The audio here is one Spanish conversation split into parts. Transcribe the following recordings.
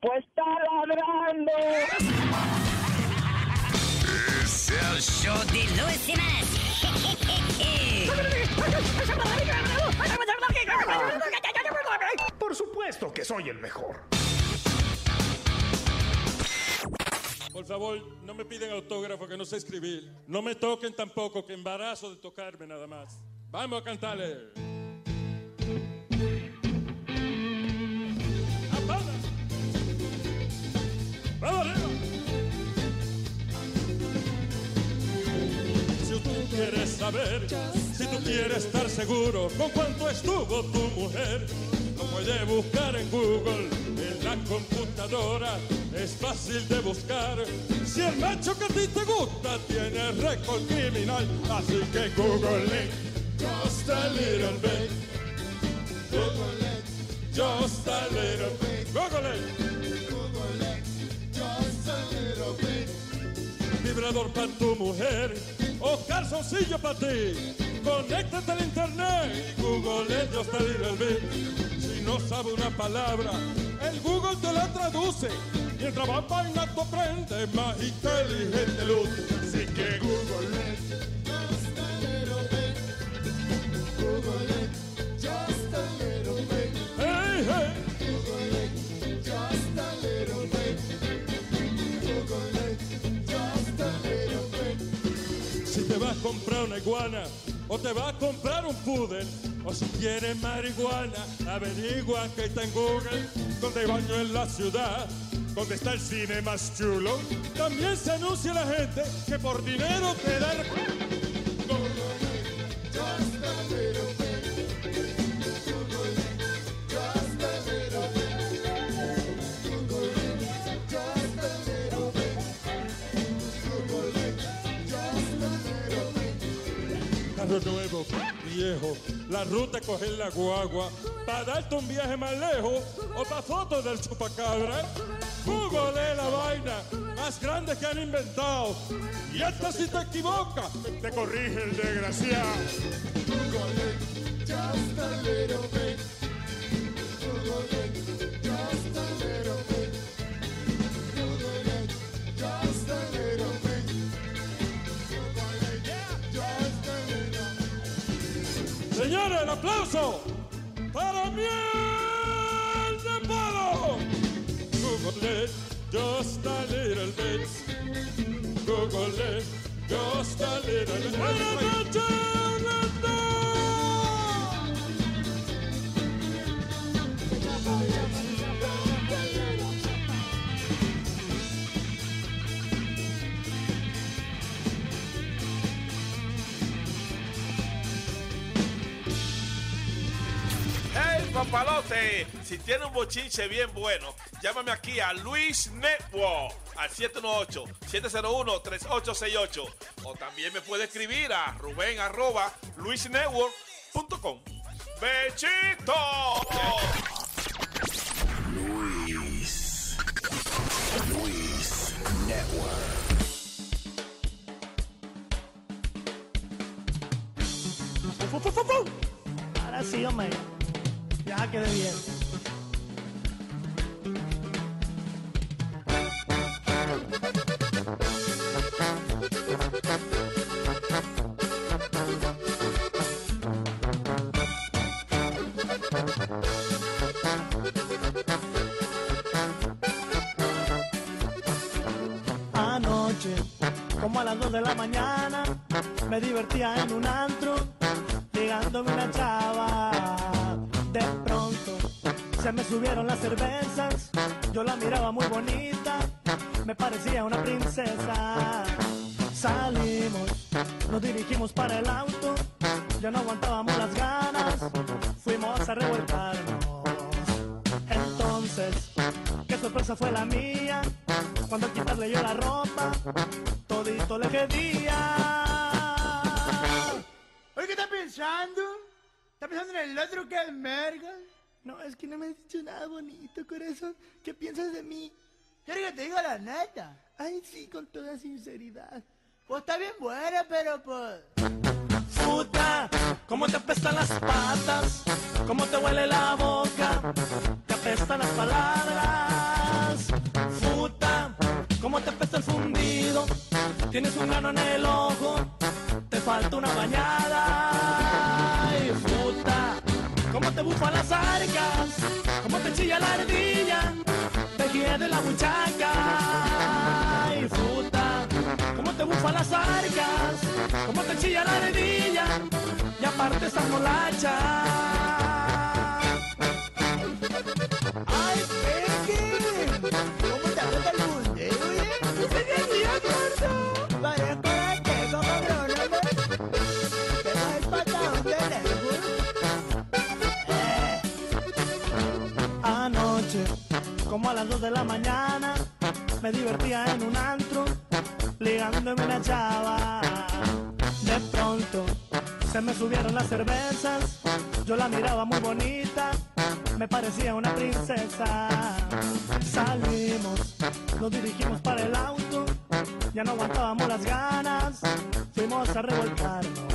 Pues está ladrando. Es el show de Luis Semanas. Por supuesto que soy el mejor. Por favor, no me piden autógrafo que no sé escribir. No me toquen tampoco, que embarazo de tocarme nada más. Vamos a cantarle. Si tú quieres saber, si tú quieres estar seguro con cuánto estuvo tu mujer, lo puedes buscar en Google, en la computadora, es fácil de buscar. Si el macho que a ti te gusta tiene récord criminal, así que Google it, just a little bit. Google it, just a little bit. Google it. Vibrador para tu mujer o calzoncillo para ti. Conéctate al internet y Google it, just a little bit. Si no sabe una palabra, el Google te la traduce. Mientras más vaina tú aprendes, más inteligente luz. Así que Google it. Just a little. Google it. Just a little bit. Hey, hey. Comprar una iguana o te vas a comprar un poodle o si quieres marihuana, averigua que está en Google, donde hay baño en la ciudad, donde está el cine más chulo. También se anuncia la gente que por dinero te. Bit. Carro nuevo, viejo, la ruta coger la guagua, para darte un viaje más lejos o para fotos del chupacabra. Google es la vaina más grande que han inventado. Y hasta si te equivocas, te corrige el desgraciado. Google just a little bit. Google aplauso para miel de palo. Google it, just a little bit. Google it, just a little bit. Buenas noches, papalote! Si tiene un bochinche bien bueno, llámame aquí a Luis Network al 718-701-3868. O también me puede escribir a Rubén arroba luisnetwork.com. ¡Bechito! Luis. Luis Network. Fu, fu, fu, fu. Ahora sí, hombre. Ya quedé bien. Anoche, como a las 2 de la mañana, me divertía en un antro, ligándome una chava. De pronto, se me subieron las cervezas, yo la miraba muy bonita, me parecía una princesa. Salimos, nos dirigimos para el auto, ya no aguantábamos las ganas, fuimos a revolcarnos. Entonces, qué sorpresa fue la mía cuando quitarle yo la ropa, todito le quedía. ¿qué estás pensando? ¿Estás pensando en el otro que es merga? No, es que no me has dicho nada bonito, corazón. ¿Qué piensas de mí? ¿Quieres que te diga la neta? Ay, sí, con toda sinceridad. Pues está bien buena, pero pues... Puta, cómo te apestan las patas, cómo te huele la boca, te apestan las palabras. Puta, cómo te apesta el fundido, tienes un grano en el ojo, te falta una bañada. Te bufan las arcas, cómo te chilla la ardilla, te de la buchaca. Ay, puta, cómo te bufan las arcas, cómo te chilla la ardilla, y aparte esta molacha. ¡Ay, a las 2 de la mañana, me divertía en un antro, ligándome una chava. De pronto, se me subieron las cervezas, yo la miraba muy bonita, me parecía una princesa. Salimos, nos dirigimos para el auto, ya no aguantábamos las ganas, fuimos a revolcarnos.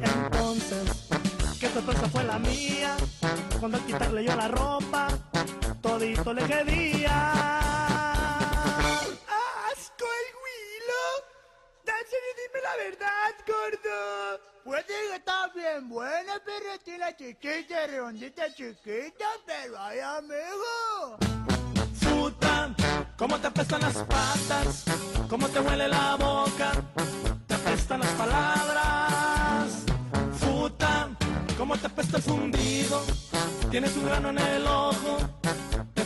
Entonces, qué sorpresa fue la mía, cuando al quitarle yo la ropa, todito le quedía. ¡Asco el huilo! ¡Dáselo, dime la verdad, gordo! Puede que está bien buena, pero chiquita, redondita, chiquita, pero ay, amigo. Puta, cómo te apestan las patas, cómo te huele la boca, te apestan las palabras. Puta, cómo te apesta el fundido, tienes un grano en el ojo,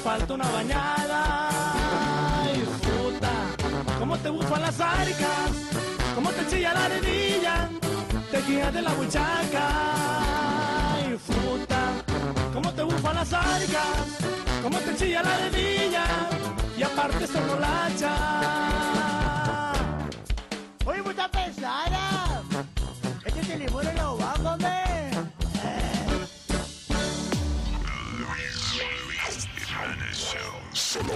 falta una bañada. Ay, puta, cómo te bufan las arcas, cómo te chilla la arenilla, te guía de la buchaca. Ay, puta, cómo te bufan las arcas, cómo te chilla la arenilla, y aparte son molacha. Oye, mucha pesada. Este teléfono lo Calito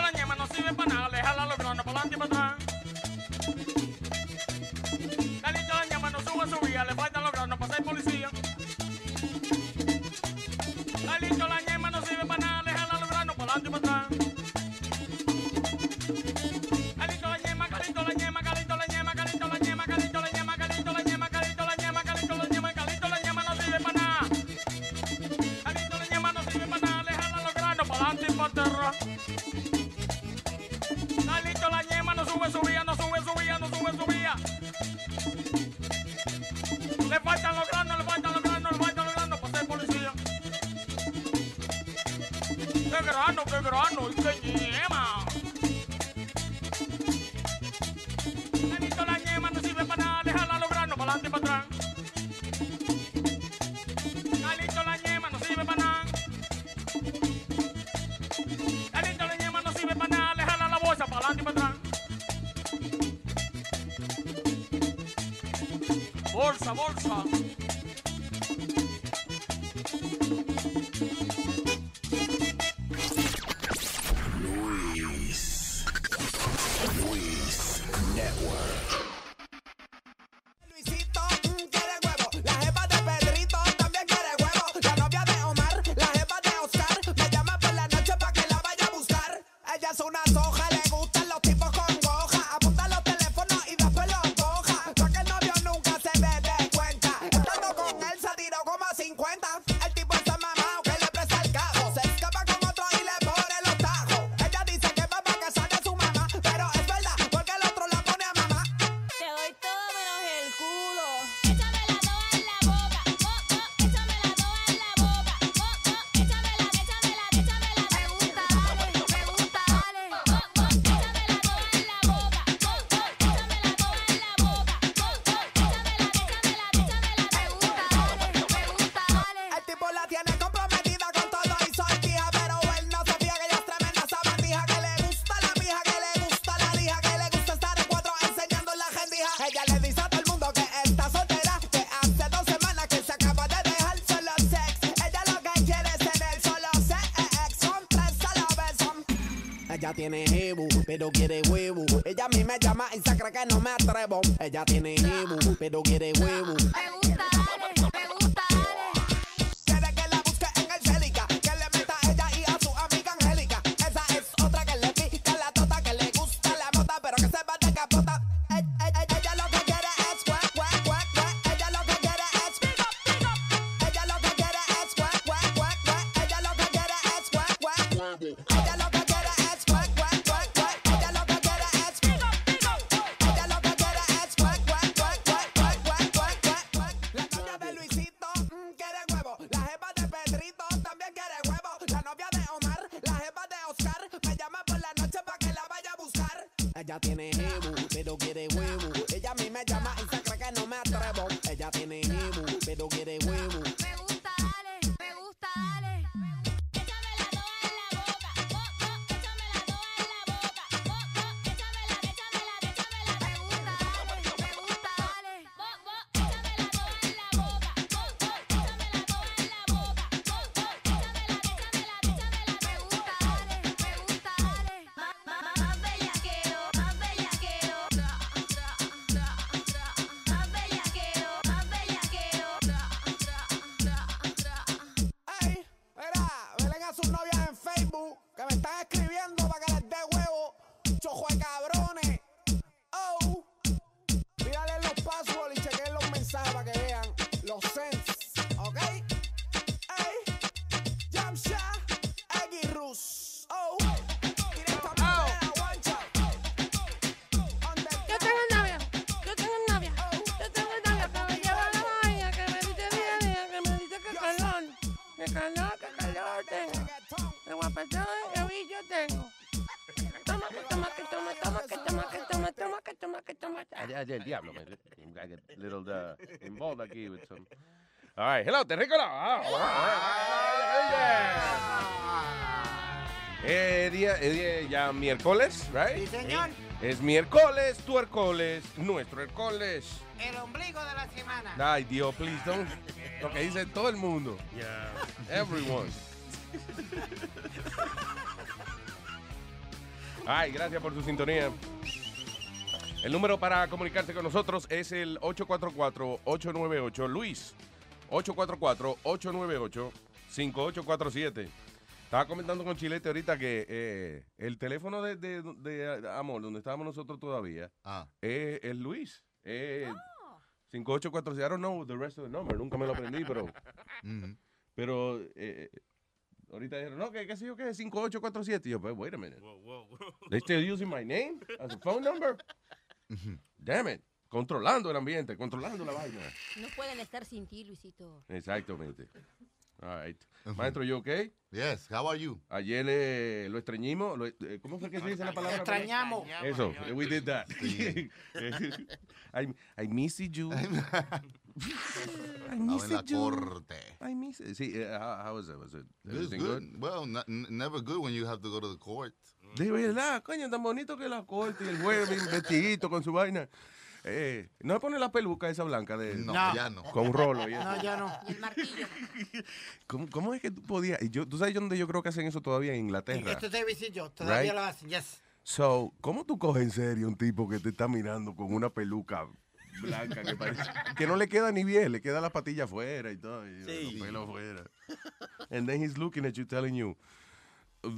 la ñema no sirve para nada, le jala los granos para para atrás. Tiene jebu, pero quiere huevo. Ella a mí me llama y se cree que no me atrevo. Ella tiene jebu, pero quiere Ella tiene jebu, pero quiere huevo. Ella a mí me llama y se cree que no me atrevo. Ella tiene jebu, pero quiere huevo. Involved aquí. All right, hello, Terrícola. Ah, Eh, día, eh, día ya miércoles, right? Sí, señor. Es miércoles, tu miércoles, nuestro miércoles. El ombligo de la semana. Ay, Dios, please don't. Lo que dice todo el mundo. Everyone. Ay, gracias por su sintonía. El número para comunicarse con nosotros es el 844-898 Luis. 844-898-5847. Estaba comentando con Chilete ahorita que eh, el teléfono de, de- de Amor, donde estábamos nosotros todavía, es, es Luis. Eh, 5847. I don't know the rest of the number. Nunca me lo aprendí, pero. Pero. eh, ahorita dijeron, no, que qué sé yo qué es 5847. Y yo, pues, wait a minute. They still using my name as a phone number? Damn it. Controlando el ambiente, controlando la vaina. No pueden estar sin ti, Luisito. Exactamente. All right. Maestro, ¿yo ok? Yes, how are you? Ayer eh, lo extrañimos. lo- eh, ¿Cómo fue que se dice la palabra? Extrañamos. Eso, we did that. I, I miss you. I miss en la you. corte. I miss it. Sí, eh, how, how was it? Was it everything good. good? Well, n- n- never good when you have to go to the court. De verdad, coño, tan bonito que la corte y el juez bien vestidito con su vaina. Eh, no le pone la peluca esa blanca de No, No. ya no. con un rolo y eso. No, ya no. Y el martillo. ¿Cómo, cómo es que tú podías? Y yo, ¿Tú sabes dónde yo creo que hacen eso todavía en Inglaterra? Esto te yo, todavía Right? lo hacen, yes. So, ¿cómo tú coges en serio un tipo que te está mirando con una peluca blanca que parece que no le queda ni bien, le queda la patilla afuera y todo, y Sí. los pelos afuera. And then he's looking at you telling you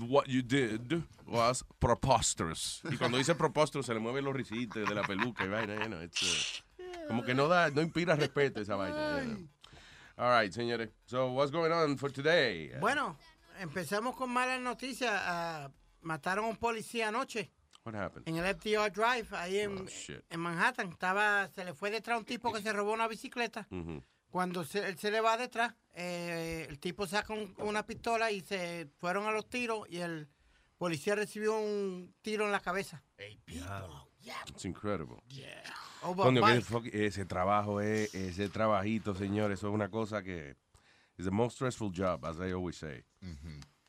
what you did was preposterous. Y cuando dice preposterous se le mueven los risitos de la peluca y vaina, you know, it's, uh, como que no da no inspira respeto esa vaina. you know. All right, señores. So, what's going on for today? Bueno, empezamos con malas noticias. Ah, mataron a un policía anoche What happened? en el FDR Drive, ahí en, Oh, en Manhattan. Estaba, se le fue detrás un tipo que se robó una bicicleta. Mhm. Cuando se- él se le va detrás, eh, el tipo saca un- una pistola y se fueron a los tiros y el policía recibió un tiro en la cabeza. It's incredible. Over Coño, que bike. fuck- ese trabajo es, ese trabajito, señores, eso es una cosa que es the most stressful job, as I always say.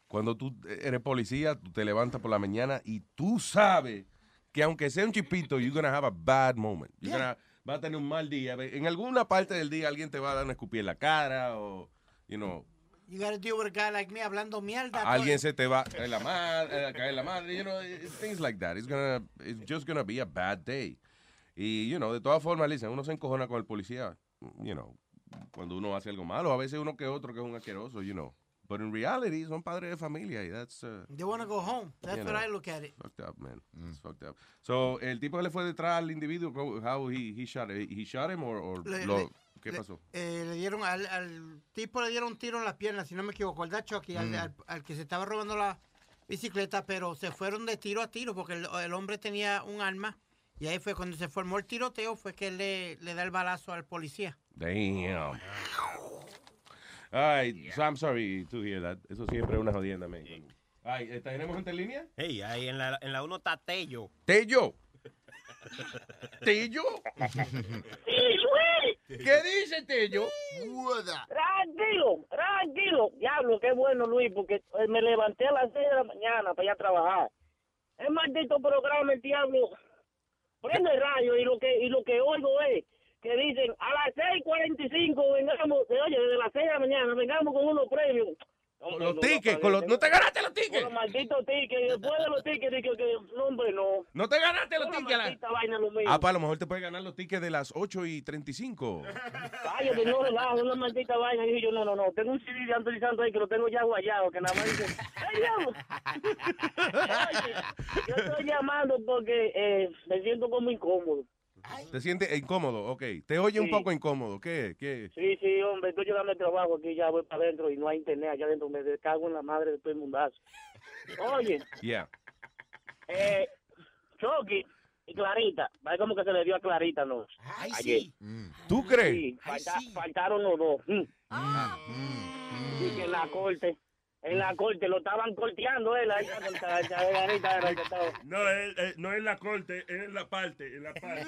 Cuando tú eres policía, tú te levantas por la mañana y tú sabes que aunque sea un chipito, you're gonna have a bad moment. You're gonna- vas a tener un mal día. En alguna parte del día alguien te va a dar una escupida en la cara o, you know, You gotta deal with a guy like me hablando mierda. Alguien se te va a caer la madre, caer la madre, you know, things like that. It's gonna, it's just gonna be a bad day. Y, you know, de todas formas, dicen, uno se encojona con el policía, you know, cuando uno hace algo malo. A veces uno que otro que es un asqueroso, you know. But in reality, son padres de familia y that's... Uh, They wanna go home. That's you what I look at it. Fucked up, man. It's fucked up. So, el tipo que le fue detrás al individuo, how he, he shot him, he shot him or, or Le- lo- le- ¿qué le- pasó? Eh, le dieron al, al tipo le dieron un tiro en la pierna, si no me equivoco, al Chucky, al, Mm. al- al que se estaba robando la bicicleta, pero se fueron de tiro a tiro porque el, el hombre tenía un arma y ahí fue cuando se formó el tiroteo, fue que él le, le da el balazo al policía. Damn. Ay, so I'm sorry to hear that. Eso siempre es una jodienda, man. Ay, ¿tenemos gente en línea? Hey, ahí en la, en la 1 está Tello. Tello. ¿Tello? Sí, Luis. ¿Qué dice Tello? Tranquilo, tranquilo. Diablo, qué bueno, Luis, porque eh, me levanté a las 6 de la mañana para ir a trabajar. El maldito programa, el diablo, prende el radio y lo que y lo que oigo es que dicen a las 6.45 vengamos, eh, oye, desde las 6 de la mañana, vengamos con unos premios. Con los tickets, con los, ¿no te ganaste los tickets? Con los malditos tickets, después de los tickets, dije que, no, hombre, no. ¿No te ganaste los tickets? la- maldita vaina lo mismo. Ah, pues a lo mejor te puedes ganar los tickets de las 8 y 35. Cállate, no relajo, una maldita vaina. Y yo, no, no, no, tengo un CD de Anthony Santos ahí que lo tengo ya guayado, que nada más dice, ¡ay! Oye, yo estoy llamando porque eh, me siento como incómodo. ¿Te sientes incómodo? Ok. Te oye un Sí. poco incómodo. ¿Qué? ¿Qué? Sí, sí, hombre, estoy llegando al trabajo aquí, ya voy para adentro y no hay internet allá adentro, me cago en la madre de todo el mundazo. Oye, Yeah. eh, Chucky y Clarita, va como que se le dio a Clarita, ¿no? Ayer. ¿Tú crees? Sí, falta- faltaron los dos. Mm. Y que en la corte, en la corte lo estaban corteando él ahí con. No, es, es- no es la corte, es en la parte, en la parte.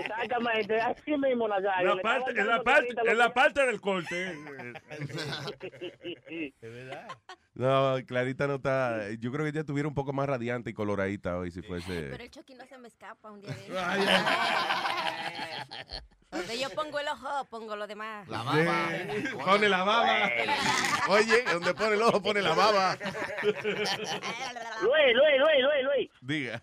Exactamente, así mismo Nazario. La parte, en la parte, en la parte del corte. No, Clarita no está. Yo creo que ella estuviera un poco más radiante y coloradita hoy si Pero fuese. el Chucky no se me escapa un día de Ay, Donde yo pongo el ojo, pongo lo demás. La baba. Pone la baba. Oye, donde pone el ojo, pone la baba. Luis, Luis, Luis, Luis, Luis. Diga.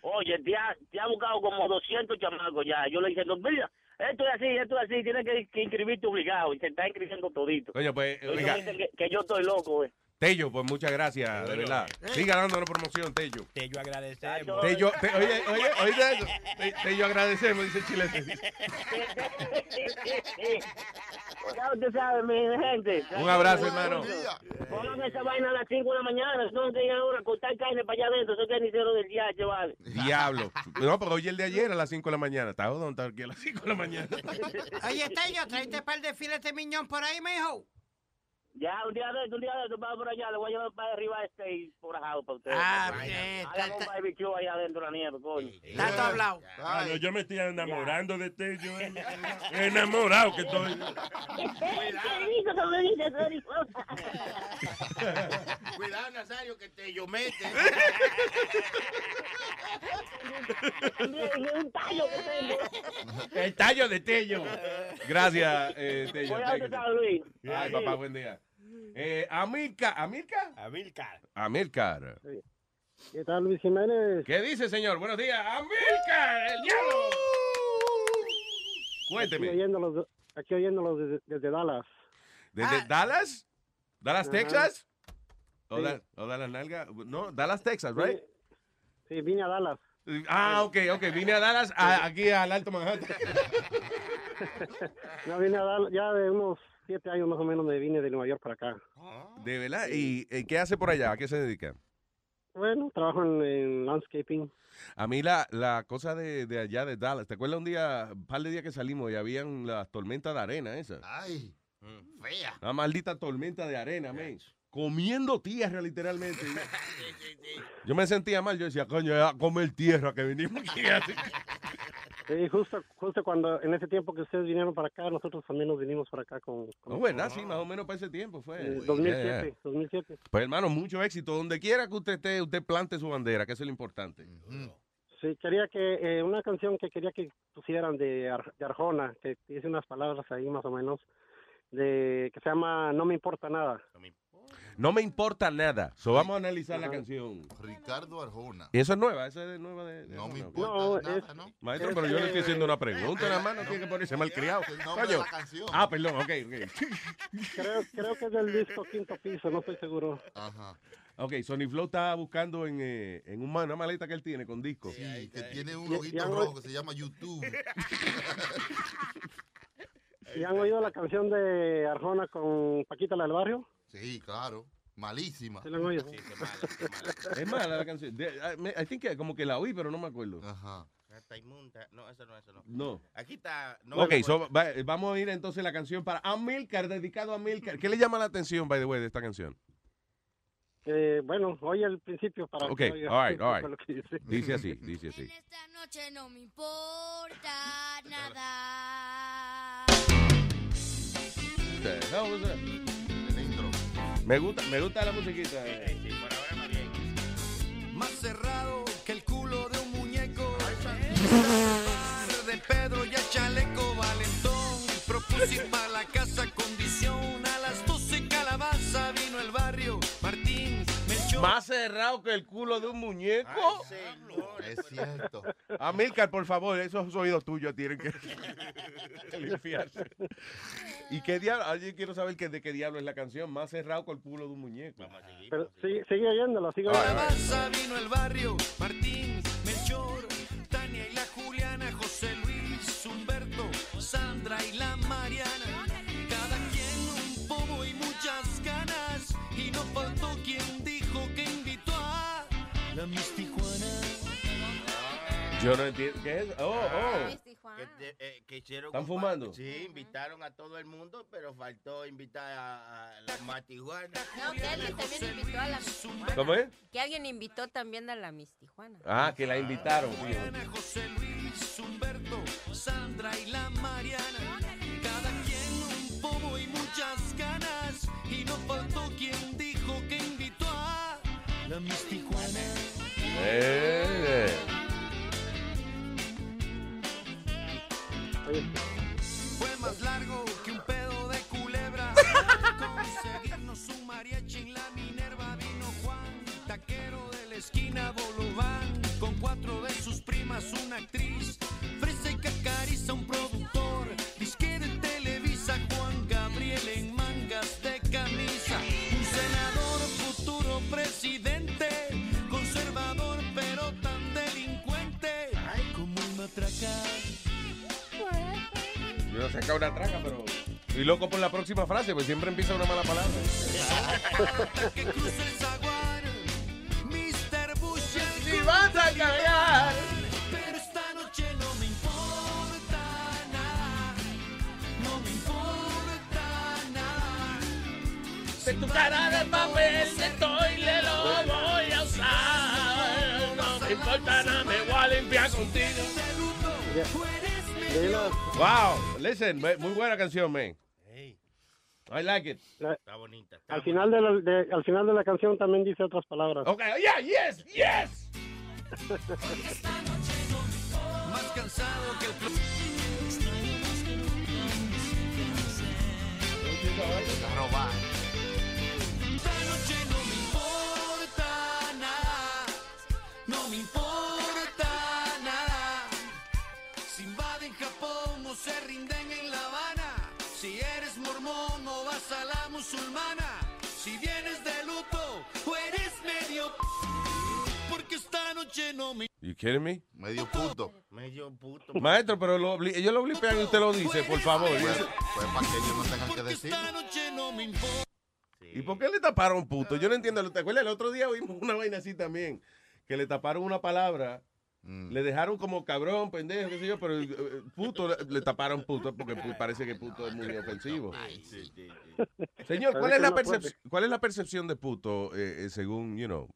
Oye, te ha, te ha buscado como 200 chamacos ya. Yo le dije, no, mira, esto es así, esto es así, tienes que, que inscribirte obligado. Y se está inscribiendo todito. Coño, pues, Ellos oiga. dicen que, que yo estoy loco, eh. Tello, pues muchas gracias, de verdad. Siga dándonos promoción, Tello. Tello agradecemos. Tello, te- oye, oye, oye, Tello agradecemos, dice chilete. Ya usted sabe, mi gente. Un abrazo, hermano. Pongan esa vaina a las 5 de la mañana. No que ahora cortar carne para allá adentro. Eso es carnicero del DH, vale. Diablo. No, pero hoy el de ayer a las 5 de la mañana. Está jodón, está aquí a las 5 de la mañana. Oye, Tello, traiste un par de filete miñón por ahí, mijo. Ya, un día de esto, un día de esto, vamos por allá. Le voy a llevar para arriba este y por ajado para ustedes. Ah, bien, Hagan un barbecue allá adentro de la nieve, coño. Tanto hablado. Ah, no, yo me estoy enamorando de Tello. eh. Enamorado que estoy. Cuidado, Nazario, que te yo mete. un tallo que tengo. El tallo de Tello. Gracias, eh, Tello. Voy a Thank you. empezar, Luis. Ay, papá, buen día. Eh, Amilcar, ¿Amilcar? Amilcar. Amilcar. ¿Qué tal, Luis Jiménez? ¿Qué dice, señor? Buenos días. Amilcar, el diablo. Aquí Cuénteme. oyéndolos, aquí oyéndolos desde, desde Dallas. ¿Desde Dallas? ¿Dallas, Ajá. Texas? ¿O, Sí. da- o Dallas Nalga? No, Dallas, Texas, right? Sí, vine a Dallas. Ah, ok, ok. Vine a Dallas, a- aquí al Alto Manhattan. No, vine a Dallas ya de unos siete años más o menos me vine de Nueva York para acá. De verdad. ¿Y eh, qué hace por allá? ¿A qué se dedica? Bueno, trabajo en, en landscaping. A mí la, la cosa de, de allá de Dallas, ¿te acuerdas un día, un par de días que salimos y habían las tormentas de arena esas? Ay, fea. Una maldita tormenta de arena, men. Comiendo tierra, literalmente. Yo me sentía mal, yo decía, coño, a comer tierra que vinimos aquí. Sí, justo, justo cuando, en ese tiempo que ustedes vinieron para acá, nosotros también nos vinimos para acá con... con No, ¿verdad? Sí, más o menos para ese tiempo fue. eh, Yeah, 2007, yeah. 2007. Pues hermano, mucho éxito. Donde quiera que usted esté, usted plante su bandera, que eso es lo importante. Sí, quería que, eh, una canción que quería que pusieran de, Ar- de Arjona, que dice unas palabras ahí más o menos. de que se llama No me importa nada. No me importa nada. So vamos a analizar la canción. Ricardo Arjona. ¿Y eso es nueva? ¿Esa es nueva de, de No me importa nada, ¿no? Maestro, pero yo le estoy haciendo una pregunta, nada más, no tiene que ponerse malcriado. el nombre de Coño. la canción. Ah, perdón, ok, ok. Creo, creo que es del disco Quinto Piso, no estoy seguro. Ajá. Ok, Sony Flow está buscando en, eh, en un una maleta que él tiene con disco. Sí, que tiene un loguito rojo que se llama YouTube. ¿Y han oído la canción de Arjona con Paquita la del barrio? Sí, claro. Malísima. ¿Sí la han oído? Es mala la canción. De- I, me- I think que como que la oí, pero no me acuerdo. Ajá. Está inmunda. No, eso no, eso no. No. Aquí está. No, ok, no, so, va- vamos a ir entonces la canción para Amilcar, dedicado a Amilcar. ¿Qué le llama la atención, by the way, de esta canción? Eh, bueno, oye el principio para Ok, que all right, all right. lo que dice. Dice así, dice así. Esta noche no me importa nada. Me gusta, me gusta la musiquita. Más cerrado que el culo de un muñeco. de Pedro y a chaleco valentón. Propuse para Más cerrado que el culo de un muñeco. Es cierto. Amilcar, por favor, esos oídos tuyos tienen que limpiarse. ¿Y qué diablo? Yo quiero saber que, de qué diablo es la canción. Más cerrado que el culo de un muñeco. Pero sigue, sigue oyéndola, sigue oyéndola. Vino el barrio. Martín, Melchor, Tania y la Juliana. José Luis, Humberto, Sandra y la Mariana. Cada quien un pomo y muchas ganas. Y no faltó quien la Miss Tijuana. Yo no entiendo. ¿Qué es? Oh, oh. Que, te- eh, que hicieron ¿Están fumando? Sí, invitaron a todo el mundo, pero faltó invitar a, a la Matijuana. No, que alguien también invitó a la Miss Tijuana. ¿Cómo es? Que alguien invitó también a la Miss Tijuana. Ah, que la invitaron. tío. Juliana, José Luis, Humberto, Sandra y la Mariana. Cada quien un pomo y muchas ganas. Y no faltó quien dijo que invitó a la Miss Tijuana. Fue más largo que un pedo de culebra. Conseguirnos un mariachi en la Minerva. Vino Juan, taquero de la esquina Bolobán. Con cuatro de sus primas, una actriz. Fresa y cacariza, un productor. Matraca. Yo no sé acá una traca, pero. Estoy loco por la próxima frase, pues siempre empieza una mala palabra. que Mr. Bush Si vas a cagar. Pero esta noche no me importa nada, no me importa nada. De tu cara de papel de toile lo importa nada, me voy a limpiar contigo. Wow, listen, muy buena canción, man. I like it. Está bonita. Al final, de la, de- al final de la canción también dice otras palabras. Ok, yeah, yes, yes. Más cansado que el mormón o vas a la musulmana, si vienes de luto o eres medio porque esta noche no me You kidding me? Medio puto. Medio puto. Maestro, pero lo ellos lo blipean y usted lo dice, por favor. Pues, pues para que ellos no tengan que decir. esta noche no me importa. ¿Y por qué le taparon puto? Yo no entiendo. ¿Te acuerdas? El otro día oímos una vaina así también. Que le taparon una palabra. Mm. Le dejaron como cabrón, pendejo, qué sé yo, pero eh, puto le, le taparon puto porque parece que puto es muy ofensivo. Señor, ¿cuál es la, percep- cuál es la percepción de puto eh, eh, según, you know,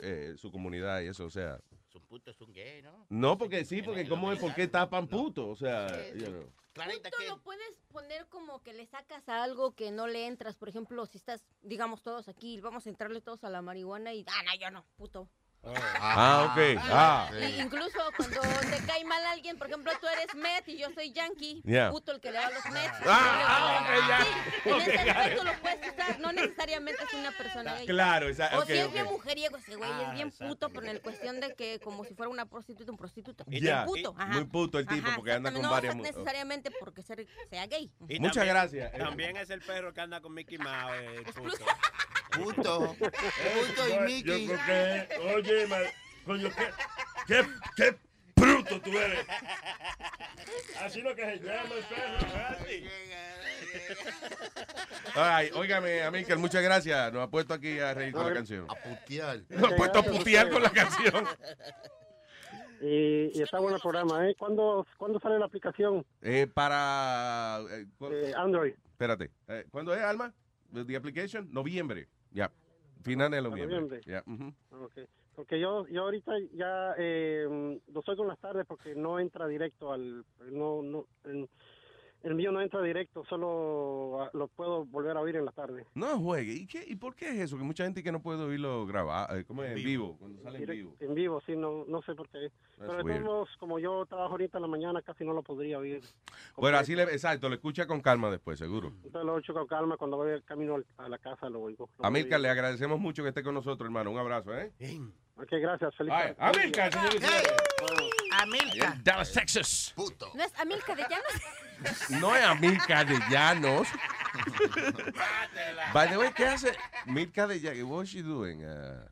eh, su comunidad y eso? O sea, Es un puto, es un gay, ¿no? no porque sí, porque ¿cómo es? ¿Por qué tapan puto? O sea, you know. Punto lo puedes poner como que le sacas a algo que no le entras. Por ejemplo, si estás, digamos, todos aquí, vamos a entrarle todos a la marihuana y, ah, no, yo no, puto. Ah, ok. Ah. Y incluso cuando te cae mal alguien, por ejemplo, tú eres Met y yo soy Yankee, Yeah. puto el que le va a los Mets. Ah, ok, ya. Sí, en Ok, ese aspecto lo puedes usar, no necesariamente es una persona gay. Claro, O si es bien mujeriego ese güey, Ah, es bien puto, pero en el cuestión de que como si fuera una prostituta, un prostituto. Ya. Es puto, ajá. Muy puto el tipo Ajá, porque anda con exactamente. varias No mu- necesariamente porque ser- sea gay. Y Muchas también- gracias. También es el perro que anda con Mickey Mouse. eh, puto. Puto. Puto y Mickey. Yo creo que, oye, ma- coño, ¿qué, qué, qué bruto tú eres. Así lo que se llama el perro. Ay, óigame, Amílcar, muchas gracias. Nos ha puesto aquí a reír con la canción. A putear. Nos ha puesto a putear con la canción. Y, y está bueno el programa, ¿eh? ¿Cuándo, ¿cuándo sale la aplicación? Eh, para... eh, Eh, Android. Espérate. eh, ¿Cuándo es, Alma? The application? Noviembre. Ya. Final de noviembre. Ya. ujú. Ok. Porque yo, yo ahorita ya eh, lo soy con las tardes porque no entra directo al... No, no, el, el mío no entra directo, solo ah, lo puedo volver a oír en la tarde. No juegue. ¿Y, qué, ¿Y por qué es eso? Que mucha gente que no puede oírlo grabar, eh, ¿cómo es? En vivo, cuando sale en vivo. En vivo, sí, no, no sé por qué. Pero de todos modos, como yo trabajo ahorita en la mañana, casi no lo podría oír. Bueno, así le, exacto, lo escucha con calma después, seguro. Entonces lo ocho con calma, cuando voy el camino al- a la casa lo oigo. Lo oigo. le agradecemos mucho que esté con nosotros, hermano. Un abrazo, ¿eh? Ok, gracias. Feliz Ay, tarde. Amílcar, señores y señores. Amilcar. En Dallas, Texas. ¿No es Amilcar de Llanos? No es Amílcar de Llanos. By the way, ¿qué hace Milka de Llanos? What is she doing? Uh,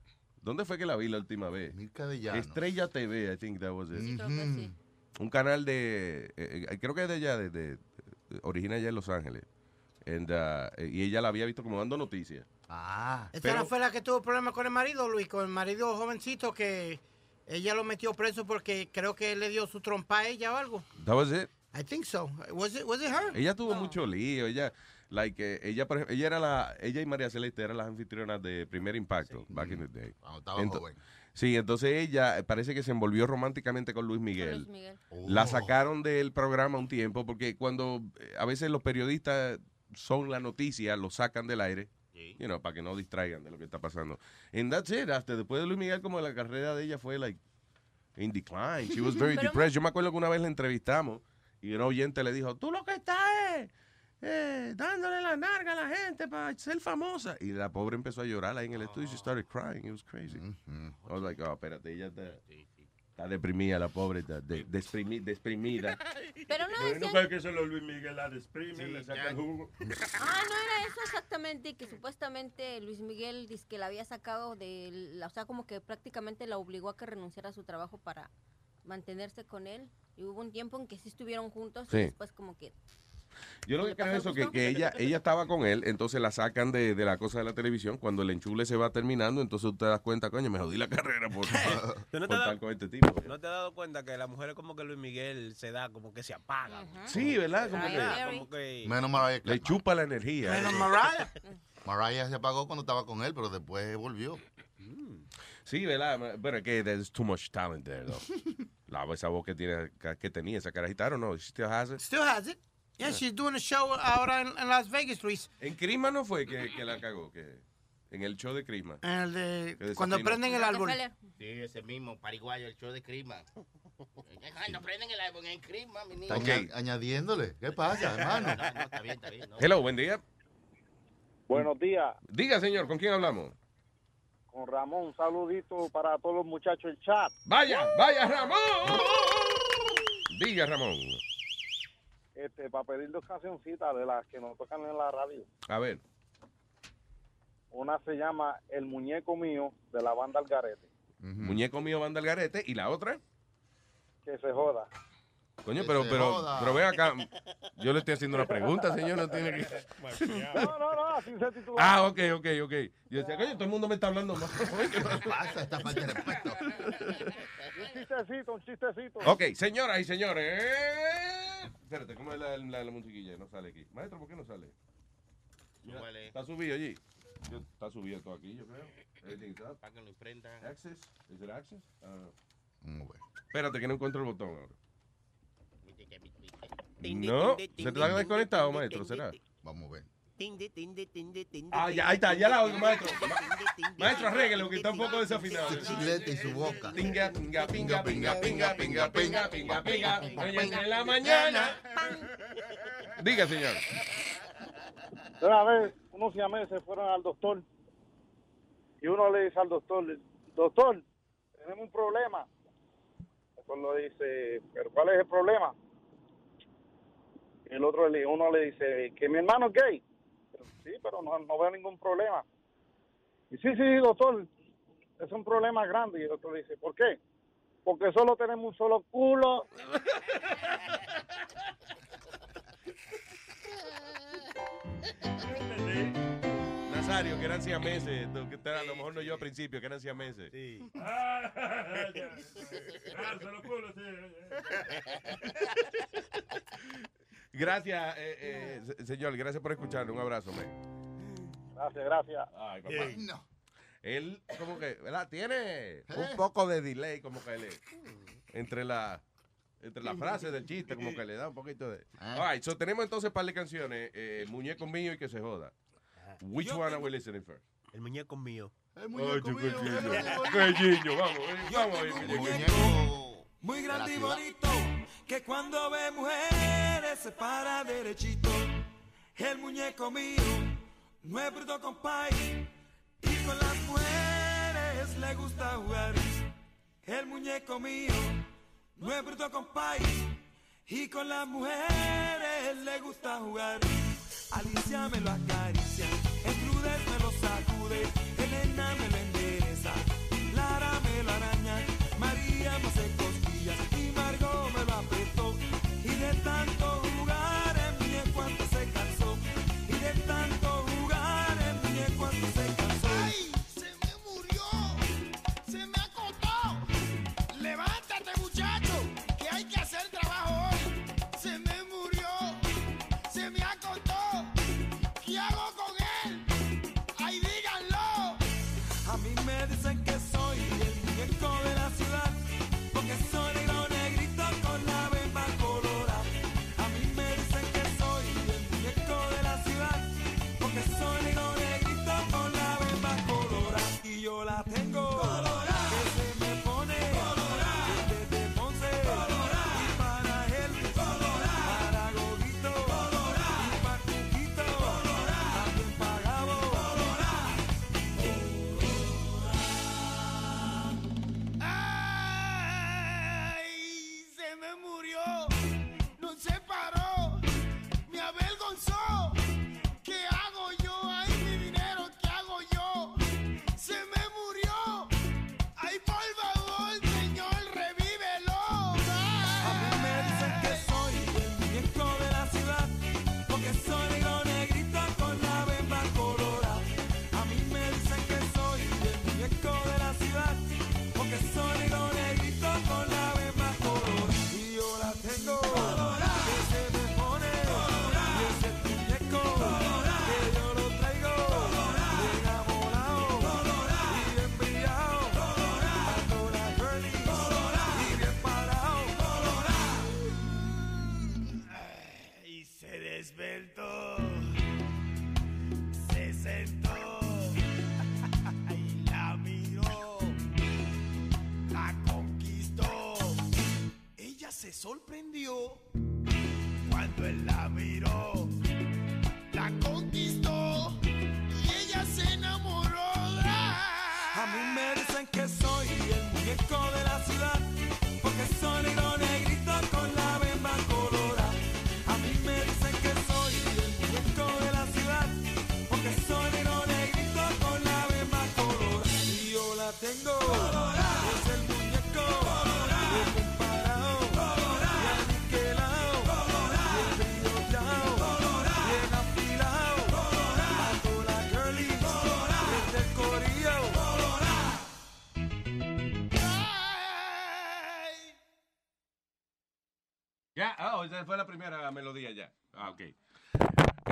¿Dónde fue que la vi la última vez? Milka de Llanos. Estrella TV, I think that was it. Sí, creo que sí. Un canal de, eh, eh, creo que es de allá, de, de- de- origina allá en Los Ángeles. And, uh, eh, y ella la había visto como dando noticias. Ah. Esa Pero- no fue la que tuvo problemas con el marido, Luis, con el marido jovencito que ella lo metió preso porque creo que él le dio su trompa a ella o algo. That was it. I think so. Was it, was it her? Ella tuvo mucho lío. Ella, like, eh, ella, por ejemplo, ella era la, ella y María Celeste eran las anfitrionas de Primer Impacto, back in the day. Cuando estaba Ento- joven. Sí, entonces ella eh, parece que se envolvió románticamente con Luis Miguel. Luis Miguel. La Oh. sacaron del programa un tiempo porque cuando eh, a veces los periodistas son la noticia, lo sacan del aire, you know, para que no distraigan de lo que está pasando. And that's it. Hasta después de Luis Miguel, como la carrera de ella fue like in decline. She was very Pero- depressed. Yo me acuerdo que una vez la entrevistamos y un oyente le dijo, tú lo que estás es eh, dándole la narga a la gente para ser famosa. Y la pobre empezó a llorar ahí en el estudio. She started crying. It was crazy. I was like, oh, espérate, ella está, está deprimida, la pobre, está de- desprimi- desprimida. Pero no Bueno, decían... fue que solo Luis Miguel la desprime, le saca el jugo. Ah, no era eso exactamente, que supuestamente Luis Miguel dice que la había sacado de, la- o sea, como que prácticamente la obligó a que renunciara a su trabajo para mantenerse con él. Y hubo un tiempo en que sí estuvieron juntos Sí. y después como que... Yo lo que creo es eso, que, que ella, ella estaba con él, entonces la sacan de, de la cosa de la televisión. Cuando el enchule se va terminando, entonces tú te das cuenta, coño, me jodí la carrera por, ¿Tú no por te, has estar dado, con este tipo. ¿No te has dado cuenta que las mujeres como que Luis Miguel se da, como que se apaga? Sí, ¿verdad? Como que. Como que- Menos Mariah. le chupa la energía. Menos Mariah. Mariah se apagó cuando estaba con él, pero después volvió. Sí, ¿verdad? Pero es que there's too much talent there, though. La, esa voz que, tiene, que tenía esa carajita, I don't know, she still has it. Still has it. Yeah, she's doing a show ahora en, en Las Vegas, Luis. En Crisma no fue que, que la cagó, que en el show de Crisma. En el de cuando prenden el árbol. Sí, ese mismo, pariguayo, el show de Crima. Cuando prenden el árbol en Crima, mi niño. Aña- añadiéndole. ¿Qué pasa, hermano? No, no, está bien, está bien. no. Hello, buen día. Buenos días, Diga, señor, ¿con quién hablamos? con Ramón. Un saludito para todos los muchachos del chat. Vaya, vaya, Ramón. Diga, Ramón. Este, para pedir dos cancioncitas de las que nos tocan en la radio. A ver. Una se llama El Muñeco Mío, de la banda Algarete. Muñeco mío, banda al garete. ¿Y la otra? Que se joda. Coño, pero, pero, pero ve acá. Yo le estoy haciendo una pregunta, señor. No tiene que. No, no, no, así se titula. Ah, ok, ok, ok. Yo decía, coño, todo el mundo me está hablando más. ¿Qué pasa? Esta falta de respeto. Un chistecito, un chistecito. Ok, señoras y señores. Espérate, ¿cómo es la, la, la musiquilla? No sale aquí. Maestro, ¿por qué no sale? Mira, Súbele. está subido allí. Yo- está subido todo aquí, yo creo. Everything's up. Para que lo imprentan. Access. ¿Es el access? Ah. Mm, bueno. Espérate, que no encuentro el botón ahora. No, se te ha desconectado, maestro, ¿será? Vamos a ver. Ah, ya, ahí está, ya la oigo, maestro. Maestro, arréglelo, que está un poco desafinado. Su chilete y su boca. Pinga, pinga, pinga, pinga, pinga, pinga, pinga, pinga, pinga. En la mañana. Diga, señor. Una vez unos siameses fueron al doctor y uno le dice al doctor, doctor, tenemos un problema. El doctor le dice, ¿pero cuál es el problema? Y el otro, le- uno le dice, que mi hermano es gay. Pero, sí, pero no, no veo ningún problema. Y sí, sí, doctor, es un problema grande. Y el otro le dice, ¿por qué? Porque solo tenemos un solo culo. Nazario, que eran siameses. que A lo mejor no yo al principio, que eran siameses. Ya. Ah, sí. Gracias, eh, eh, se- señor. Gracias por escucharnos. Un abrazo, man. Gracias, gracias. Ay, papá. Él, como que, ¿verdad? Tiene un poco de delay, como que le. Entre la. Entre la frase del chiste, como que le da un poquito de. All right, so tenemos entonces un par de canciones: eh, Muñeco mío y que se joda. Which one are we listening first? El muñeco mío. El muñeco mío. Gallillo, vamos, eh, vamos muñeco. Muy grande y bonito, que cuando ve mujeres se para derechito. El muñeco mío no es bruto compay y con las mujeres le gusta jugar. El muñeco mío no es bruto compay y con las mujeres le gusta jugar. Alicia me lo acaricia, Entrudes me lo sacude,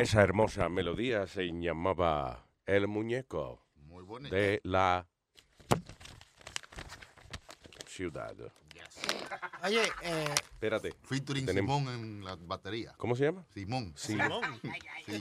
Esa hermosa melodía se llamaba El Muñeco Muy de la ciudad. Oye, eh, Espérate. Featuring Tenemos- Simón en la batería. ¿Cómo se llama? Simón. Simón. Sí.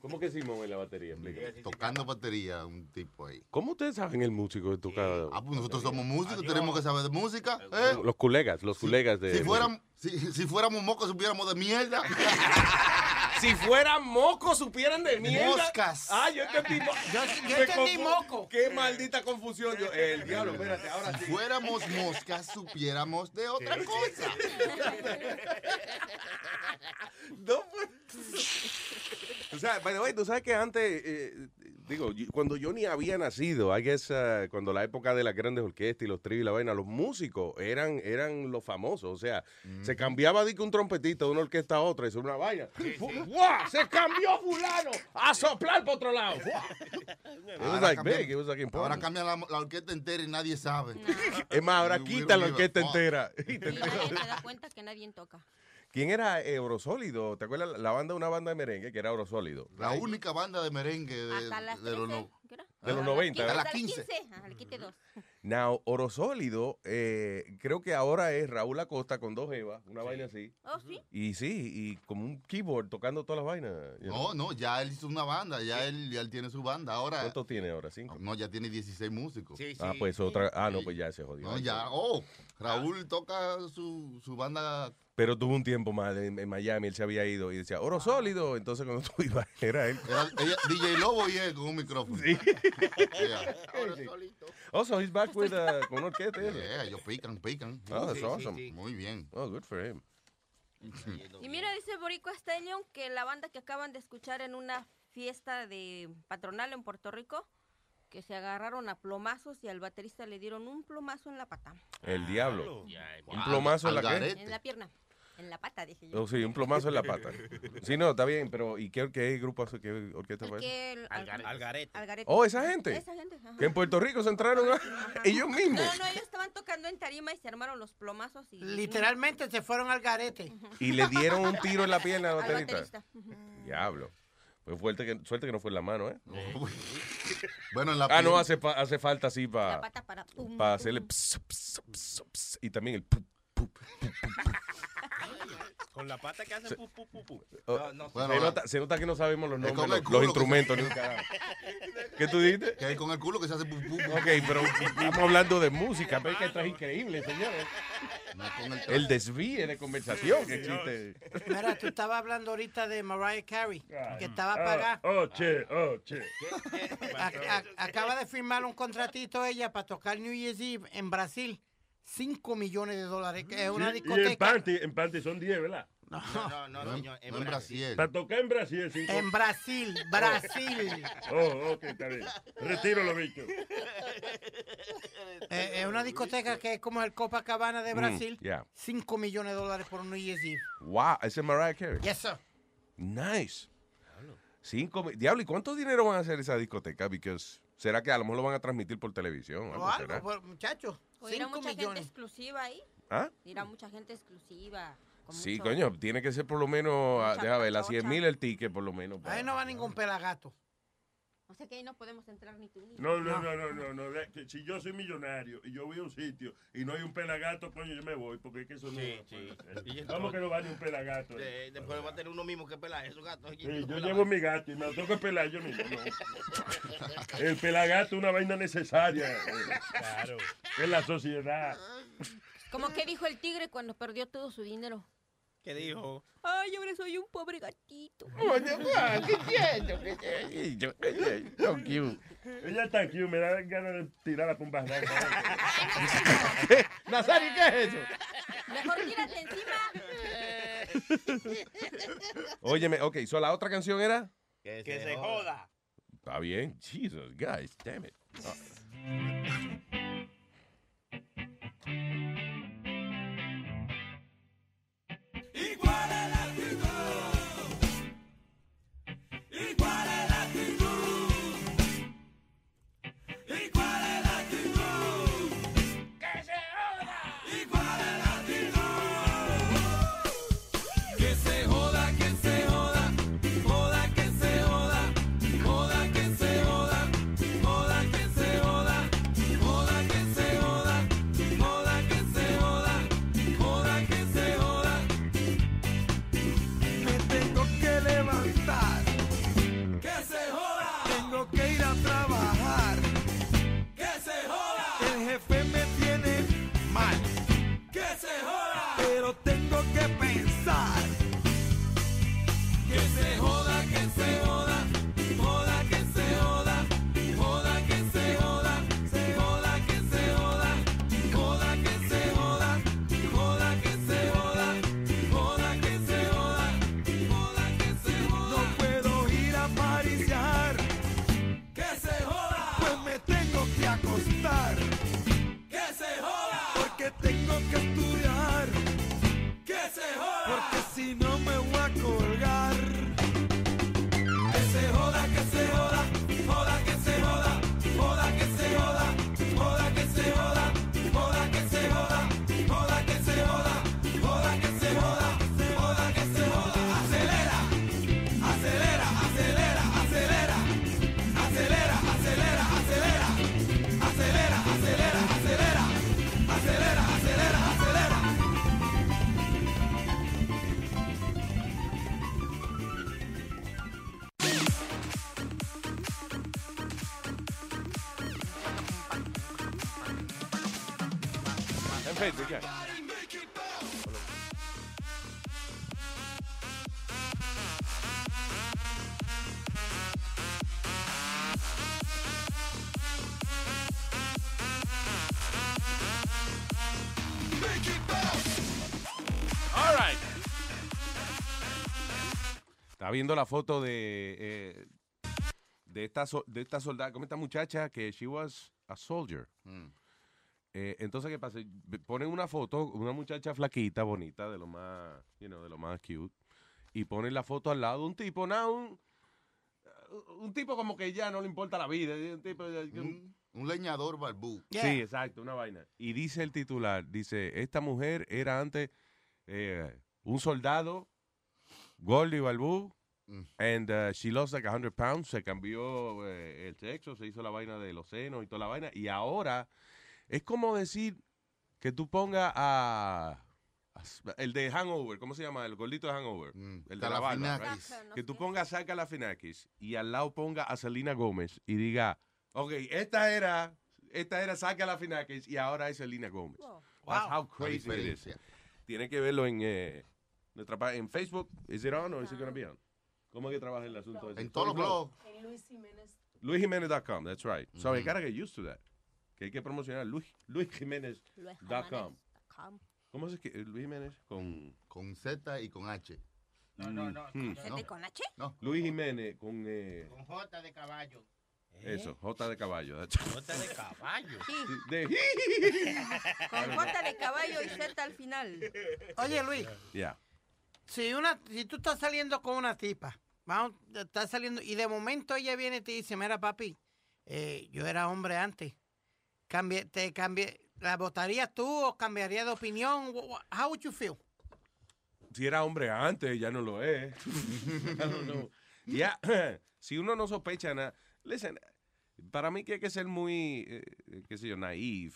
¿Cómo que Simón en la batería? Explícame. Tocando batería, un tipo ahí. ¿Cómo ustedes saben el músico tu casa? Ah, pues nosotros somos músicos, tenemos que saber de música. ¿eh? Los colegas, los colegas de... Si, fuéramos, si, si fuéramos mocos, supiéramos de mierda. Si fueran mocos, supieran de mierda. Moscas. Ah, yo entendí. Yo- yo entendí moco. Qué maldita confusión. Yo, el diablo, espérate, ahora Si fuéramos moscas, supiéramos de otra cosa. No, pues. O sea, by the way, tú sabes que antes, eh, digo, yo- cuando yo ni había nacido, I guess, uh, cuando la época de las grandes orquestas y los tríos y la vaina, los músicos eran, eran los famosos. O sea, se cambiaba de que un trompetito de una orquesta a otra, eso era una vaina. ¡Guau! ¡Se cambió fulano! ¡A soplar por otro lado! It was like cambia- big, it was like important. ahora cambia la, la orquesta entera y nadie sabe. Es más, ahora quitan la orquesta entera. Y nadie se da cuenta que nadie toca. ¿Quién era eh, Eurosólido? ¿Te acuerdas la banda, una banda de merengue que era Eurosólido? La única banda de merengue de, Hasta las de los 13, no- ¿qué era? De los Hasta 90, Hasta las 15. Ajá, le quité dos. Now, Oro Sólido, eh, creo que ahora es Raúl Acosta con dos Evas, una vaina así. Oh, sí. Y sí, y como un keyboard tocando todas las vainas. you know. No, no, ya él hizo una banda, ya él, ya él tiene su banda. Ahora, ¿Cuántos tiene ahora? ¿Cinco? no, ya tiene 16 músicos. ah, pues otra. Ah, no, pues ya se jodió. No, ya, oh, Raúl toca su, su banda. Pero tuvo un tiempo más en, en Miami, él se había ido y decía, Oro Sólido. Entonces cuando tú ibas, era él. Era ella- DJ Lobo y él con un micrófono. Sí. Yeah. Also, he's back with, uh, con orquesta. Yeah, ellos pican, pican. Oh, that's Sí, awesome. sí. Muy bien. Oh, good for him. Y mira, dice Boricua Stallion que la banda que acaban de escuchar en una fiesta de patronal en Puerto Rico, que se agarraron a plomazos y al baterista le dieron un plomazo en la pata. El diablo. Ya, Un plomazo en la qué? En la pierna. En la pata, dije yo. Oh, sí, un plomazo en la pata. Sí, no, está bien, pero ¿y qué, qué grupo, hace- qué orquesta fue? esa? Algarete. Algarete. Oh, esa gente. Esa gente. ajá. Que en Puerto Rico se entraron a ellos mismos. No, no, ellos estaban tocando en tarima y se armaron los plomazos y... literalmente se fueron al garete. Y le dieron un tiro en la pierna al Al baterista. Diablo. Pues fuerte que, suerte que no fue en la mano, ¿eh? Bueno, en la Ah, no, hace, hace falta así La para pata para... para hacerle pum. ps, ps, ps, ps, y también el pu, pu, pu, pu, pu. Con la pata que hace pu, pu, pu, pu. Oh, No, no sé. se, nota, se nota que no sabemos los Es nombres, los, que instrumentos se-. ¿Qué tú dijiste? Que es con el culo que se hace pu, pu, pu. Ok, pero estamos hablando de música, pero es que esto es increíble, señores. No con el- El desvíe de conversación que existe. Mira, tú estabas hablando ahorita de Mariah Carey, que estaba Ah, pagada. Oh, che, oh, che. A- a- acaba de firmar un contratito ella para tocar New Year's Eve en Brasil. 5 millones de dólares, que es una Sí, y en discoteca. Panty, en Panty son 10, ¿verdad? No, No, no, No, señor, no en Brasil. Para tocar en Brasil, cinco. En Brasil, Brasil. Oh, ok, está bien. Retiro los bichos. Eh, es una discoteca que es como el Copacabana de Mm, Brasil. yeah. 5 millones de dólares por un New Year's Eve. Wow, ese es Mariah Carey. Yes, sir. Nice. Cinco Diablo, ¿y cuánto dinero van a hacer esa discoteca? Because será que a lo mejor lo van a transmitir por televisión. O algo será? pues, muchachos. O irá 5 mucha gente millones. exclusiva ahí. ¿Ah? Irá mucha gente exclusiva. Sí, mucho- coño, tiene que ser por lo menos, a, Mucha déjame ver, a pachocha. 100 mil el ticket por lo menos. Ahí no va ningún pelagato. O sea que ahí no podemos entrar ni tú ni yo. No, no, no, no, no, no. que Si yo soy millonario y yo voy a un sitio y no hay un pelagato, coño, yo me voy, porque es que eso no. Sí, sí. Y entonces- Vamos que no va ni un pelagato. Eh, después va a tener uno mismo que pelar esos gatos. Sí, yo llevo mi gato y me lo tengo que pelar yo mismo. no. El pelagato es una vaina necesaria. eh, Claro. En la sociedad. Como que dijo el tigre cuando perdió todo su dinero. ¿Qué dijo? Ay, ahora soy un pobre gatito. Ella está cute, me da ganas de tirarla por un barranco. Nazario, ¿qué es eso? Mejor tírate encima. Óyeme, ok, so la otra canción era. Que se joda. Está bien. Jesus, guys, damn it. viendo la foto de eh, de esta so- de esta soldada, como esta muchacha que she was a soldier. Eh, entonces qué pasa, ponen una foto, una muchacha flaquita, bonita, de lo más, you know, de lo más cute, y ponen la foto al lado de un tipo, nada, un un tipo como que ya no le importa la vida, un tipo Un, un leñador barbú. Sí, exacto, una vaina. Y dice el titular, dice, esta mujer era antes eh, un soldado, gordo y and uh, she lost like 100 pounds, se cambió eh, el sexo, se hizo la vaina de los senos y toda la vaina, y ahora es como decir que tú pongas a... a- El de Hangover, ¿cómo se llama? El gordito de Hangover. el de la barba. Right? Que tú pongas a Saka Lafinakis y al lado ponga a Selena Gómez y diga, ok, esta era, esta era Saka Lafinakis y ahora es Selena Gómez. That's how La crazy it is. Tiene que verlo en eh, nuestra en Facebook. ¿Is it on or is it gonna be on? ¿Cómo es que trabaja el asunto ese? En todos los blogs. En Luis Jiménez. LuisJiménez.com, that's right. So I gotta get used to that. Que hay que promocionar Luis, LuisJiménez.com. ¿Cómo se escribe? Luis Jiménez con... Con Z y con H. No, no, no. ¿Z con H? No. Luis Jiménez con... eh, Con J de caballo. eso, J de caballo. J de caballo. De... Con J de caballo y Z al final. Oye, Luis, Yeah. Si, una, si tú estás saliendo con una tipa, vamos, estás saliendo, y de momento ella viene y te dice, mira, papi, eh, yo era hombre antes. Cambié, te cambié, ¿la votarías tú o cambiarías de opinión? How would you feel? Si era hombre antes, ya no lo es. Ya, si uno no sospecha nada. Listen, para mí que hay que ser muy, eh, qué sé yo, naive.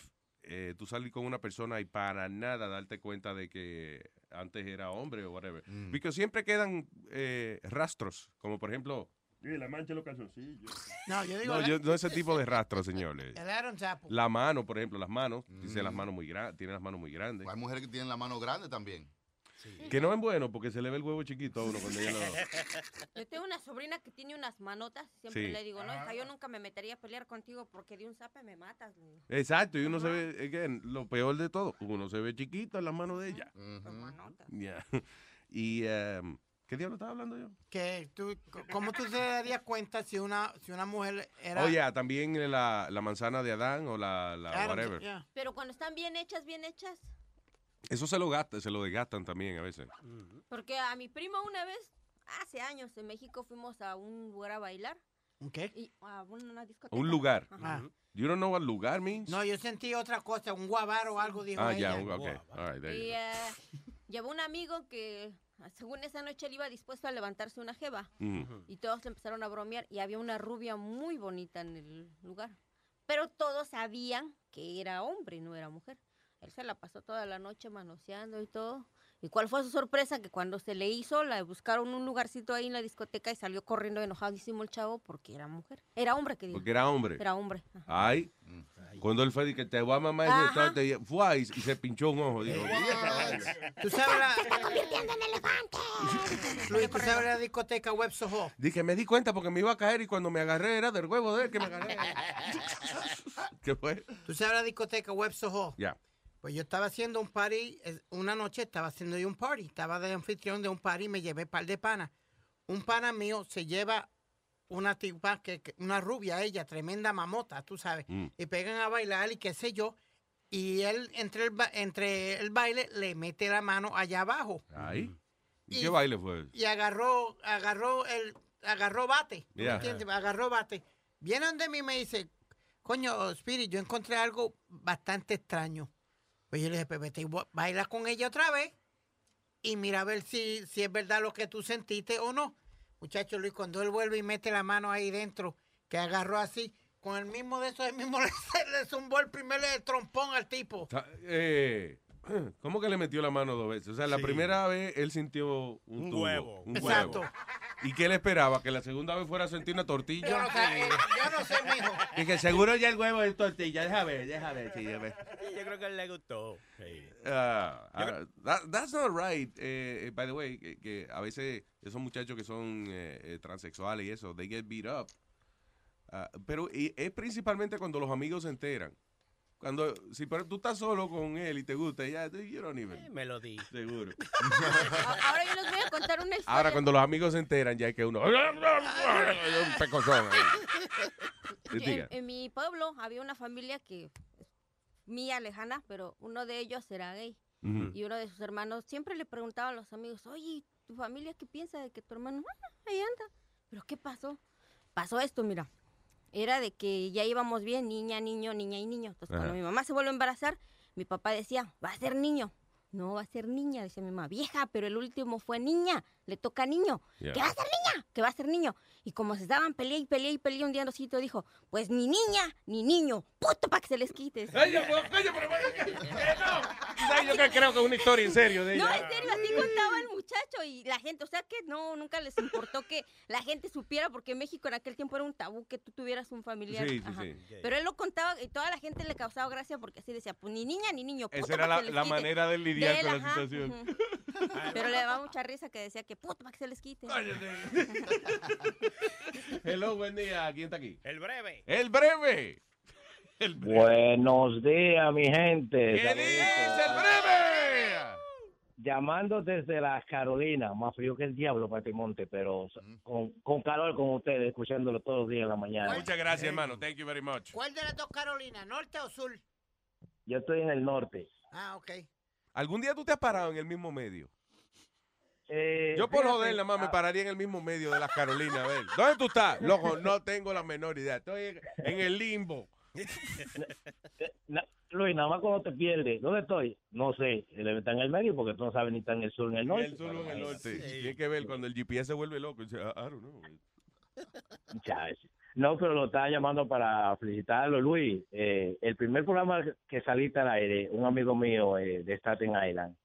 Eh, tú salir con una persona y para nada darte cuenta de que antes era hombre o whatever. Porque siempre quedan eh, rastros, como por ejemplo... La mancha de los calzoncillos. No, yo digo, No, la- yo- no ese tipo de rastros, señores. La mano, por ejemplo, las manos. Dice las manos muy grandes, tiene las manos muy grandes. Hay mujeres que tienen la mano grande también. Que no es bueno porque se le ve el huevo chiquito a uno cuando ella lo... Yo tengo una sobrina que tiene unas manotas. Siempre Sí. le digo, no, hija, yo nunca me metería a pelear contigo porque de un zape me matas. le digo. Exacto, y uno se ve, again, lo peor de todo, uno se ve chiquito en las manos de ella. Ya. Y, um, ¿qué diablo estaba hablando yo? Que tú, ¿Cómo tú te darías cuenta si una, si una mujer era... Oye, también la, la manzana de Adán o la, la whatever. yeah. Pero cuando están bien hechas, bien hechas. Eso se lo gasta, se lo desgastan también a veces. Porque a mi prima una vez, hace años, en México fuimos a un lugar a bailar. ¿Qué? Y a una discoteca. Un lugar. Ajá. You don't know what lugar means? No, yo sentí otra cosa, un guabar o algo, dijo ah, ya, un- ok. All right, there you Y go. eh, llevó un amigo que, según esa noche, él iba dispuesto a levantarse una jeva. Ujú. Y todos empezaron a bromear. Y había una rubia muy bonita en el lugar. Pero todos sabían que era hombre, no era mujer. Él se la pasó toda la noche manoseando y todo. ¿Y cuál fue su sorpresa? Que cuando se le hizo, la buscaron un lugarcito ahí en la discoteca y salió corriendo enojadísimo el chavo porque era mujer. Era hombre, que digo. Porque era hombre. Era hombre. ajá. Ay, cuando él fue y que te voy a mamar y, fue, y, y se pinchó un ojo. Dijo, "Mira esa vaina". ¿Tú sabes la... Luis, ¿tú sabes la discoteca Web Soho? Dije, me di cuenta porque me iba a caer y cuando me agarré era del huevo de él que me agarré. ¿Qué fue? ¿Tú sabes la discoteca Web Soho? Ya. Pues yo estaba haciendo un party, una noche estaba haciendo yo un party, estaba de anfitrión de un party y me llevé un par de panas. Un pana mío se lleva una tipa, que, que- una rubia, ella, tremenda mamota, tú sabes, Mm. y pegan a bailar y qué sé yo, y él entre el, ba- entre el baile le mete la mano allá abajo Ahí. ¿Y, Y- qué baile fue? y agarró, agarró el, agarró bate, ¿tú me entiendes? Agarró bate. Viene donde mí y me dice, coño, Spirit, yo encontré algo bastante extraño. Pues yo le dije, pues vete y bo- baila con ella otra vez y mira a ver si, si es verdad lo que tú sentiste o no. Muchacho Luis, cuando él vuelve y mete la mano ahí dentro, que agarró así, con el mismo de eso, el mismo le, le zumbó el primer trompón al tipo. Eh, ¿Cómo que le metió la mano dos veces? O sea, la Sí. primera vez él sintió un, Un tubo, huevo. un Exacto. huevo. ¿Y qué le esperaba? ¿Que la segunda vez fuera a sentir una tortilla? Yo no sé, yo no sé, mijo. Y que seguro ya el huevo es tortilla. Deja ver, deja ver. Sí, a ver. Yo creo que a él le gustó. Sí. Ah, ah, that- that's not right. Eh, eh, by the way, que, que a veces esos muchachos que son eh, transexuales y eso, they get beat up. Ah, pero y es principalmente cuando los amigos se enteran. Cuando, si por- tú estás solo con él y te gusta, ya, you don't even. Me lo di. Seguro. Ahora yo les voy a contar una historia. Ahora, cuando los amigos se enteran, ya es que uno. un pecozón. En, en mi pueblo había una familia que mía lejana, pero uno de ellos era gay. Y uno de sus hermanos siempre le preguntaba a los amigos, oye, ¿tu familia qué piensa de que tu hermano, "Ah, ahí anda? ¿Pero qué pasó? Pasó esto, mira. Era de que ya íbamos bien, niña, niño, niña y niño. Entonces, cuando mi mamá se vuelve a embarazar, mi papá decía, va a ser niño. No, va a ser niña, dice mi mamá. Vieja, pero el último fue niña. Le toca niño. Ya. ¿Qué va a ser niña? Que va a ser niño. Y como se estaban pelea y pelea y pelea, un día Rosito dijo, pues ni niña ni niño. Puto para que se les quite. Ay, yo, pues, pero. ¿Sabes? Yo que creo que es una historia en serio de ella. No, en serio, así contaba el muchacho y la gente, o sea que no, nunca les importó que la gente supiera, porque en México en aquel tiempo era un tabú que tú tuvieras un familiar. Sí, sí, Ajá. sí. Pero él lo contaba y toda la gente le causaba gracia porque así decía, pues ni niña ni niño. Esa era pa' la, que se les la quite". manera de lidiar De él, con la ajá, situación. Pero le daba mucha risa que decía que puto para que se les quite. Hello, buen día. ¿Quién está aquí? El breve. El breve. Buenos días, mi gente. ¿Qué dice el breve? Llamando desde la Carolina, más frío que el diablo para este monte, pero con, con calor con ustedes, escuchándolo todos los días en la mañana. Muchas gracias, hermano. Thank you very much. ¿Cuál de las dos Carolinas, norte o sur? Yo estoy en el norte. Ah, ok. ¿Algún día tú te has parado en el mismo medio? Eh, Yo por joder, nada más me ah, pararía en el mismo medio de las Carolinas. A ver, ¿dónde tú estás? Loco, no tengo la menor idea. Estoy en el limbo. na- Luis, nada más cuando te pierdes, ¿dónde estoy? No sé, está en el medio porque tú no sabes ni está en el sur ni en el norte. En el sur o en el norte. Tiene que ver cuando el GPS se vuelve loco. Dice, "Ah, I don't know. Muchachos. No, pero lo estaba llamando para felicitarlo, Luis. Eh, el primer programa que saliste al aire, un amigo mío eh, de Staten Island,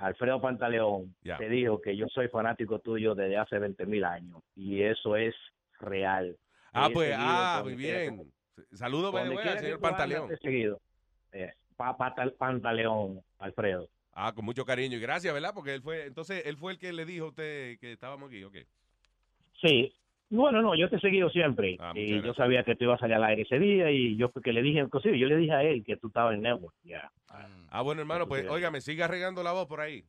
Alfredo Pantaleón, Ya. te dijo que yo soy fanático tuyo desde hace 20 mil años. Y eso es real. Ah, pues, ah, muy bien. Saludos, que señor Pantaleón. seguido. Eh, pa- Pata- Pantaleón, Alfredo. Ah, con mucho cariño y gracias, ¿verdad? Porque él fue, entonces, él fue el que le dijo a usted que estábamos aquí, ok. Sí. Bueno, no, yo te he seguido siempre. Ah, muchas y yo gracias. sabía que tú ibas a salir al aire ese día y yo que le dije, inclusive, yo le dije a él que tú estabas en Network. Ya. Ah, bueno, hermano, pues, Entonces, óigame, siga regando la voz por ahí.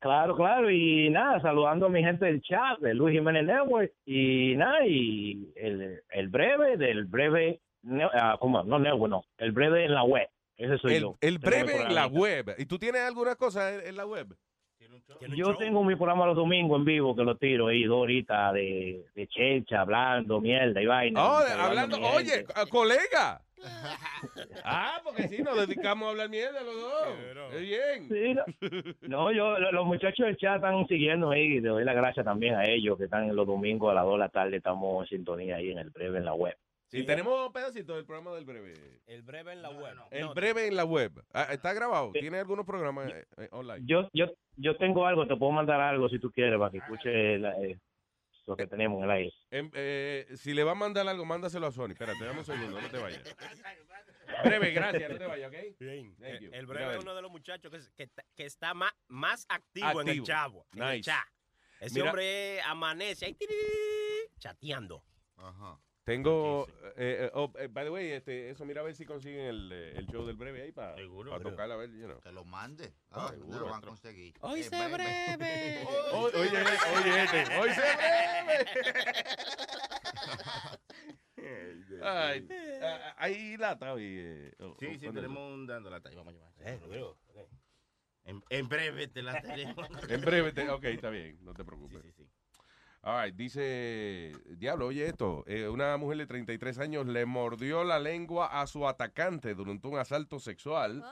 Claro, claro, y nada, saludando a mi gente del chat, de Luis Jiménez Network, y nada, y el, el breve del breve, ne- ah, ¿cómo? No Network, no, el breve en la web, ese soy El, yo. el breve en la web. ¿Y tú tienes alguna cosa en, en la web? Yo tengo mi programa los domingos en vivo que lo tiro ahí dos horitas de, de checha, hablando, mierda y vaina. Oh, hablando, oye, colega. ah, porque sí, nos dedicamos a hablar mierda los dos. Qué bien. Sí, no, no, yo, lo- los muchachos del chat están siguiendo ahí, le doy la gracia también a ellos que están los domingos a las 2 de la tarde, estamos en sintonía ahí en el breve en la web. Sí, tenemos pedacitos del programa del breve. El breve en la web. El breve en la web. Ah, ¿Está grabado? ¿Tiene algunos programas eh, eh, online? Yo, yo, yo tengo algo, te puedo mandar algo si tú quieres para que escuche la- eh, lo que tenemos en el aire. Em, eh, si le va a mandar algo, mándaselo a Sony. Espérate, dame un segundo, no te vayas. Breve, gracias, no te vayas, ¿ok? Bien. Thank you. El breve es uno de los muchachos que, que, está- que está más, más activo, en el chavo. En el Nice. chat. Ese Mira- hombre amanece ahí tirirí, chateando. Ajá. Tengo, eh, eh, oh, eh, by the way, este, eso mira a ver si consiguen el, eh, el show del breve ahí para tocar a ver, you know. Que lo mande. Ah, seguro. lo van a conseguir. Hoy Eh, se breve. Hoy- oye, oye, este, hoy se breve. Ay, ah, hay lata hoy. eh, o- Sí, o sí, tenemos un dando lata. Vamos a llevar. En, en breve te la tenemos. En breve, te- ok, está bien, no te preocupes. All right, dice, diablo, oye esto, eh, una mujer de 33 años le mordió la lengua a su atacante durante un asalto sexual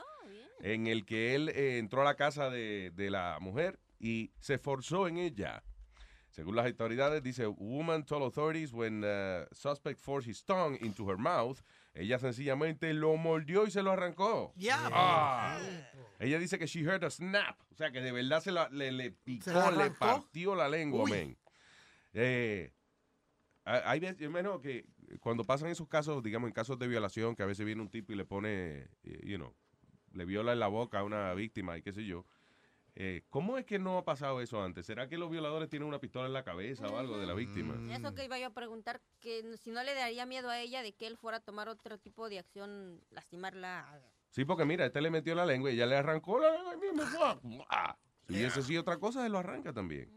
en el que él eh, entró a la casa de, de la mujer y se forzó en ella. Según las autoridades, dice, woman told authorities when uh, suspect forced his tongue into her mouth, ella sencillamente lo mordió y se lo arrancó. Ah. Ella dice que she heard a snap, o sea que de verdad se la- le, le picó, ¿Se la le partió la lengua, men. Eh, hay veces, yo menos que cuando pasan esos casos, digamos, en casos de violación, que a veces viene un tipo y le pone, eh, you know, le viola en la boca a una víctima y qué sé yo. eh, ¿Cómo es que no ha pasado eso antes? ¿Será que los violadores tienen una pistola en la cabeza o algo de la víctima? Eso que iba yo a preguntar, que si no le daría miedo a ella de que él fuera a tomar otro tipo de acción, lastimarla. Sí, porque mira, este le metió la lengua y ya le arrancó la lengua. Si hubiese sido otra cosa, se lo arranca también.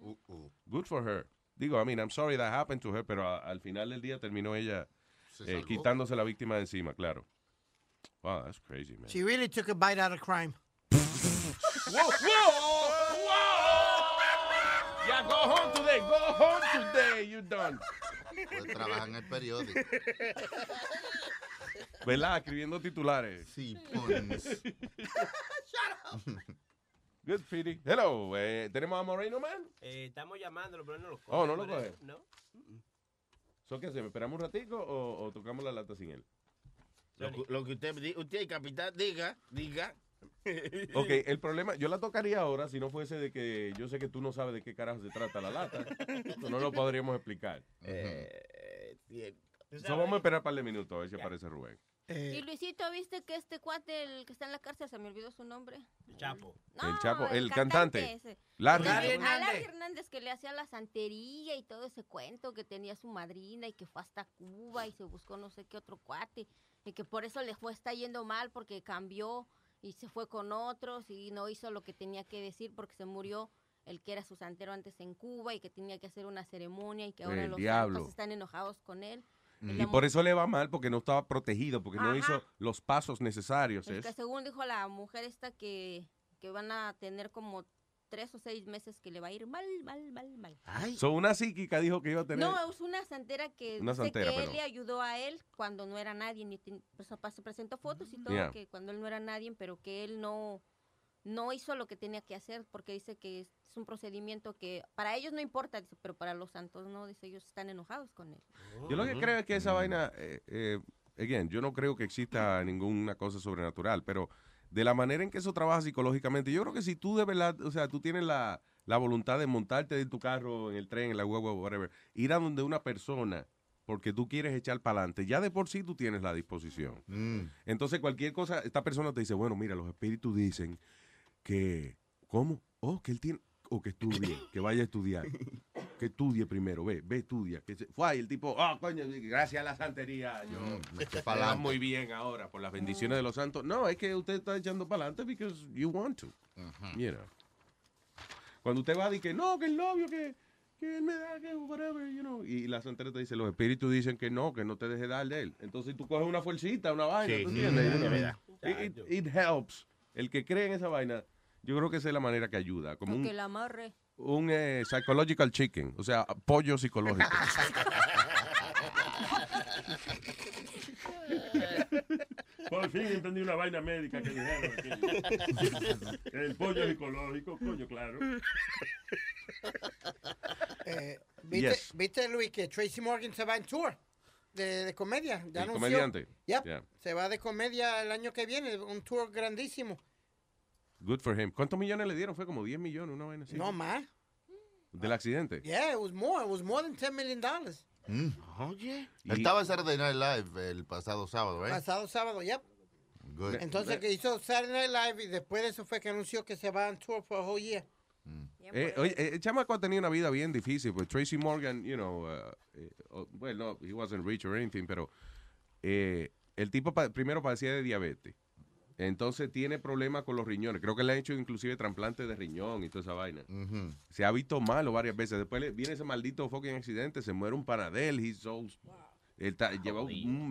Good for her. Digo, I mean, I'm sorry that happened to her, pero a- al final del día terminó ella eh, quitándose la víctima de encima, claro. Wow, that's crazy, man. She really took a bite out of crime. Whoa, Ya, go home today, go home today, you done. Pues trabaja en el periódico. ¿Verdad? Escribiendo titulares. Sí, pues. Good, Speedy. Hello, eh, ¿tenemos a Moreno Man? Eh, estamos llamándolo, pero no lo coge. Oh, ¿no lo coge? No. ¿So qué hacemos? ¿Esperamos un ratico o, o tocamos la lata sin él? Lo, que- lo que usted, di- usted, capitán, diga, diga. Ok, el problema, yo la tocaría ahora si no fuese de que yo sé que tú no sabes de qué carajo se trata la lata. No lo podríamos explicar. Eh, bien. Vamos a esperar un par de minutos a ver si aparece Rubén. Y Luisito, ¿viste que este cuate, el que está en la cárcel, se me olvidó su nombre? Chapo. el Chapo, el, cantante. ese. Larry. A Larry Hernández que le hacía la santería y todo ese cuento que tenía su madrina y que fue hasta Cuba y se buscó no sé qué otro cuate y que por eso le fue está yendo mal porque cambió y se fue con otros y no hizo lo que tenía que decir porque se murió el que era su santero antes en Cuba y que tenía que hacer una ceremonia y que ahora El los diablo. están enojados con él. Y por eso le va mal, porque no estaba protegido, porque no hizo los pasos necesarios. El ¿es? que según dijo la mujer esta que, que van a tener como tres o seis meses que le va a ir mal, mal, mal, mal. So, una psíquica dijo que iba a tener... No, es una santera que Una dice santera, que él le ayudó a él cuando no era nadie, ni ten- pues, presentó fotos y todo, Yeah. que cuando él no era nadie, pero que él no, no hizo lo que tenía que hacer, porque dice que es un procedimiento que para ellos no importa, dice, pero para los santos no, dice, ellos están enojados con él. Yo lo que creo es que esa vaina, eh, eh, again, yo no creo que exista ninguna cosa sobrenatural, pero de la manera en que eso trabaja psicológicamente, yo creo que si tú de verdad, o sea, tú tienes la, la voluntad de montarte en tu carro, en el tren, en la huevo, whatever, ir a donde una persona porque tú quieres echar para adelante, ya de por sí tú tienes la disposición. Entonces cualquier cosa, esta persona te dice, bueno, mira, los espíritus dicen que, ¿cómo? Oh, que él tiene, o que estudie, que vaya a estudiar, que estudie primero, ve, ve, estudia. Que se, fue ahí el tipo, ah, coño, gracias a la santería, yo va muy bien ahora por las bendiciones de los santos. No, es que usted está echando para adelante because you want to. You know. Cuando usted va decir que no, que el novio, que, que él me da, que whatever, you know. Y la santera te dice, los espíritus dicen que no, que no te deje dar de él. Entonces tú coges una fuercita, una vaina, Sí, ¿tú entiendes? sí. It, it- it helps. El que cree en esa vaina, yo creo que esa es la manera que ayuda. Como un, que la amarre. un eh, psychological chicken, o sea, pollo psicológico. Por fin entendí una vaina médica que dijeron aquí. Que el pollo psicológico, coño, claro. Eh, ¿viste, Yes. ¿Viste, Luis, que Tracy Morgan se va en tour de, de comedia? Ya anunció. comediante. Yep, Yeah. Se va de comedia el año que viene, un tour grandísimo. Good for him. ¿Cuántos millones le dieron? Fue como 10 millones, una vaina así. No más. Del accidente. Yeah, it was more. It was more than 10 million dollars. Oye. Él estaba en Saturday Night Live el pasado sábado, ¿eh? Pasado sábado, yep. Good. Entonces que hizo Saturday Night Live y después de eso fue que anunció que se va en tour for a whole year. Eh, oye, eh, el chamaco ha tenido una vida bien difícil, pues Tracy Morgan, you know, uh, eh, oh, well, no, he wasn't rich or anything, pero eh, el tipo pa- primero padecía de diabetes. Entonces tiene problemas con los riñones. Creo que le han hecho inclusive trasplante de riñón y toda esa vaina. Se ha visto malo varias veces. Después le- viene ese maldito fucking accidente, se muere un panadel, he's so, él está- lleva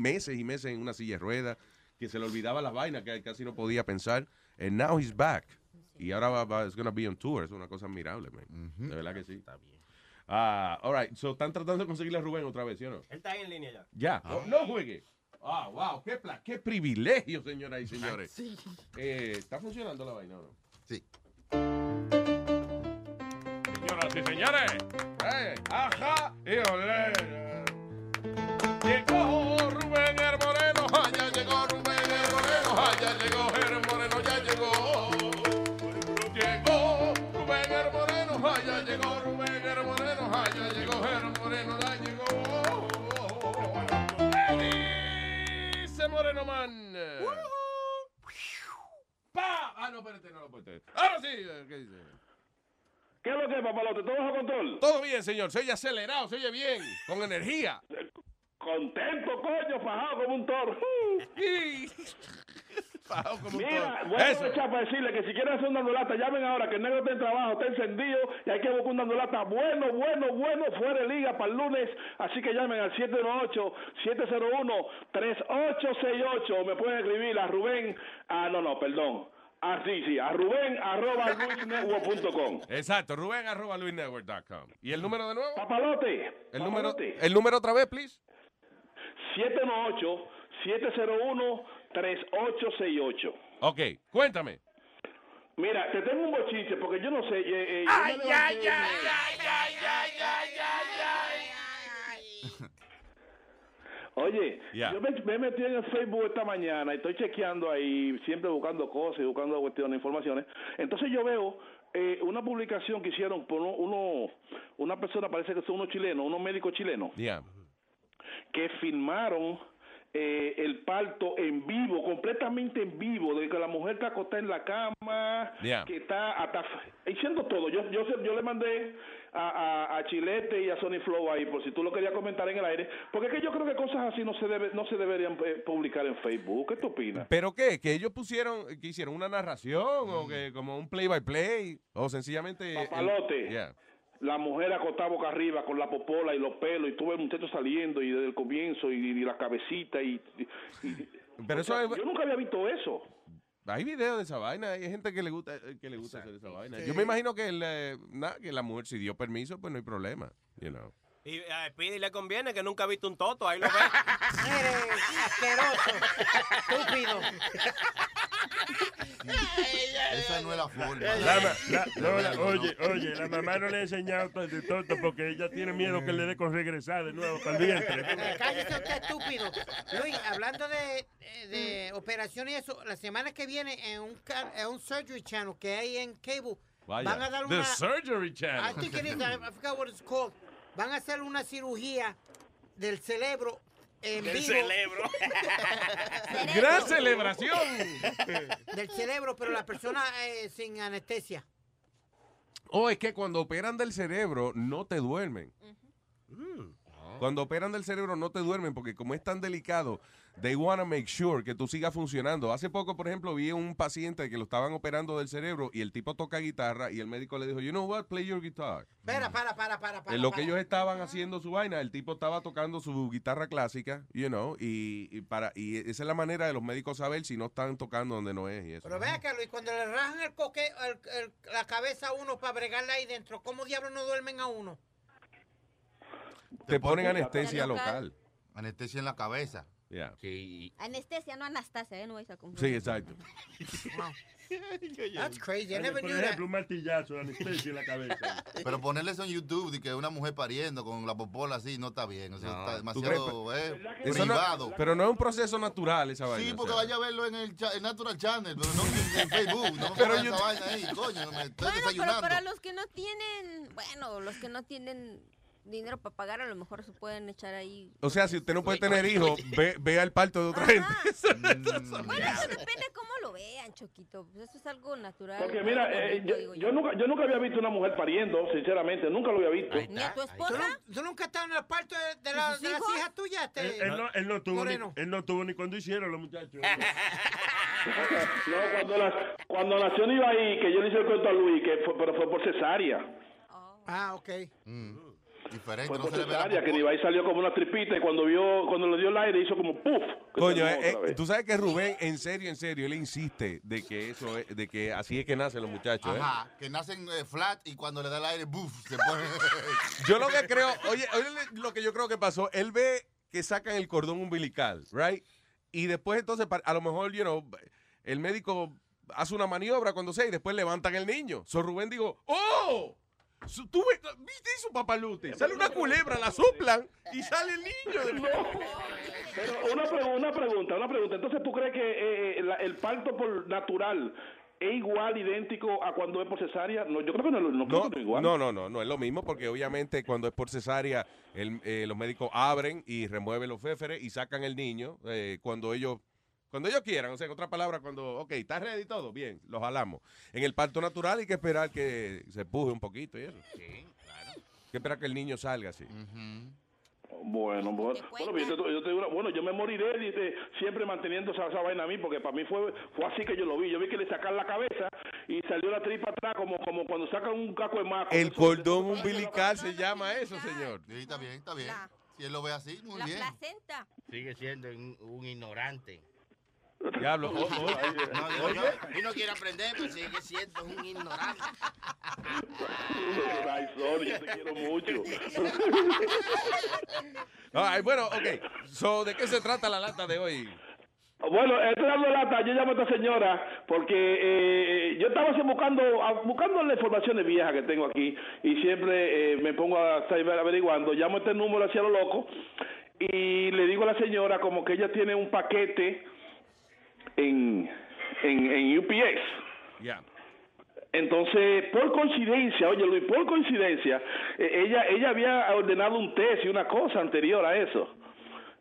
meses y meses en una silla de ruedas, que se le olvidaba las vainas, que casi no podía pensar. And now he's back. Y ahora va, va, it's gonna be on tour. Es una cosa admirable, man. De verdad que sí. Está bien. Ah, all right. So, están tratando de conseguirle a Rubén otra vez, ¿sí o no? Él está en línea ya. Ya. No, no juegue. Ah, wow. Qué, pla- qué privilegio, señoras y señores. Sí. Eh, ¿Está funcionando la vaina o no? Sí. Señoras y señores. Eh, ajá. Y olé. Llegó Ah, no, lo. Ahora sí, eh, ¿qué dice? ¿Qué es lo que es, papalote? ¿Todo bajo control? Todo bien, señor. Se oye acelerado, se oye bien, con energía. Contento, coño, fajado como un toro. Fajado como un Mira, toro. voy a aprovechar para decirle que si quieren hacer un dando lata, llamen ahora que el negro está en trabajo, está encendido y hay que buscar un dando lata bueno, bueno, bueno, fuera de liga para el lunes. Así que llamen al 718-701-3868. Me pueden escribir a Rubén, ah, no, no, perdón. Ah, sí, sí, a Rubén arroba luisnetwork.com. Exacto, Rubén arroba luisnetwork.com. ¿Y el número de nuevo? Papalote. El número, papalote. el número otra vez, please. 718-701-3868. Ok, cuéntame. Mira, te tengo un bochinche porque yo no sé. eh, eh, yo Ay, me ay, levanté- ay, ay, ay, ay, ay, ay, ay. Oye, yo me, me metí en el Facebook esta mañana y estoy chequeando ahí, siempre buscando cosas y buscando cuestiones, informaciones. Entonces yo veo eh, una publicación que hicieron por uno, uno- una persona, parece que son unos chilenos, unos médicos chilenos, que filmaron eh, el parto en vivo, completamente en vivo, de que la mujer está acostada en la cama, que está hasta diciendo todo. Yo, yo, yo le mandé a, a, a Chilete y a Sony Flow ahí, por si tú lo querías comentar en el aire, porque es que yo creo que cosas así no se debe, no se deberían eh, publicar en Facebook. ¿Qué tú opinas? ¿Pero qué? ¿Que ellos pusieron, que hicieron una narración o que como un play by play? ¿O sencillamente... el- Papalote. La mujer acostada boca arriba con la popola y los pelos y tuve el muchacho saliendo y desde el comienzo y, y la cabecita y, y- y- Pero sea, eso es- yo nunca había visto eso. Hay videos de esa vaina, hay gente que le gusta eh, que le gusta hacer esa vaina. Yo me imagino que, el, eh, nada, que la mujer si dio permiso, pues no hay problema, you know. Y a Speedy le conviene que nunca ha visto un toto, ahí lo ve. asqueroso, estúpido. Esa no es la forma. La ma- la- no, la- oye, oye, la mamá no le ha enseñado todo de tonto porque ella tiene miedo que le dé con regresar de nuevo para el vientre. Cállese usted, estúpido. Luis, hablando de, de, de operaciones y eso, la semana que viene en un, en un surgery channel que hay en cable, Vaya. van a dar The una... Surgery Channel. I think it is, I forgot what it's called. Van a hacer una cirugía del cerebro en Del vivo. cerebro. ¡Gran celebración! Del cerebro, pero la persona eh, sin anestesia. O es que cuando operan del cerebro no te duermen. Cuando operan del cerebro no te duermen porque como es tan delicado, they want to make sure que tú sigas funcionando. Hace poco, por ejemplo, vi un paciente que lo estaban operando del cerebro y el tipo toca guitarra y el médico le dijo, you know what, play your guitar. Espera, para, para, para, para. En lo para. que ellos estaban haciendo su vaina, el tipo estaba tocando su guitarra clásica, you know, y, y para y esa es la manera de los médicos saber si no están tocando donde no es y eso. Pero vea que Luis, cuando le rajan el coque, el- el- la cabeza a uno para bregarle ahí dentro, ¿cómo diablos no duermen a uno? Te ponen ponen anestesia local. local. Anestesia en la cabeza. Sí. Anestesia, no Anastasia, ¿eh? No vais a confundir. Sí, exacto. That's crazy. I never Por knew that. ejemplo, un martillazo de anestesia en la cabeza. Pero ponerle eso en YouTube de que una mujer pariendo con la popola así no está bien. O sea, está ¿tú demasiado eh, Eso no- privado. pero no es un proceso natural esa vaina. Sí, o porque sea. vaya a verlo en el, cha- Natural Channel, pero no en, en Facebook. No me Pero pongan vaina ahí, coño. Me estoy Bueno, pero desayunando. para los que no tienen, bueno, los que no tienen dinero para pagar, a lo mejor se pueden echar ahí. O sea, si usted no puede tener hijos, ve, vea el parto de otra gente. Bueno, eso depende cómo lo vean, Choquito. Pues eso es algo natural. Porque mira, eh, yo, nunca, yo nunca había visto una mujer pariendo, sinceramente, nunca lo había visto. ¿Ni a tu ¿Tú, esposa? no- tú nunca estado en el parto de, de la- de las hijas tuyas? Él, Este, él no, él, no tuvo ni, Moreno. él no tuvo ni cuando hicieron los muchachos. No, cuando, la- cuando nació Ibaí, que yo le hice el cuento a Luis, que fue, pero fue por cesárea. Ah, ok. Diferente, Fue no por se le ve la cesárea, que. Ibaí salió como una tripita y cuando vio, cuando le dio el aire hizo como puff. Coño, eh, eh, tú sabes que Rubén, en serio, en serio, él insiste de que eso es, de que así es que nacen los muchachos. ¿eh? Ajá, que nacen eh, flat y cuando le da el aire, ¡buf! Se pone. Yo lo que creo, oye, oye lo que yo creo que pasó, él ve que sacan el cordón umbilical, right? Y después entonces, a lo mejor, you know, el médico hace una maniobra cuando sea y después levantan el niño. So Rubén digo, ¡oh! Su- ¿Tú ve- viste eso, papalute? Sale una culebra, la soplan y sale el niño. de- Pero una, pregu- una pregunta, una pregunta. Entonces, ¿tú crees que eh, eh, la- el parto por natural es igual, idéntico a cuando es por cesárea. No, yo creo que no, no, creo No, que no es igual. no, no, no, no es lo mismo porque obviamente cuando es por cesárea el- eh, los médicos abren y remueven los féferes y sacan el niño eh, cuando ellos cuando ellos quieran, o sea, en otra palabra, cuando, ok, está ready todo, bien, lo jalamos. En el parto natural hay que esperar que se puje un poquito y eso. Sí, claro. Hay que esperar que el niño salga así. Bueno, bueno, bueno, yo te- yo te digo una- bueno, yo me moriré de- siempre manteniendo esa, esa vaina a mí, porque para mí fue fue así que yo lo vi. Yo vi que le sacaron la cabeza y salió la tripa atrás, como como cuando sacan un caco de maco. El cordón umbilical se llama eso, señor. Sí, está bien, está bien. Si él lo ve así, muy La bien. placenta. Sigue siendo un, un ignorante. Diablo. No, digo yo, y no quiere aprender, pero sigue siendo un ignorante. Ay, sorry, yo te quiero mucho. Ay, bueno, ok. So, ¿De qué se trata la lata de hoy? Bueno, estoy dando lata, yo llamo a esta señora porque eh, yo estaba buscando buscando las informaciones viejas que tengo aquí y siempre eh, me pongo a estar averiguando, llamo a este número hacia lo loco y le digo a la señora como que ella tiene un paquete en, en, en UPS. Ya. Entonces, por coincidencia, oye Luis, por coincidencia, eh, ella ella había ordenado un test y una cosa anterior a eso.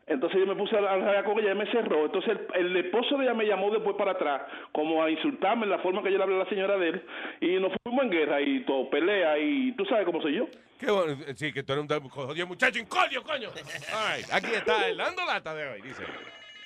Entonces yo me puse a hablar con ella y me cerró. Entonces el, el esposo de ella me llamó después para atrás, como a insultarme en la forma que yo le hablé a la señora de él. Y nos fuimos en guerra y todo, pelea y tú sabes cómo soy yo. Qué bueno. Sí, que tú eres un jodido muchacho incordio, coño. All right, Aquí está el dando lata de hoy, dice.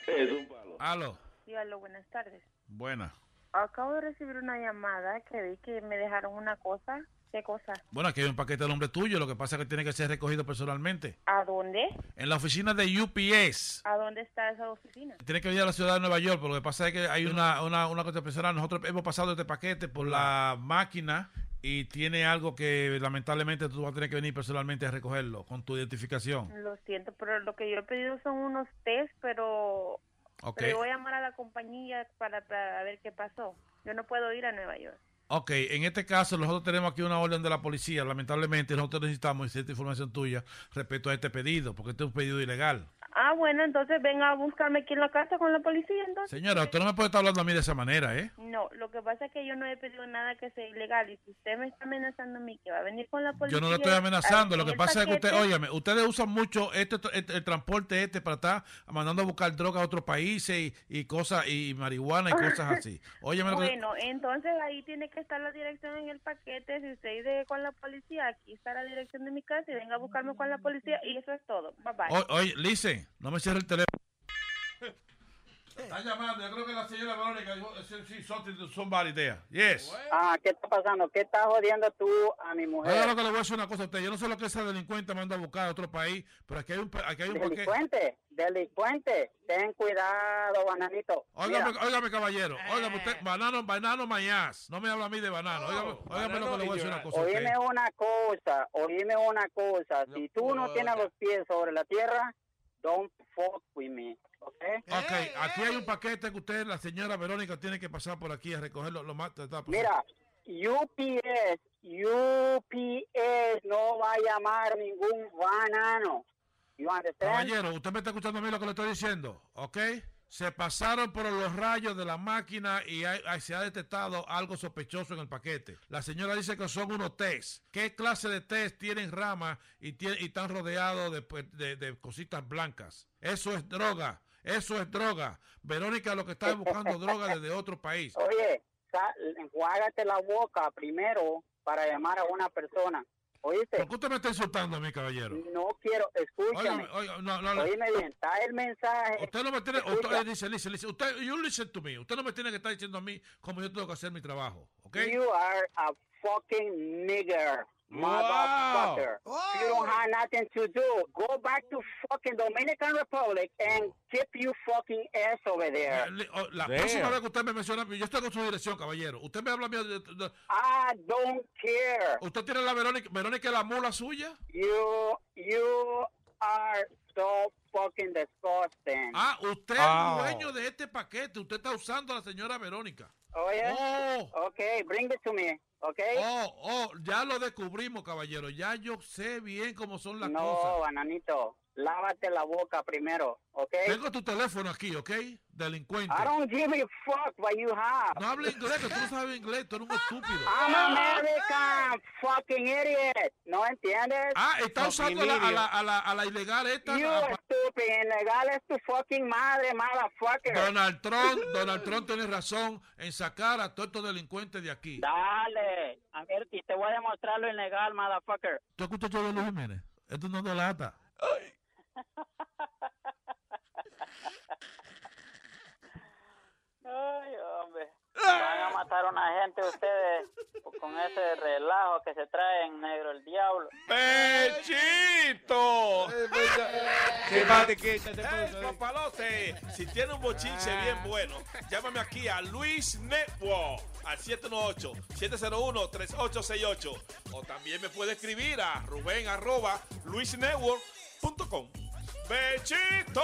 Es un palo. Aló, Dígalo, buenas tardes. buena. Acabo de recibir una llamada que vi que me dejaron una cosa. ¿Qué cosa? Bueno, aquí hay un paquete de nombre tuyo, lo que pasa es que tiene que ser recogido personalmente. ¿A dónde? En la oficina de UPS. ¿A dónde está esa oficina? Tiene que venir a la ciudad de Nueva York, pero lo que pasa es que hay una, una, una cosa personal. Nosotros hemos pasado este paquete por la máquina y tiene algo que lamentablemente tú vas a tener que venir personalmente a recogerlo con tu identificación. Lo siento, pero lo que yo he pedido son unos test, pero, Ok. pero voy a llamar a la compañía para, para ver qué pasó. Yo no puedo ir a Nueva York. Ok, en este caso nosotros tenemos aquí una orden de la policía. Lamentablemente nosotros necesitamos cierta información tuya respecto a este pedido, porque este es un pedido ilegal. Ah, bueno, entonces venga a buscarme aquí en la casa con la policía, entonces. Señora, usted no me puede estar hablando a mí de esa manera, ¿eh? No, lo que pasa es que yo no he pedido nada que sea ilegal y si usted me está amenazando a mí que va a venir con la policía... Yo no le estoy amenazando, lo que pasa es que usted, óigame, ustedes usan mucho este, este- el transporte este para estar mandando a buscar drogas a otros países y, y cosas, y marihuana y cosas así. Óyeme que- Bueno, entonces ahí tiene que estar la dirección en el paquete. Si usted con la policía, aquí está la dirección de mi casa y venga a buscarme con la policía y eso es todo. Bye bye. O- Oye, Lice, no me cierre el teléfono. Está llamando, yo creo que la señora Verónica, sí, something, somebody there. Yes. Ah, ¿qué está pasando? ¿Qué estás jodiendo tú a mi mujer? Oiga lo que le voy a decir una cosa a usted. Yo no sé lo que ese delincuente manda a buscar a otro país, pero aquí hay un, aquí hay un. Delincuente, delincuente, ten cuidado, bananito. Óigame, Mira, óigame, caballero. Óigame usted, banano, banano mayas. No me habla a mí de banano. Óigame, óigame lo que le voy a decir una cosa a usted. oíme una cosa, oíme una cosa. Si tú no tienes los pies sobre la tierra, don't fuck with me, ¿ok? Ok, aquí hay un paquete que usted, la señora Verónica, tiene que pasar por aquí a recogerlo lo más está. Mira, UPS, UPS no va a llamar ningún banano. You understand? Caballero, usted me está escuchando a mí lo que le estoy diciendo, ¿ok? Se pasaron por los rayos de la máquina y hay- hay- se ha detectado algo sospechoso en el paquete. La señora dice que son unos test. ¿Qué clase de test tienen ramas y, tie- y están rodeados de, pues, de- de cositas blancas? Eso es droga. Eso es droga. Verónica lo que está es buscando droga desde otro país. Oye, enjuágate la boca primero para llamar a una persona. ¿Oíste? ¿Por qué usted me está insultando a mí, caballero? No quiero, escúchame. Óigame, oiga, no, no, no. Oíme bien, está el mensaje. Usted no me tiene, Escucha. usted dice, dice, dice, usted, you listen to me. Usted no me tiene que estar diciendo a mí cómo yo tengo que hacer mi trabajo, ¿ok? You are a fucking nigger, motherfucker. You don't have nothing to do. Go back to fucking Dominican Republic and keep you fucking ass over there. Oh, La Damn. próxima vez que usted me menciona, yo estoy con su dirección, caballero. Usted me habla a mí de, de- I don't care. ¿Usted tiene la Verónica, Verónica es la mula suya? You, you are so fucking disgusting. Ah, usted Ah. es dueño de este paquete. Usted está usando a la señora Verónica. Oye, Oh. okay, bring it to me, okay? Oh, oh, ya lo descubrimos, caballero. Ya yo sé bien cómo son las no, cosas. bananito, lávate la boca primero, ¿ok? Tengo tu teléfono aquí, ¿ok? Delincuente. I don't give a fuck what you have. No hable inglés, que tú no sabes inglés, tú eres un estúpido. I'm American, fucking idiot. ¿No entiendes? Ah, está usando a la, a la, a la, a la ilegal esta. You a- stupid, ilegal es tu fucking madre, motherfucker. Donald Trump, Donald Trump tiene razón en sacar a todos estos delincuentes de aquí. Dale, a ver, te voy a demostrar lo ilegal, motherfucker. ¿Tú escuchas yo de Luis Jiménez? Esto no delata. Ay, hombre. Van a matar a una gente ustedes con ese relajo que se traen, negro, el diablo. ¡Pechito! ¡Eh, papalote! Si tiene un bochinche bien bueno, llámame aquí a Luis Network al 718-701-3868. O también me puede escribir a Rubén arroba luisnetwork.com. ¡Bechito!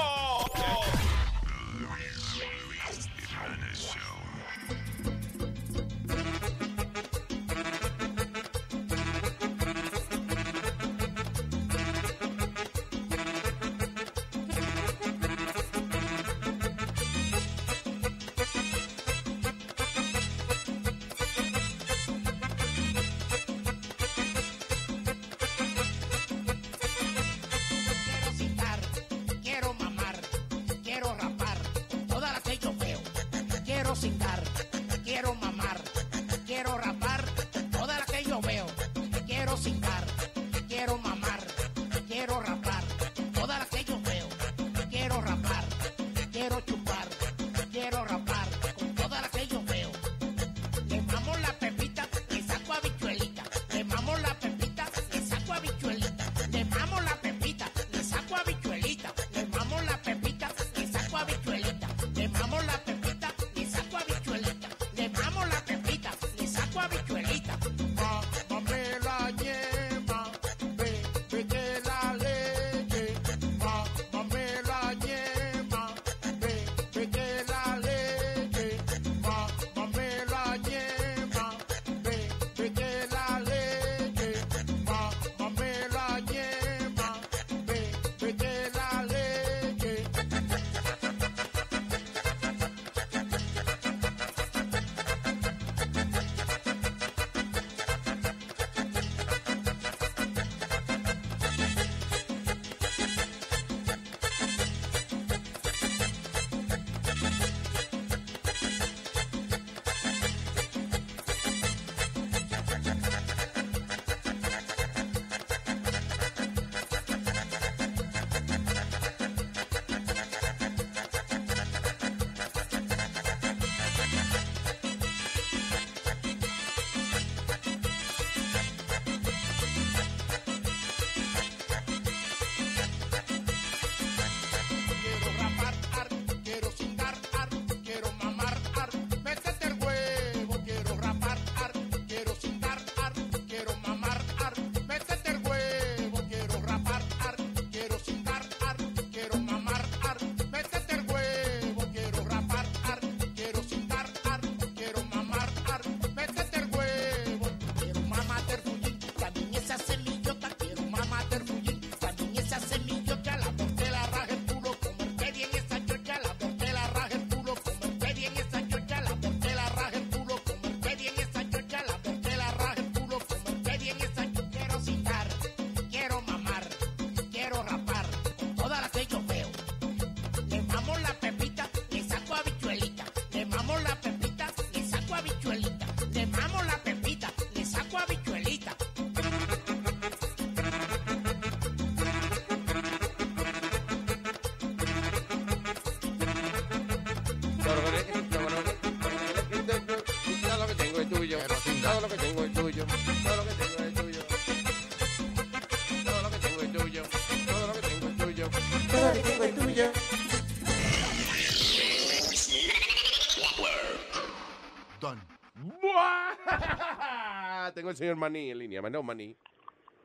El señor Maní en línea. Maní, Maní.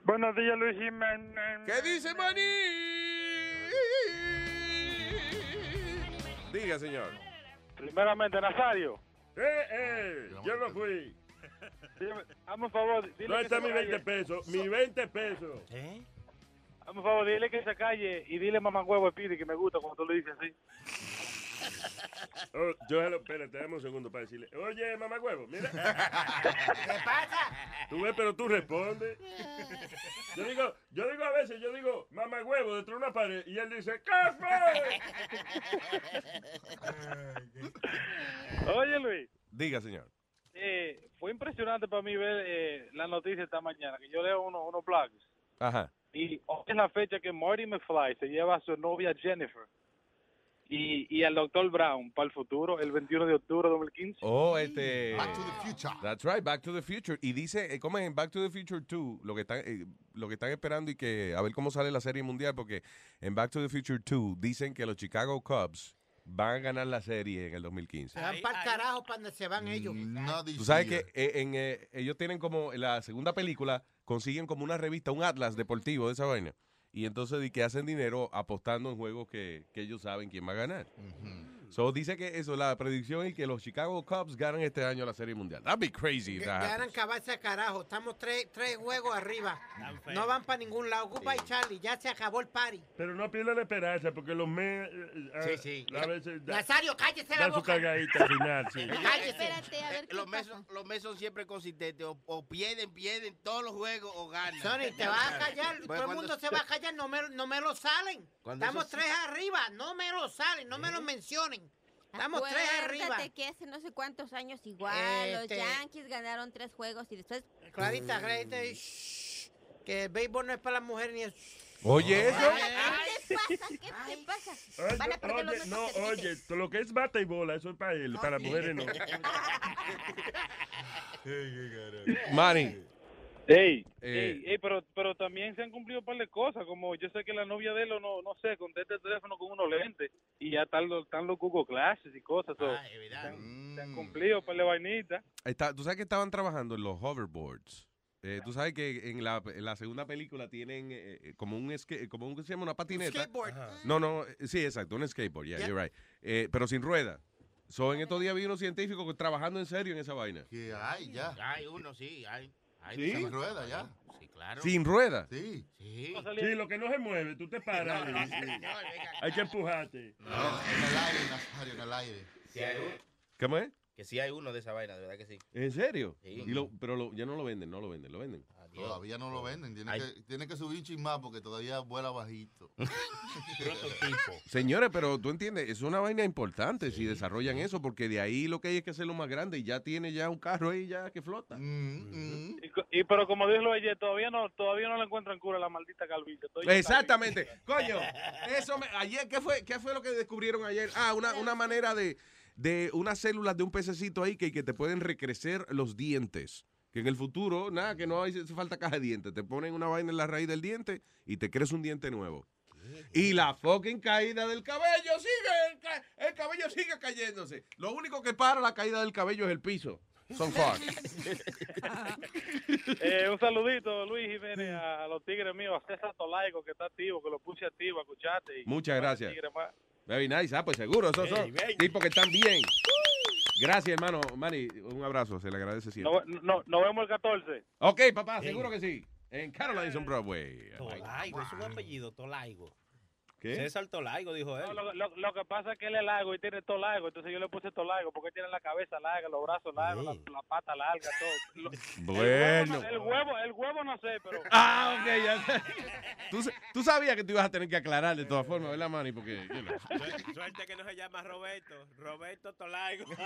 Buenos días, Luis Jiménez. ¿Qué dice Maní? Diga, señor. Primeramente, Nazario. Eh, eh, yo no fui. Dime, hazme un favor. Dile No que está se mi vaya. 20 pesos. Mi 20 pesos. ¿Eh? Por favor, dile que se calle y dile mamá huevo a Pidi que me gusta cuando tú lo dices así. Oh, yo, espérate, dame un segundo para decirle. Oye, mamá huevo, mira. ¿Qué pasa? Tú ves, pero tú respondes. Yo digo, yo digo a veces, yo digo, mamá huevo, dentro de una pared, y él dice, ¿qué fue? Oye, Luis, Diga, señor. eh, fue impresionante para mí ver eh, la noticia esta mañana, que yo leo uno- unos blogs, Ajá. y hoy es la fecha que Marty McFly se lleva a su novia Jennifer y, y al doctor Brown para el futuro, el 21 de octubre de 2015. Oh, este. Back to the Future. That's right, Back to the Future. Y dice, eh, como en Back to the Future 2, lo que están, eh, lo que están esperando y que a ver cómo sale la serie mundial, porque en Back to the Future 2 dicen que los Chicago Cubs van a ganar la serie en el 2015. Se van para el carajo para donde se van ellos. Tú sabes que eh, en, eh, ellos tienen como, en la segunda película, consiguen como una revista, un atlas deportivo de esa vaina. Y entonces di que hacen dinero apostando en juegos que, que ellos saben quién va a ganar. So dice que eso, la predicción es que los Chicago Cubs ganan este año la Serie Mundial. That'd be crazy. that Ganan happens. cabarse a carajo. Estamos tres, tres juegos arriba. No van para ningún lado. Goodbye, Charlie. Ya se acabó el party. Pero no pierdan la esperanza, porque los me... Sí, sí. A veces da- Nazario, cállese la dan su boca. cagadita al final, sí. Espérate, a ver Eh, qué los, mes pasa. son, los mes son siempre consistentes. O, o pierden, pierden todos los juegos o ganan. Sony, te vas a callar. Bueno, Todo el mundo se va a callar. No me, no me lo salen. Estamos tres arriba. No me lo salen. No me lo mencionen. Estamos tres arriba. Acuérdate que hace no sé cuántos años igual Este- los Yankees ganaron tres juegos y después... Clarita, Clarita, shh, que el béisbol no es para las mujeres ni es... Oye, eso. ¿Qué te pasa? ¿Qué te pasa? Van a perder los oye, nuestros no, servicios. oye, todo lo que es bata y bola, eso es para él, para mujeres no. Manny. Ey, Eh. ey, ey, pero, pero también se han cumplido un par de cosas, como yo sé que la novia de él, no, no sé, contesta el teléfono con unos lentes y ya están los, están los Google Classes y cosas. so, se, han, se han cumplido un par de vainitas. Está- tú sabes que estaban trabajando en los hoverboards. Eh, tú sabes que en la, en la segunda película tienen eh, eh, como un skate, como un ¿qué se llama una patineta. skateboard. No, no, eh, sí, exacto, un skateboard, yeah, Yeah. you're right. Eh, pero sin rueda. So, en estos días vi unos científicos que trabajando en serio en esa vaina. Que hay, ya. Hay uno, sí. Hay, Sin rueda, ya. Sí, claro. Sin rueda. Sí. Sí. Sí, lo que no se mueve, tú te paras. No, no. Hay que empujarte. En el aire, Nazario, en el aire. Sí hay uno. ¿Cómo es? Que sí hay uno de esa vaina, de verdad que sí. ¿En serio? Sí. Y lo- pero lo- ya no lo venden, no lo venden, lo venden. Todavía no lo venden. Tiene Ay. que, tiene que subir un chin más porque todavía vuela bajito. Señores, pero tú entiendes, es una vaina importante si desarrollan eso, porque de ahí lo que hay es que hacerlo más grande y ya tiene ya un carro ahí ya que flota. Y, co- y pero como dijo ayer, todavía no, todavía no le encuentran cura a la maldita calvicie. Exactamente. Coño, eso me- ayer, ¿qué fue, ¿qué fue lo que descubrieron ayer? Ah, una, una manera de, de unas células de un pececito ahí que, que te pueden recrecer los dientes. Que en el futuro, nada, que no hace falta caja de dientes. Te ponen una vaina en la raíz del diente y te crece un diente nuevo. Y la fucking caída del cabello sigue, el, ca- el cabello sigue cayéndose. Lo único que para la caída del cabello es el piso. Son far. Eh, un saludito, Luis Jiménez, a, a los tigres míos, a César Tolaico, que está activo, que lo puse activo, escuchate. Y Muchas gracias. Very nice. Ah, pues seguro, esos son tipos que están bien. Gracias, hermano. Manny, un abrazo, se le agradece siempre. No, no, nos vemos el 14. Ok, papá, seguro que sí. En Caroline's on Broadway. Tolaigo, es un apellido, Tolaigo. ¿Qué? César Tolaigo, dijo él. No, lo, lo- lo que pasa es que él es largo y tiene todo largo, entonces yo le puse todo largo, porque tiene la cabeza larga, los brazos largos, la, la pata larga, todo. Lo- Bueno. El huevo, el huevo no sé, pero... Ah, ok, ya. Tú, sa- tú sabías que tú ibas a tener que aclarar de todas formas, ¿verdad, Manny? Porque, you know. Suerte- Suerte que no se llama Roberto. Roberto Tolaigo.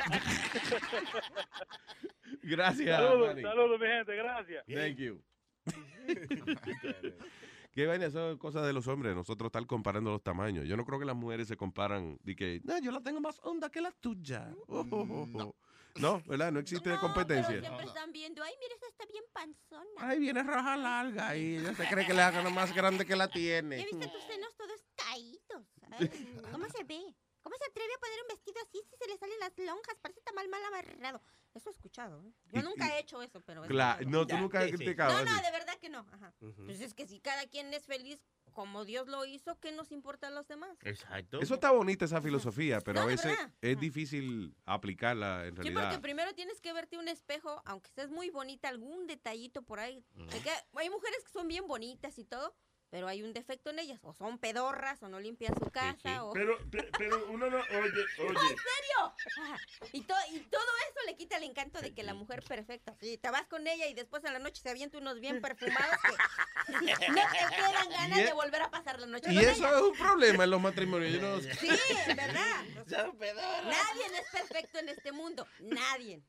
Gracias, Saludos, Manny. saludos, mi gente, gracias. Thank you. Qué vaina, eso es cosa de los hombres, nosotros estar comparando los tamaños. Yo no creo que las mujeres se comparan de que, no, yo la tengo más honda que la tuya. Oh, oh, oh, oh. No, ¿verdad? No existe competencia. Siempre están viendo, ay, mira, esa está bien panzona. Ay, viene roja larga y ella se cree que le hagan más grande que la tiene. ¿Ya viste tus senos todos caídos? ¿Cómo se ve? ¿Cómo se atreve a poner un vestido así si se le salen las lonjas? Parece tamal mal amarrado. Eso he escuchado. ¿eh? Yo Y- nunca y- he hecho eso, pero... Claro, no, tú nunca has sí, sí. criticado. No, no, así. de verdad que no. Ajá. Ujú. Pues es que si cada quien es feliz como Dios lo hizo, ¿qué nos importa a los demás? Exacto. Eso está bonita esa filosofía, pero No, a veces es difícil aplicarla en Sí, porque realidad. primero tienes que verte un espejo, aunque estés muy bonita, algún detallito por ahí. De que hay mujeres que son bien bonitas y todo, pero hay un defecto en ellas. O son pedorras, o no limpian su casa, o... Pero, pe- pero uno no, oye, ¡No, oye. en serio! Ajá. Y, to- y todo eso le quita el encanto de que la mujer perfecta. Sí, te vas con ella y después a la noche se avienta unos bien perfumados que no te quedan ganas Y e- de volver a pasar la noche Y con eso ella. es un problema en los matrimonios. no- Sí, en verdad. Nadie es perfecto en este mundo. Nadie.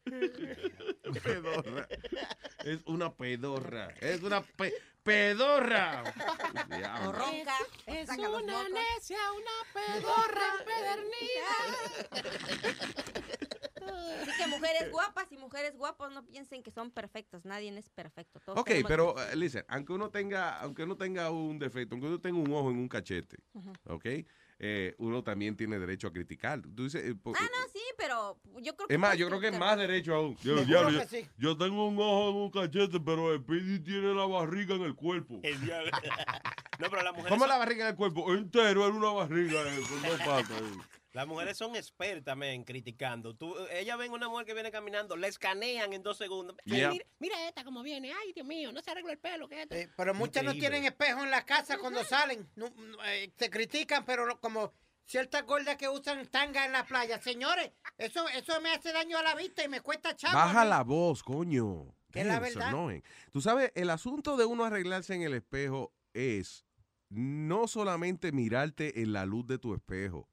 Pedorra. Es una pedorra. Es una pe- pedorra. O ronca. Es los una mocos. necia, una pedorra empedernida. Así que mujeres guapas y mujeres guapos no piensen que son perfectos. Nadie es perfecto. Todos Ok, pero uh, listen, aunque uno tenga, aunque uno tenga un defecto, aunque uno tenga un ojo en un cachete, Ujú. ok, eh, uno también tiene derecho a criticar. Tú dices, eh, po- Ah, no, sí, pero yo creo que... es más, yo creo que es más derecho aún. Yo, Seguro diablo, que yo- sí. yo tengo un ojo en un cachete, pero el Speedy tiene la barriga en el cuerpo. El diablo. No, pero las mujeres, ¿Cómo la barriga en el cuerpo? Entero, era una barriga eh, con dos patas. eh. Las mujeres son expertas men, criticando. Tú, ellas ven una mujer que viene caminando, la escanean en dos segundos. Ay, Yeah. mira, mira esta como viene. Ay, Dios mío, no se arregla el pelo. ¿qué es esto? Eh, pero muchas no tienen espejo en la casa cuando salen. No, no, eh, se critican, pero no- como ciertas gordas que usan tanga en la playa. Señores, eso, eso me hace daño a la vista y me cuesta chavo. Baja la voz, coño. Es la Damn, it's verdad. annoying. Tú sabes, el asunto de uno arreglarse en el espejo es no solamente mirarte en la luz de tu espejo.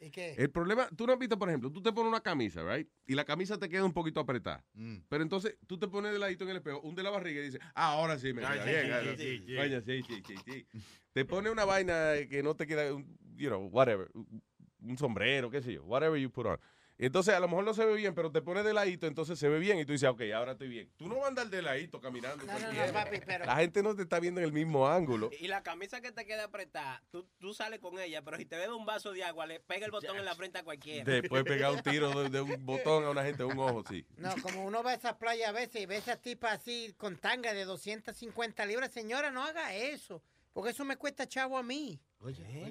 ¿Y qué? El problema, tú no has visto, por ejemplo, tú te pones una camisa, right? Y la camisa te queda un poquito apretada. Pero entonces tú te pones de ladito en el espejo, hunde la barriga y dices, ah, ahora sí me queda bien. sí, sí, sí. sí. Sí. Te pone una vaina que no te queda, un- you know, whatever, un- un sombrero, qué sé yo, whatever you put on. Entonces a lo mejor no se ve bien, pero te pones de ladito, entonces se ve bien y tú dices, ok, ahora estoy bien. Tú no vas a andar de ladito caminando. No, no, no, papi, pero- La gente no te está viendo en el mismo ángulo. Y la camisa que te queda apretada, tú, tú sales con ella, pero si te bebe un vaso de agua, le pega el botón en la frente a cualquiera. Puedes pegar un tiro de, de un botón a una gente, un ojo, sí. No, como uno va a esas playas a veces y ve a esas tipas así con tanga de 250 libras, señora, no haga eso. Porque eso me cuesta chavo a mí.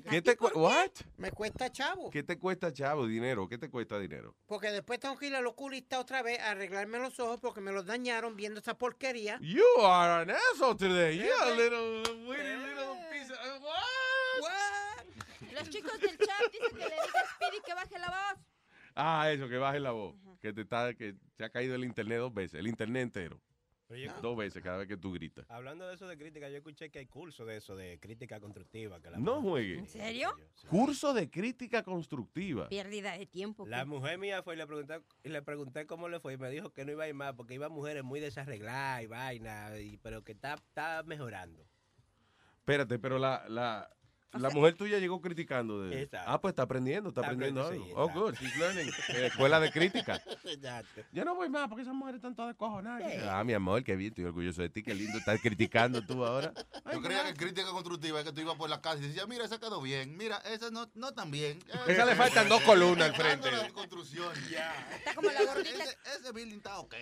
¿Qué te cuesta? What? Me cuesta chavo. ¿Qué te cuesta, chavo? Dinero. ¿Qué te cuesta dinero? Porque después tengo que ir al oculista otra vez a arreglarme los ojos porque me los dañaron viendo esa porquería. You are an asshole today. You're a little, weird little piece of... Los chicos del chat dicen que le diga a Speedy que baje la voz. Ah, eso, que baje la voz. Que te está, que se ha caído el internet dos veces. El internet entero. Pero yo- Dos veces cada vez que tú gritas. Hablando de eso de crítica, yo escuché que hay cursos de eso, de crítica constructiva. Que la No mujer- juegue. ¿En serio? Curso de crítica constructiva. Pérdida de tiempo. La mujer mía fue y le pregunté, y le pregunté cómo le fue y me dijo que no iba a ir más porque iba mujeres muy desarregladas y vaina, y, pero que está, está mejorando. Espérate, pero la, la, la mujer tuya llegó criticando. De... Exacto. Ah, pues está aprendiendo, está, Está aprendiendo aprendiendo, algo. sí, oh, good, she's learning. Eh, escuela de crítica. Exacto. Yo no voy más porque esas mujeres están todas descojonadas. Ah, mi amor, qué bien, estoy orgulloso de ti, qué lindo estás criticando tú ahora. Yo creía que crítica constructiva es que tú ibas por la casa y decías, mira, esa quedó bien, mira, esa no, no tan bien. Esa le faltan dos columnas al frente. Construcción. Está como la gordita. Ese, ese building está ok.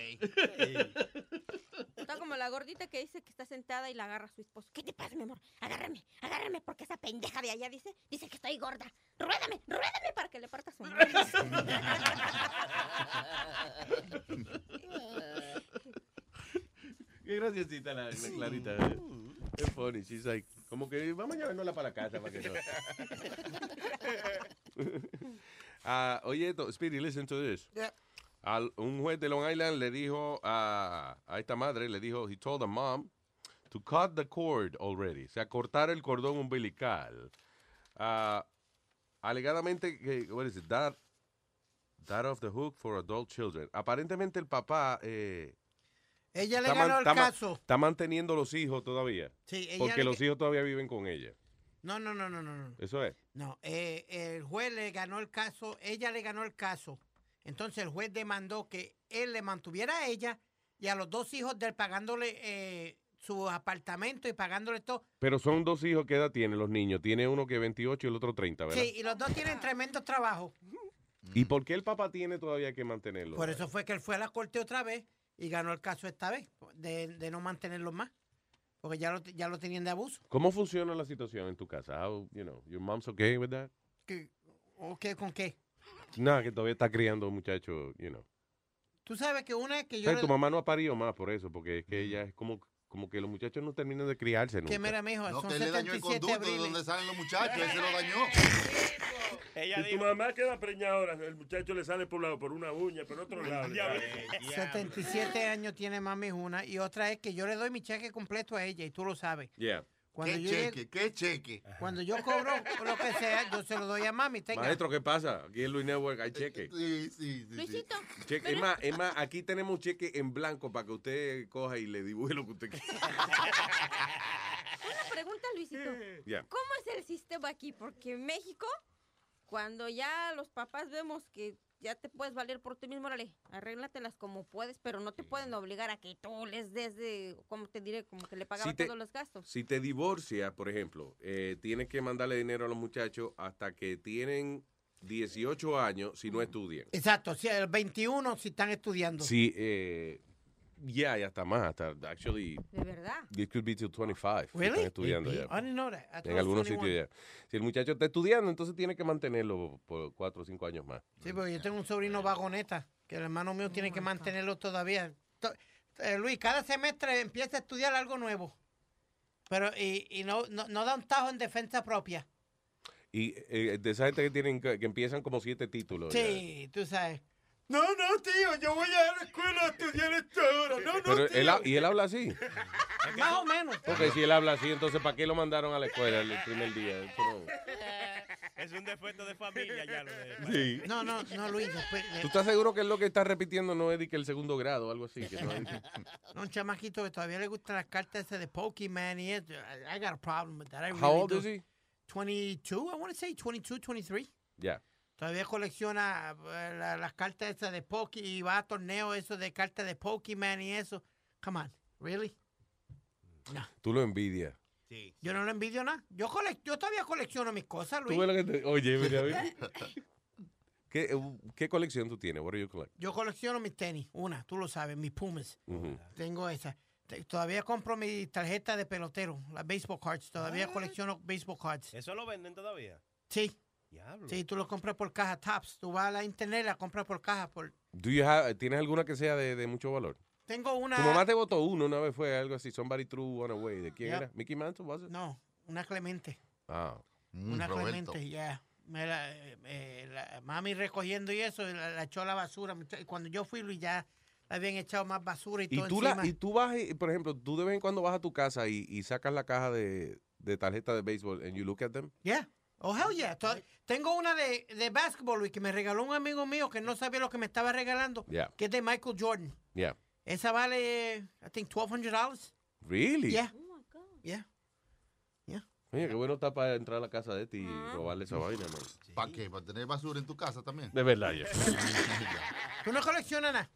Está como la gordita que dice que está sentada y la agarra a su esposo. ¿Qué te pasa, mi amor? Agárrame, agárrame, porque esa pendeja de allá dice, dice que estoy gorda. Ruédame, ruédame para que le parta su madre. Qué graciosita la, la Clarita. eh. Qué funny. She's like, como que vamos a llevárnosla para la casa para que no. Ah, oye, esto, Speedy, listen to this. Al, un juez de Long Island le dijo a, a esta madre, le dijo, he told the mom to cut the cord already. O sea, cortar el cordón umbilical. Ah, alegadamente, what is it, that, that off the hook for adult children. Aparentemente el papá... Eh, Ella le está ganó el caso. Está manteniendo los hijos todavía. Sí, ella Porque le los hijos todavía viven con ella. No, no, no, no, no. no. Eso es. No, eh, el juez le ganó el caso, ella le ganó el caso. Entonces el juez demandó que él le mantuviera a ella y a los dos hijos de él pagándole eh, su apartamento y pagándole todo. Pero son dos hijos. ¿Qué edad tienen los niños? Tiene uno que 28 y el otro 30, ¿verdad? Sí, y los dos tienen tremendo trabajo. ¿Y por qué el papá tiene todavía que mantenerlo? Por eso fue que él fue a la corte otra vez y ganó el caso esta vez, de, de no mantenerlos más. Porque ya lo, ya lo tenían de abuso. ¿Cómo funciona la situación en tu casa? How, you know, your mom's okay with that? ¿Qué- ¿O qué, con qué? Nada, que todavía está criando muchachos, you know. Tú sabes que una es que O yo... sea, le- tu mamá no ha parido más por eso, porque es que ella es como, como que los muchachos no terminan de criarse nunca. Que mira, mijo, No, son que él le dañó el 77 conducto de donde salen los muchachos, él se lo dañó. si tu mamá queda preñada ahora, el muchacho le sale por lado por una uña, por otro lado. le sale. 77 años tiene mami una y otra es que yo le doy mi cheque completo a ella y tú lo sabes. Yeah. Cuando ¿Qué yo cheque? ¿Qué cheque? Cuando yo cobro lo que sea, yo se lo doy a mami. Tenga. Maestro, ¿qué pasa? Aquí en Luis Network hay cheque. Sí, sí, sí. Luisito, Cheque. Es más, es más, aquí tenemos un cheque en blanco para que usted coja y le dibuje lo que usted quiera. una pregunta, Luisito. ¿Cómo es el sistema aquí? Porque en México, cuando ya los papás vemos que ya te puedes valer por ti mismo, órale, arréglatelas como puedes, pero no te pueden obligar a que tú les des de, como te diré, como que le pagaba Si te- todos los gastos. Si te divorcias, por ejemplo, eh, tienes que mandarle dinero a los muchachos hasta que tienen 18 años si no estudian. Exacto, si el 21 si están estudiando. Sí, eh, ya, ya está más. Hasta, actually, De verdad. it could be till 25. si Really? Están estudiando ya. I didn't know that. I En algunos 21. sitios ya. Si el muchacho está estudiando, entonces tiene que mantenerlo por 4 o 5 años más. Sí, porque yo tengo un sobrino vagoneta, que el hermano mío tiene que mantenerlo todavía. To- eh, Luis, cada semestre empieza a estudiar algo nuevo. Pero, y, y no, no, no da un tajo en defensa propia. Y eh, de esa gente que tienen que, empiezan como siete títulos. ya. Sí, tú sabes. No, no, tío, yo voy a la escuela a estudiar esto ahora. No, no, Pero tío. él, ha- y él habla así. Más o menos. Porque si él habla así, entonces ¿para qué lo mandaron a la escuela el primer día? Eso no- Es un defecto de familia ya lo de. Sí. No, no, no, Luis. después- ¿Tú estás seguro que es lo que está repitiendo no es de que el segundo grado o algo así? Que no es- No, un chamaquito que todavía le gustan las cartas esas de Pokemon y eso. I, I got a problem with that. I How really old do. is he? 22, I want to say 22, 23. Ya. Todavía colecciona eh, la- las cartas esas de Poké y va a torneos eso de cartas de Pokemon y eso. Come on, really? Tú lo envidias. Yo no lo envidio nada. Yo, yo todavía colecciono mis cosas, Tú Luis. ves lo que te- Oye, mira, mira. ¿Qué, eh, ¿Qué colección tú tienes? What do you collect? Yo colecciono mis tenis, una, tú lo sabes, mis Pumas. Tengo esa. Todavía compro mi tarjeta de pelotero, las baseball cards. Todavía colecciono baseball cards. ¿Eso lo venden todavía? Sí. Diablo. Sí, tú lo compras por caja Tops. Tú vas a la internet, la compras por caja. Por... Do you have- ¿Tienes alguna que sea de, de mucho valor? Tengo una... Tu mamá te votó uno una vez, fue algo así. Somebody threw one away. ¿De quién Yep. era? ¿Mickey Mantle, was it? No, una Clemente. Ah. Una Clemente, ya. Me la- eh, la mami recogiendo y eso, y la, la echó a la basura. Y cuando yo fui, Luis, ya le habían echado más basura y, Y todo tú, encima. la, y tú vas, y, por ejemplo, tú de vez en cuando vas a tu casa y, y sacas la caja de, de tarjeta de béisbol and you look at them. Yeah. Oh, hell yeah. Tengo una de, de basketball, que me regaló un amigo mío que no sabía lo que me estaba regalando, Yeah. que es de Michael Jordan. Yeah. Esa vale, I think, $1,200. Really? Yeah. Yeah. Oye, qué bueno está para entrar a la casa de ti y robarle esa vaina, man. ¿Para qué? ¿Para tener basura en tu casa también? De verdad, ya. ¿Tú no coleccionas nada?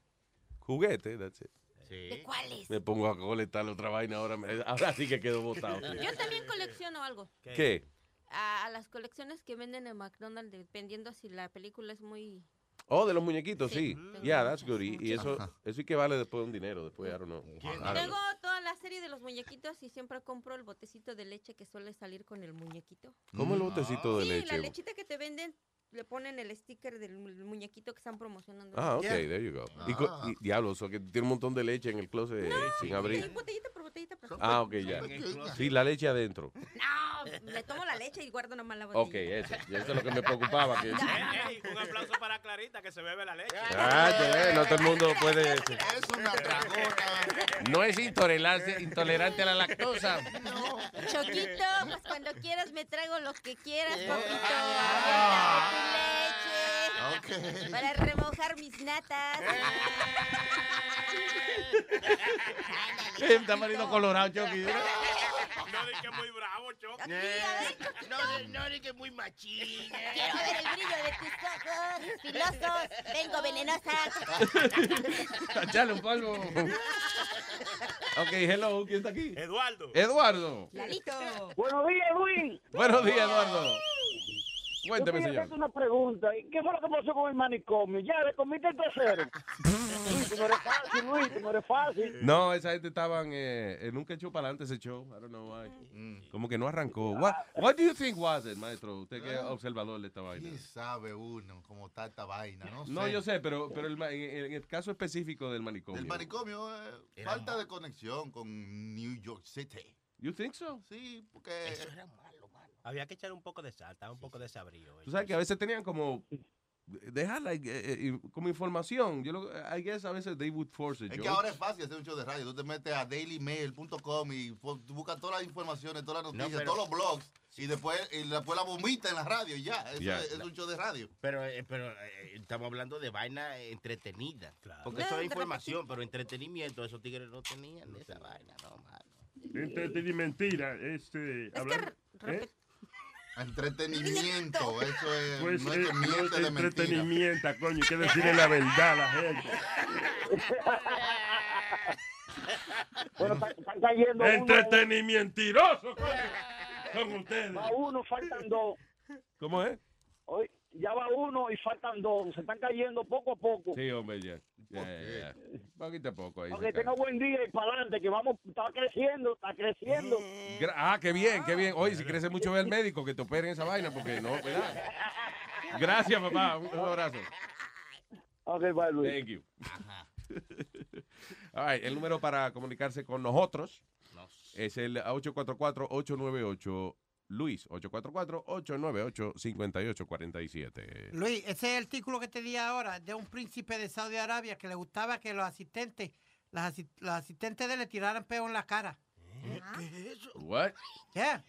Juguete, that's it. ¿De cuáles? Me pongo a colectar otra vaina ahora. me- ahora sí que quedo botado. Yo también colecciono algo. ¿Qué? A, a las colecciones que venden en McDonald's, dependiendo si la película es muy... Oh, de los muñequitos, sí. Sí. Yeah, that's good. Y, y eso, Ajá. eso sí que vale después un dinero, después, I don't know. Tengo toda la serie de los muñequitos y siempre compro el botecito de leche que suele salir con el muñequito. ¿Cómo el botecito de sí, leche? la lechita que te venden, le ponen el sticker del mu- muñequito que están promocionando. Ah, ok, there you go. Y, Ah. y diablo, so que tiene un montón de leche en el closet eh, sin Sí, abrir. botellita por botellita. por Ah, ok, ya. Sí, la leche adentro. No, me tomo la leche y guardo nomás la botella. Ok, eso. Y eso es lo que me preocupaba. Que... Ey, un aplauso para Clarita que se bebe la leche. Ah, ya, no todo el mundo puede. Es una dragona. No es intolerante, intolerante a la lactosa. Choquito, pues cuando quieras me traigo lo que quieras, poquito. Leche. Para remojar mis natas. Está marido colorado, Chucky. No, di que muy bravo, Choco. No, no, ni que muy machín. eh. Quiero ver el brillo de tus ojos filosos. Vengo venenosa. Echale un polvo. Ok, hello, ¿quién está aquí? Eduardo. Eduardo. Lalito. Buenos días, Luis. Buenos días, Eduardo. Cuénteme, Yo señor. hacerte una pregunta. ¿Y ¿Qué fue lo que pasó con el manicomio? ¿Ya le comiste el trasero? Luis, no eres fácil, Luis, no eres fácil. No, esa gente estaban, eh, nunca echó para adelante ese show. I don't know why. Como que no arrancó. What, what do you think was it, maestro? Usted que es observador de esta vaina. ¿Quién sabe uno cómo está esta vaina? No, No, sé. yo sé, pero, pero el ma- en, en el caso específico del manicomio. El manicomio, eh, falta de conexión con New York City. You think so? Sí, porque... Había que echar un poco de sal, estaba un poco desabrío. Tú sabes que a veces tenían como dejar like, eh, eh, como información. Yo lo, I guess a veces they would force it. Es que ahora es fácil hacer un show de radio. Tú te metes a dailymail.com y buscas todas las informaciones, todas las noticias, pero- todos los blogs y después, y después la vomita en la radio y ya. Eso es, es un show de radio. Pero, eh, pero eh, estamos hablando de vaina entretenida. Porque No, eso de es información, pero entretenimiento, esos tigres no tenían de esa vaina, no, mano. Entretení mentira. Este, hablar- ¿eh? Entretenimiento, eso es. Pues no eh, es que miente no, de mentira. entretenimiento, coño, hay que decirle la verdad a la gente. Bueno, están, están cayendo uno. Entretenimientiroso, coño. Son ustedes. Va uno, faltan dos. ¿Cómo es? Hoy ya va uno y faltan dos. Se están cayendo poco a poco. Sí, hombre, ya. Ya. Poquito a poco ahí. Cae. tenga buen día y para adelante, que vamos, está creciendo, está creciendo. Gra- Ah, qué bien, qué bien. Oye, si crece mucho ve al médico que te operen esa vaina, porque no, ¿verdad? Gracias, papá. Un un abrazo. Ok, bye, Luis. Thank you. All right, el número para comunicarse con nosotros es el 844-898 Luis, 844-898-5847. Luis, ese es el artículo que te di ahora de un príncipe de Saudi Arabia que le gustaba que los asistentes, las asi- los asistentes de él le tiraran peo en la cara. ¿Qué es eso? What? Yeah.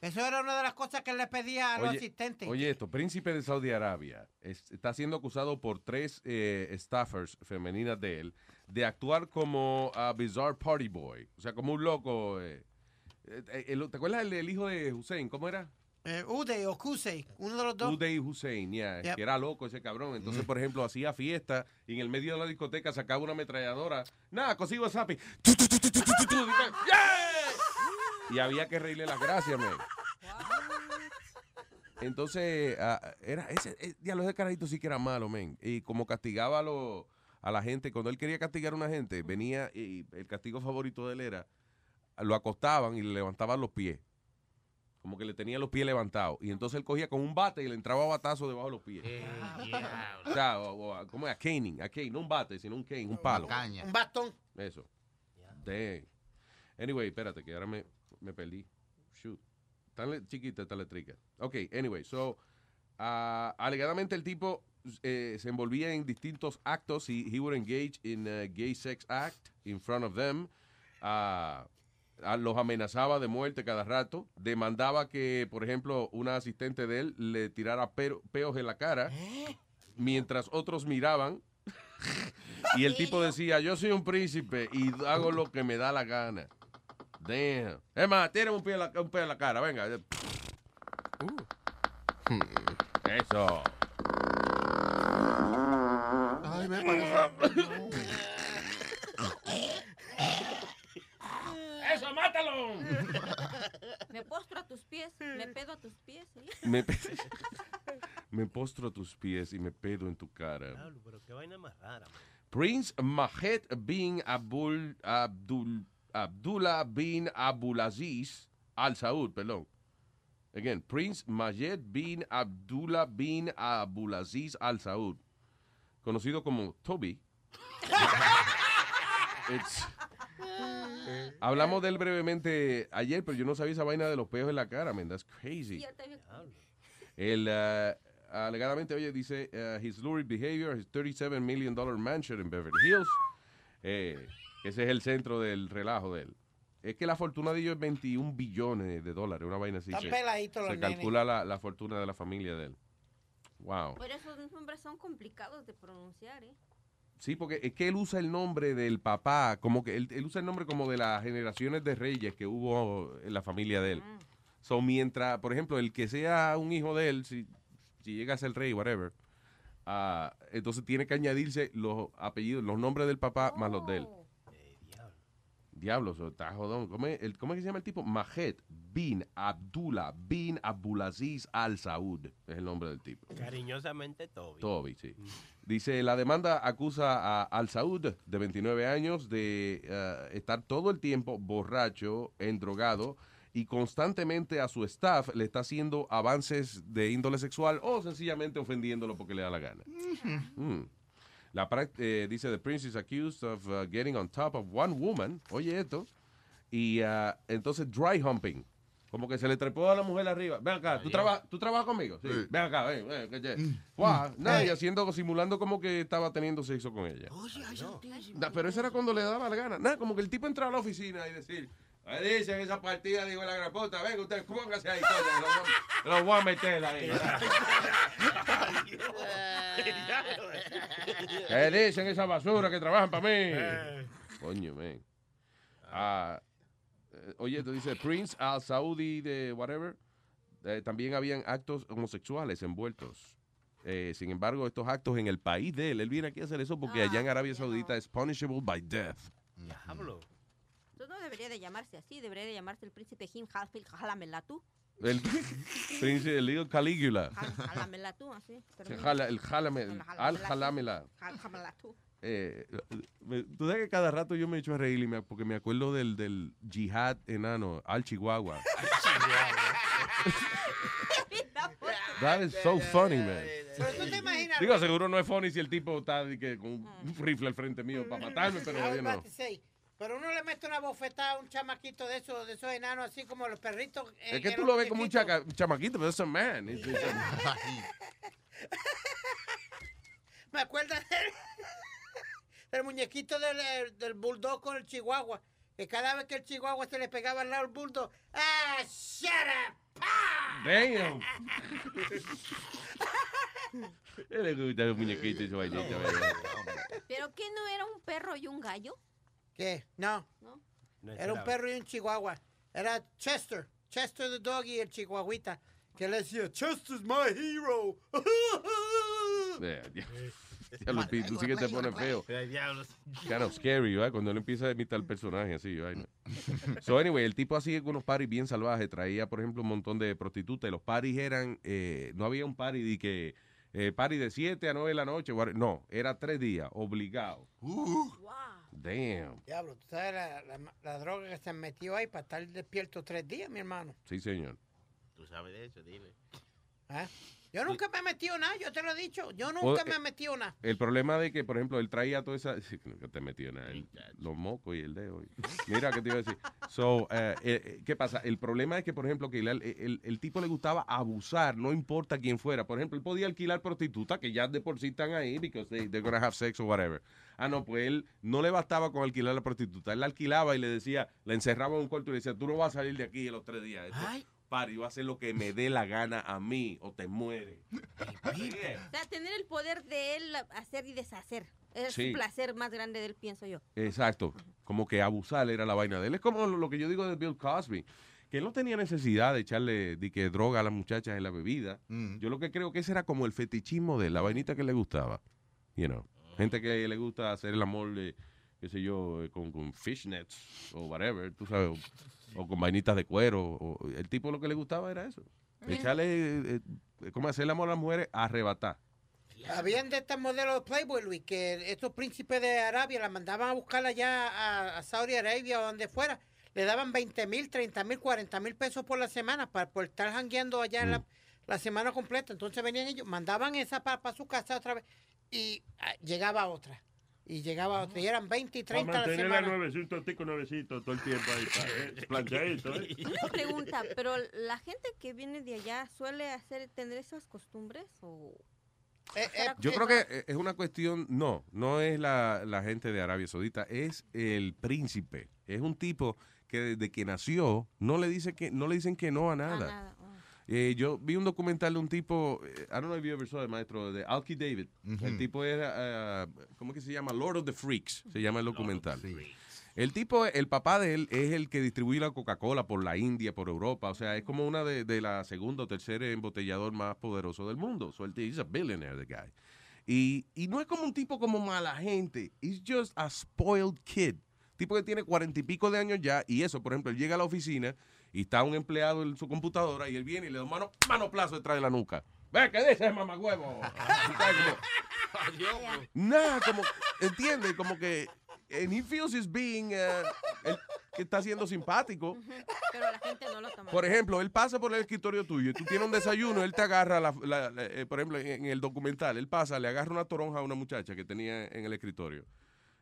Eso era una de las cosas que él le pedía a los Oye, asistentes. oye, esto, príncipe de Saudi Arabia, es- está siendo acusado por tres eh, staffers femeninas de él de actuar como a bizarre party boy, o sea, como un loco. eh, eh, eh, ¿Te acuerdas el, el hijo de Hussein? ¿Cómo era? Eh, Uday o Kusei, uno de los dos. Uday Hussein, Yep. que era loco ese cabrón. Entonces, por ejemplo, hacía fiesta y en el medio de la discoteca sacaba una ametralladora. Nada, consigo a Zapi. ¡Yeah! Y había que reírle las gracias, man. Entonces, ah, era ese, eh, diablo, ese carajito sí que era malo, men. Y como castigaba a, lo- a la gente, cuando él quería castigar a una gente, venía y el castigo favorito de él era, lo acostaban y le levantaban los pies. Como que le tenía los pies levantados. Y entonces él cogía con un bate y le entraba a batazo debajo de los pies. O sea, o, o- ¿cómo es? A caning, a cane, no un bate, sino un cane, un palo. caña. Un bastón. Eso. Dang. Anyway, espérate, que ahora me, me perdí. Shoot. Tan le- chiquita esta letrica. Ok, anyway, so, ah, alegadamente el tipo eh, se envolvía en distintos actos y he would engage in a gay sex act in front of them. Ah, los amenazaba de muerte cada rato. Demandaba que, por ejemplo, una asistente de él le tirara peos en la cara mientras otros miraban. y el tipo decía, yo soy un príncipe y hago lo que me da la gana. Damn. Es más, tírame un pie en la, un pie en la cara, venga. Eso. Ay, me parece. ¡Eso, mátalo! Me postro a tus pies, me pedo a tus pies. ¿sí? Me, me postro a tus pies y me pedo en tu cara. Diablo, pero qué vaina más rara. man. Prince Mahed bin Abul, Abdul, Abdullah bin Abulaziz Al Saud, perdón. Again, Prince Majed bin Abdullah bin Abulaziz Al Saud, conocido como Toby. It's- Hablamos de él brevemente ayer, pero yo no sabía esa vaina de los peos en la cara, man. That's crazy. El, uh, alegadamente, oye, dice, uh, his lurid behavior, his 37 million dollar mansion in Beverly Hills. Eh, ese es el centro del relajo de él. Es que la fortuna de ellos es 21 billones de dólares, una vaina así. Están Se- peladitos los Se nenes. calcula la, la fortuna de la familia de él. Wow. Pero esos nombres son complicados de pronunciar, ¿eh? Sí, porque es que él usa el nombre del papá, como que él, él usa el nombre como de las generaciones de reyes que hubo en la familia de él. So, mientras, por ejemplo, el que sea un hijo de él, si, si llega a ser rey, whatever, ah, entonces tiene que añadirse los apellidos, los nombres del papá más los de él. Diablos, está jodón. ¿Cómo es, el- cómo es que se llama el tipo? Mahed bin Abdullah bin Abdulaziz Al Saud. Es el nombre del tipo. Cariñosamente Toby. Toby, sí. Dice, la demanda acusa a Al Saud, de 29 años, de eh, estar todo el tiempo borracho, endrogado, y constantemente a su staff le está haciendo avances de índole sexual o sencillamente ofendiéndolo porque le da la gana. Mm. La eh, dice, the prince is accused of uh, getting on top of one woman. Oye esto. Y uh, entonces dry humping. Como que se le trepó a la mujer arriba. Ven acá, ¿tú, traba- ¿tú trabajas conmigo? Sí. Ven acá, ven, ven. que Guau, nada, y haciendo, simulando como que estaba teniendo sexo con ella. Pero eso era cuando le daba la gana. Nada, como que el tipo entraba a la oficina y decir, "Ahí dicen esa partida, digo, la gran puta, venga usted, póngase ahí, coño, lo voy a- lo voy a meter ahí. ¿Qué dicen esa basura que trabajan para mí? Coño, man. Ah, eh, oye, tú dices Prince Al Saudi de whatever. eh, también habían actos homosexuales envueltos. Eh, sin embargo, estos actos en el país de él, él viene aquí a hacer eso porque allá en Arabia Saudita es punishable by death. Diablo. No debería de llamarse así, debería de llamarse el príncipe Jim Halfil Jalamelatu. El príncipe, el líder Calígula. Jalamelatu, así. pero Se no. jala- el jalame, el- al jalamela. Jal- Jalamelatu. Eh, me- tú sabes que cada rato yo me echo a reír y me- porque me acuerdo del, del yihad enano, al chihuahua. That is so funny, man. Pero tú te imaginas. Digo, seguro no es funny si el tipo está que, con un rifle al frente mío para matarme, pero yo no. Pero uno le mete una bofetada a un chamaquito de esos, de esos enanos, así como los perritos. en- Es que tú lo ves como un, chaca- un chamaquito, pero es un man. It's- it's a- Me acuerdo del, del muñequito del, eh, del bulldog con el chihuahua. Que cada vez que el chihuahua se le pegaba al lado del bulldog, ¡ah, shut up! Damn. Él le gusta los muñequitos y su vainita. ¿Pero qué no era un perro y un gallo? ¿Qué? No. ¿No? Era un perro y un chihuahua. Era Chester. Chester the dog y el chihuahuita. Que le decía, Chester's my hero. Yeah, yeah. Ya lo tú sí que te pone feo. Kind of scary, ¿verdad? Cuando él empieza a imitar el personaje así, ¿verdad? So, anyway, el tipo hacía unos parties bien salvajes. Traía, por ejemplo, un montón de prostitutas. Y los parties eran, eh, no había un party de que, eh, party de 7 a 9 de la noche. No, era tres días, obligado. Damn. Diablo, tú sabes la, la- la droga que se metió ahí para estar despierto tres días, mi hermano. Sí, señor. Tú sabes de eso, dile. ¿Ah? Yo nunca me he metido nada, yo te lo he dicho. Yo nunca O- me he metido nada. El problema de que, por ejemplo, él traía toda esa. sí, que te metió nada, el- los mocos y el dedo. Mira, ¿qué te iba a decir? So, eh, eh, ¿Qué pasa? El problema es que, por ejemplo, que el, el- el tipo le gustaba abusar, no importa quién fuera. Por ejemplo, él podía alquilar prostitutas que ya de por sí están ahí, because they, they're gonna have sex or whatever. Ah, no, pues él no le bastaba con alquilar la prostituta. Él la alquilaba y le decía, la encerraba en un cuarto y le decía, tú no vas a salir de aquí en los tres días. Esto, Pari, yo voy a hacer lo que me dé la gana a mí o te mueres. O sea, tener el poder de él hacer y deshacer. Es Sí. un placer más grande de él, pienso yo. Exacto. Como que abusar era la vaina de él. Es como lo que yo digo de Bill Cosby. Que él no tenía necesidad de echarle de que droga a las muchachas en la bebida. Yo lo que creo que ese era como el fetichismo de él, la vainita que le gustaba. You know. Gente que le gusta hacer el amor, de, qué sé yo, eh, con, con fishnets o whatever, tú sabes. O, o con vainitas de cuero. o- el tipo lo que le gustaba era eso. Echarle, eh, eh, ¿cómo hacer el amor a las mujeres? Arrebatar. Habían de estos modelos de Playboy, Luis, que estos príncipes de Arabia la mandaban a buscar allá a, a Saudi Arabia o donde fuera. Le daban 20 mil, 30 mil, 40 mil pesos por la semana para, por estar jangueando allá en la, la semana completa. Entonces venían ellos, mandaban esa para su casa otra vez y ah, llegaba otra. Y llegaba otra. Y eran 20 y Para 30 a la mantener la semana. nuevecito, tico nuevecito todo el tiempo ahí. pa- eh, planchadito, ¿eh? Una pregunta, pero la gente que viene de allá suele hacer tener esas costumbres o ¿Será Yo que- creo que eh, es una cuestión, no, no es la, la gente de Arabia Saudita, es el príncipe. Es un tipo que desde que nació no le dice que no le dicen que no a nada. Eh, yo vi un documental de un tipo, eh, I don't know if you ever saw it, maestro, de Alki David. El tipo era, eh, ¿cómo que se llama? Lord of the Freaks, se llama el documental. El tipo, el papá de él es el que distribuye la Coca-Cola por la India, por Europa. O sea, es como una de, de la segunda o tercera embotellador más poderoso del mundo. So, he's a billionaire, the guy. Y, y no es como un tipo como mala gente. He's just a spoiled kid. Tipo que tiene cuarenta y pico de años ya, y eso, por ejemplo, él llega a la oficina y está un empleado en su computadora y él viene y le da un mano, manoplazo detrás de la nuca. Ve, ¿qué dice mamagüevo? Nada, como, entiende, como que and he feels he's being, uh, que está siendo simpático. Pero la gente no lo toma. Por ejemplo, él pasa por el escritorio tuyo y tú tienes un desayuno, él te agarra, la, la- la- eh, por ejemplo, en el documental, él pasa, le agarra una toronja a una muchacha que tenía en el escritorio.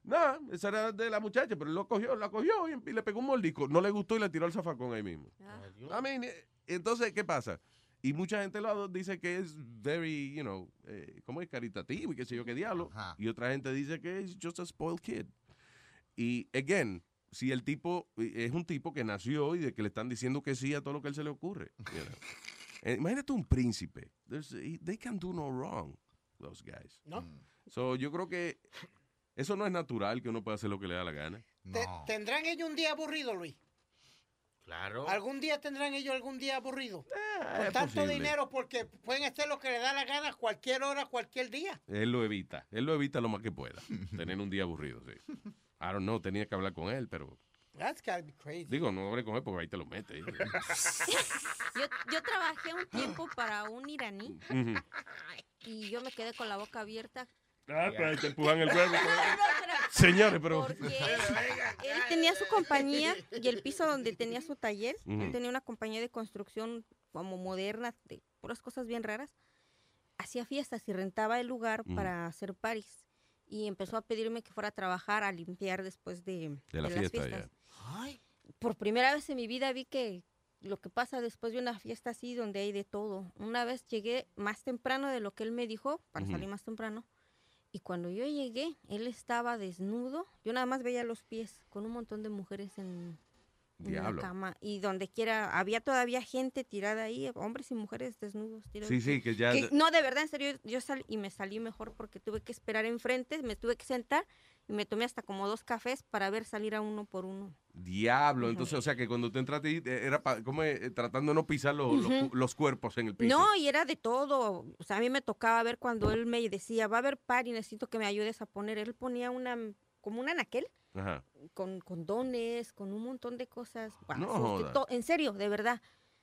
Nada, esa era de la muchacha, pero él lo cogió, la cogió y, le pegó un mordisco. No le gustó y le tiró el zafacón ahí mismo. I mean, eh, entonces, ¿qué pasa? Y mucha gente lo dice que es very, you know, eh, ¿cómo es? Caritativo y qué sé yo qué diablo. Y otra gente dice que es just a spoiled kid. Y, again, si el tipo eh, es un tipo que nació y de que le están diciendo que sí a todo lo que a él se le ocurre. you know. Imagínate un príncipe. There's- they can do no wrong, those guys. ¿No? So, yo creo que eso no es natural que uno pueda hacer lo que le da la gana. Te- ¿Tendrán ellos un día aburrido, Luis? Claro. ¿Algún día tendrán ellos algún día aburrido? Con es tanto posible. dinero, porque pueden hacer lo que les da la gana cualquier hora, cualquier día. Él lo evita. Él lo evita lo más que pueda. Tener un día aburrido, sí. I don't know, tenía que hablar con él, pero That's gotta be crazy. digo, no hablé con él porque ahí te lo mete. Yo, yo trabajé un tiempo para un iraní y yo me quedé con la boca abierta. Ah, pues te empujan el huevo. espera. Señores, pero... Porque él, tenía su compañía y el piso donde tenía su taller, él tenía una compañía de construcción como moderna, de puras cosas bien raras. Hacía fiestas y rentaba el lugar para hacer paris. Y empezó a pedirme que fuera a trabajar, a limpiar después de, De la las fiesta, fiestas. Por primera vez en mi vida vi que lo que pasa después de una fiesta así, donde hay de todo. Una vez llegué más temprano de lo que él me dijo, para salir más temprano. Y cuando yo llegué, él estaba desnudo. Yo nada más veía los pies con un montón de mujeres en, en la cama. Y donde quiera, había todavía gente tirada ahí, hombres y mujeres desnudos. tirados. Sí, sí, que ya- no, de verdad, en serio, yo salí y me salí mejor porque tuve que esperar enfrente, me tuve que sentar y me tomé hasta como dos cafés para ver salir a uno por uno. Diablo, entonces, o sea que cuando te entraste ahí, eh, era pa- como eh, tratando de no pisar los, los cuerpos en el piso. No, y era de todo. O sea, a mí me tocaba ver cuando él me decía, va a haber par y necesito que me ayudes a poner. Él ponía una, como un anaquel Ajá. con condones, con un montón de cosas. vasos, No de joda. to- En serio, de verdad,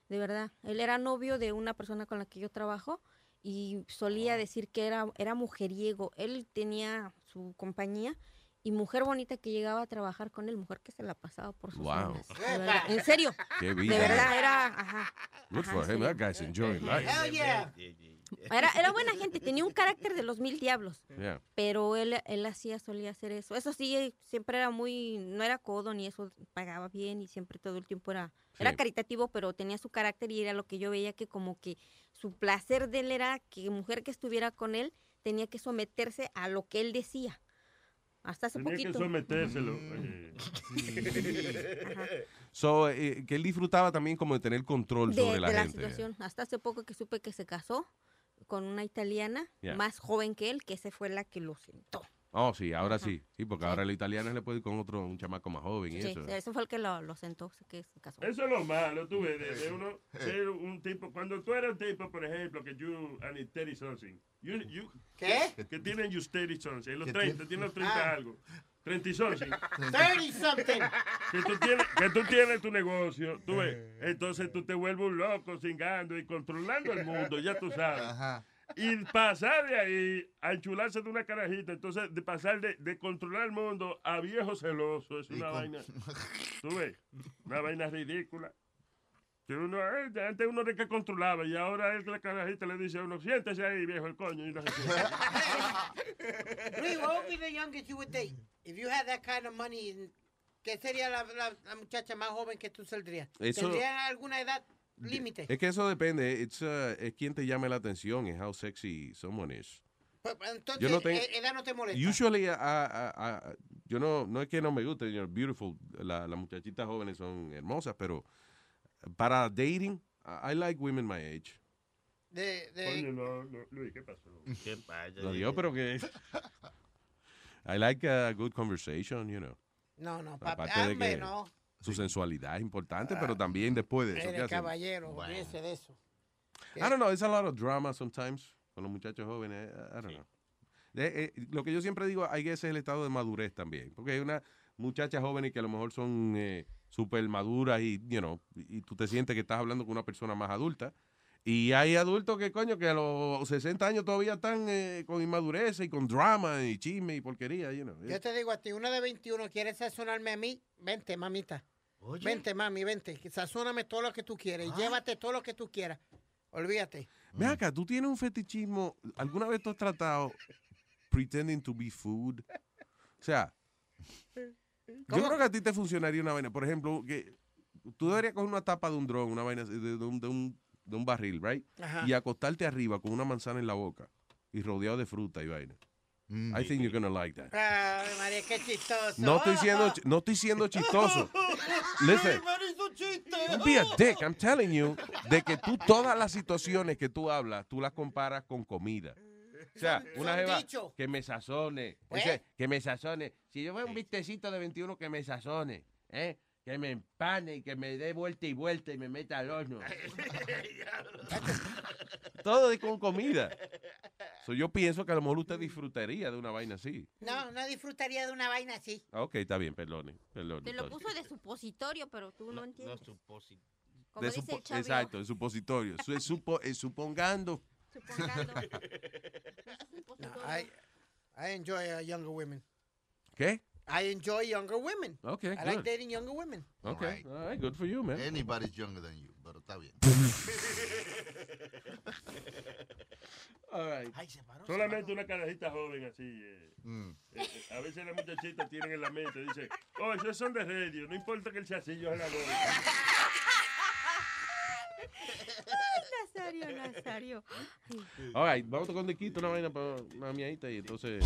de verdad. Él era novio de una persona con la que yo trabajo y solía decir que era, era mujeriego. Él tenía su compañía y mujer bonita que llegaba a trabajar con él, mujer que se la pasaba por sus Wow. de. En serio. Qué De vida. verdad, era... Ajá. Good Ajá, for him. That guy's enjoying life. Hell yeah. Era, era buena gente, tenía un carácter de los mil diablos. Yeah. Pero él, él hacía, solía hacer eso. Eso sí, siempre era muy, no era codo ni eso, pagaba bien y siempre todo el tiempo era, era Sí. caritativo, pero tenía su carácter y era lo que yo veía que como que su placer de él era que mujer que estuviera con él tenía que someterse a lo que él decía. Hasta hace Tenía que poquito. sometérselo. So, eh, que él disfrutaba también como de tener control de, sobre la de la gente. situación. Hasta hace poco que supe que se casó con una italiana Yeah. más joven que él, que esa fue la que lo sentó. Oh, sí, ahora sí. Sí, porque ahora la italiana le puede ir con otro, un chamaco más joven y Sí, eso. ese fue el que lo, lo sentó, que se casó. Eso es lo malo, tú ves, de, de uno ser un tipo, cuando tú eres un tipo, por ejemplo, que you 30 something, you, you, ¿Qué? Que tienen you 30 something, los ¿Qué 30, tiene? tienen los 30 Ah. algo, 30 y something. 30 something. Que tú, tienes, que tú tienes tu negocio, tú ves, entonces tú te vuelves un loco, cingando y controlando el mundo, ya tú sabes. Y pasar de ahí a enchularse de una carajita, entonces de pasar de, de controlar el mundo a viejo celoso, es una con- vaina, tú ves, una vaina ridícula. Que uno, eh, antes uno era el que controlaba y ahora es que la carajita le dice a uno, siéntese ahí, viejo, el coño. Y no. Luis, what would be the youngest you would date? If you had that kind of money, ¿qué sería la, la, la muchacha más joven que tú saldrías? Eso- ¿Tendría alguna edad límite? Es que eso depende. It's, uh, es quien te llame la atención, es how sexy someone is. Pues, Entonces, Yo no tengo- eh, edad no te molesta. Usually, a- a- a- yo no, no es que no me guste, you know, beautiful, la- las muchachitas jóvenes son hermosas, pero para dating, I like women my age. De, de, Coño, no, no, Luis, ¿qué pasó? ¿Qué pasa? Lo digo, pero que... I like a good conversation, you know. No, no, papi, Aparte de que no. Su sensualidad es importante, pero también después de eso. ¿qué Eres hacen? caballero, olvídese de eso. I don't know, it's a lot of drama sometimes con los muchachos jóvenes. I don't know. Eh, eh, lo que yo siempre digo, hay que es el estado de madurez también. Porque hay una, muchachas jóvenes que a lo mejor son eh, súper maduras y, you know, y tú te sientes que estás hablando con una persona más adulta. Y hay adultos que, coño, que a los 60 años todavía están eh, con inmadurez y con drama y chisme y porquería, you know. Yo te digo a ti, una de 21 quiere sazonarme a mí, vente, mamita. Vente, mami, vente. Sazóname todo lo que tú quieres. y Llévate todo lo que tú quieras. Olvídate. Ven acá, tú tienes un fetichismo. ¿Alguna vez tú has tratado pretending to be food? O sea, yo creo que a ti te funcionaría una vaina. Por ejemplo, que tú deberías coger una tapa de un dron, una vaina así, de, de un, de, un, de un barril, right? Ajá. Y acostarte arriba con una manzana en la boca y rodeado de fruta y vaina. I think you're gonna like that. Ay, María, qué chistoso. No estoy siendo, no estoy siendo chistoso. Listen, don't be a dick. I'm telling you de que tú todas las situaciones que tú hablas, tú las comparas con comida. O sea, una jeva que me sazone. Pues. Dice, que me sazone. Si yo veo un vistecito de 21 que me sazone, ¿eh? que me empane y que me dé vuelta y vuelta y me meta al horno. Todo es con comida. So, yo pienso que a lo mejor usted disfrutaría de una vaina así. No, no disfrutaría de una vaina así. Ah, Ok, está bien, perdone. perdone Te lo entonces. puso de supositorio, pero tú no, entiendes. Como De dice supo- el Chavio. exacto, de supositorio. Su- es supo- es supongando. Supongando. No, I, I enjoy uh, younger women. ¿Qué? I enjoy younger women. Okay, I like dating younger women. Okay, all right, good for you, man. Anybody's younger than you, pero está bien. All right. Solamente una carajita joven así. eh, Mm. eh, eh, a veces las muchachitas tienen en la mente, dice, oh, esos son de radio, no importa que el chasillo es la. Nazario, Nazario. All right, vamos a tocar un diquito, una vaina para una miadita y entonces.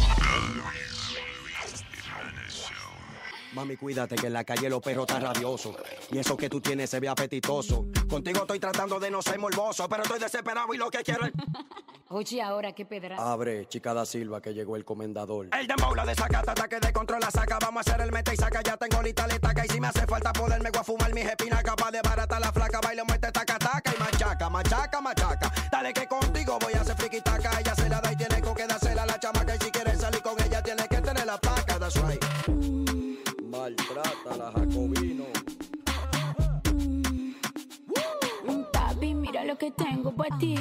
Mami, cuídate que en la calle los perros están rabiosos. Y eso que tú tienes se ve apetitoso. Contigo estoy tratando de no ser morboso, pero estoy desesperado y lo que quiero es... Oye, ahora qué pedra. Abre, chica da Silva, que llegó el comendador. El dembow la desacata, ataque de control la saca. Vamos a hacer el mete y saca. Ya tengo lista la estaca. Y si me hace falta poderme voy a fumar mis espinacas. Pa' de barata la flaca. Baile, muerte, taca, taca. Y machaca, machaca, machaca. Dale que contigo voy a hacer friki taca. Ella se la da y tiene con que dársela a la chamaca. Y si quieres salir con ella, tiene que tener la placa. That's right. Maltrata la Jacobino. Papi, mira lo que tengo para ti.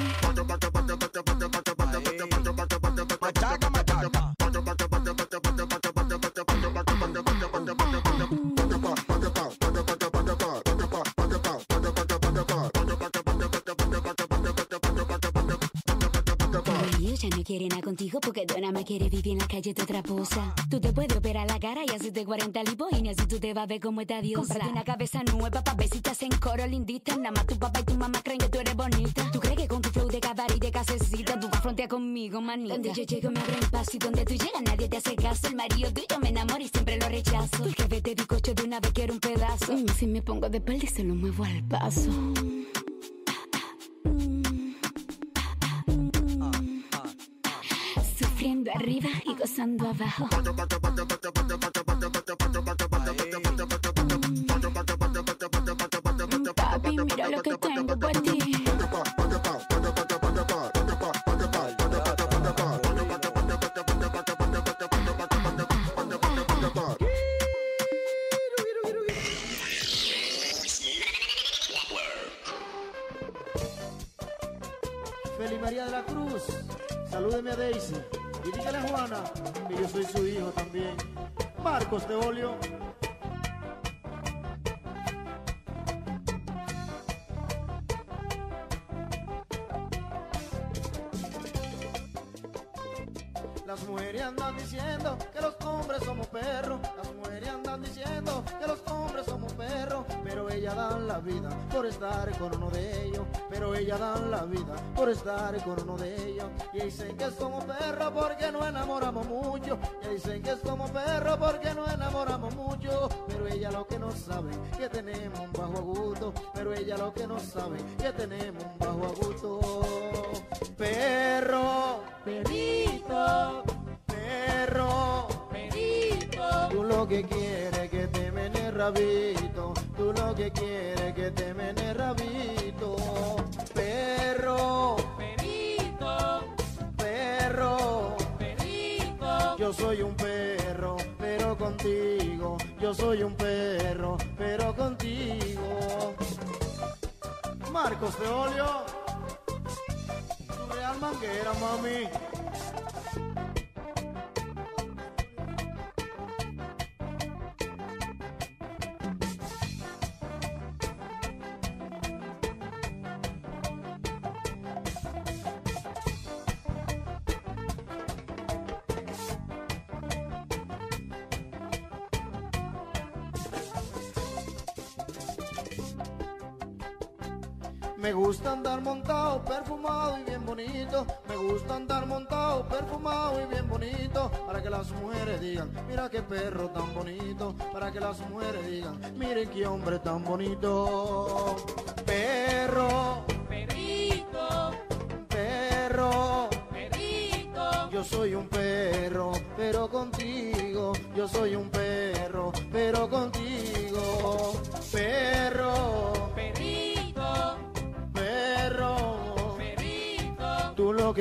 Quiere nada contigo porque Donna me quiere vivir en la calle de otra posa. Tú te puedes operar la cara y hacerte 40 lipoínas y tú te vas a ver como esta diosa. Cómprate una cabeza nueva pa' ver si hacen coro lindita. Nada más tu papá y tu mamá creen que tú eres bonita. ¿Tú crees que con tu flow de cabaret y de casecita tú vas a frontear conmigo, manita? Donde yo llego me abren paso y donde tú llegas nadie te hace caso. El marido tuyo me enamora y siempre lo rechazo. Tu jefe te bizcocho de una vez quiero un pedazo. Mm, si me pongo de espalda y se lo muevo al paso. Arriba y gozando abajo. Papi, mira lo que tengo para ti. Feli María de la Cruz, salúdeme a Daisy y yo soy su hijo también. Marcos de Olio. Las mujeres andan diciendo que los hombres somos perros. Vida por estar con uno de ellos. Pero ellas dan la vida por estar con uno de ellos. Y dicen que somos perros porque no enamoramos mucho. Y dicen que somos perros porque no enamoramos mucho. Pero ella lo que no sabe que tenemos un bajo agudo. Pero ella lo que no sabe que tenemos un bajo agudo. Perro, perito, perro, perito. Tú lo que quieres que te mene rabito. Que quieres que te mene rabito. Perro, perito, perro, perito. Yo soy un perro, pero contigo. Yo soy un perro, pero contigo. Marcos Feolio. Tu real manguera, mami. Andar montado, perfumado y bien bonito. Me gusta andar montado, perfumado y bien bonito. Para que las mujeres digan, mira qué perro tan bonito. Para que las mujeres digan, miren qué hombre tan bonito. Perro, Perito, perro. perito. Yo soy un perro, pero contigo. Yo soy un perro, pero contigo.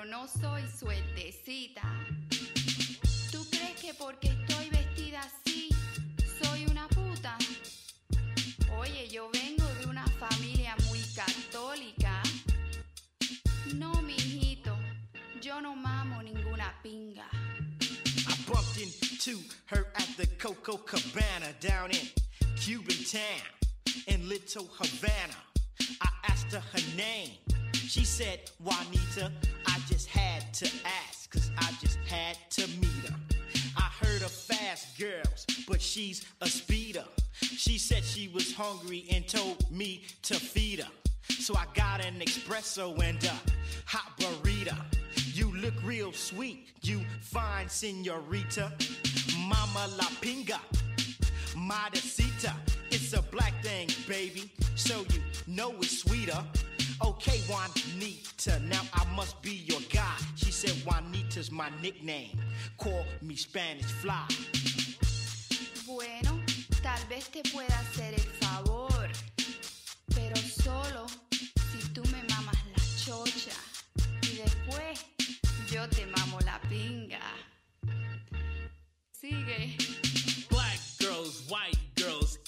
Pero no soy suertecita. ¿Tú crees que porque estoy vestida así soy una puta? Oye, yo vengo de una familia muy católica. No, mijito, yo no mamo ninguna pinga. I bumped into her at the Coco Cabana down in Cuban town in Little Havana. Asked her her name. She said, Juanita, I just had to ask, cause I just had to meet her. I heard of fast girls, but she's a speeder. She said she was hungry and told me to feed her. So I got an espresso and a hot burrito. You look real sweet, you fine senorita. Mama la pinga, modesita. It's a black thing, baby, so you know it's sweeter. Okay, Juanita, now I must be your guy. She said Juanita's my nickname. Call me Spanish Fly. Bueno, tal vez te pueda hacer el favor, pero solo si tú me mamas la chocha y después yo te mamo la pinga. Sigue. Black girls, white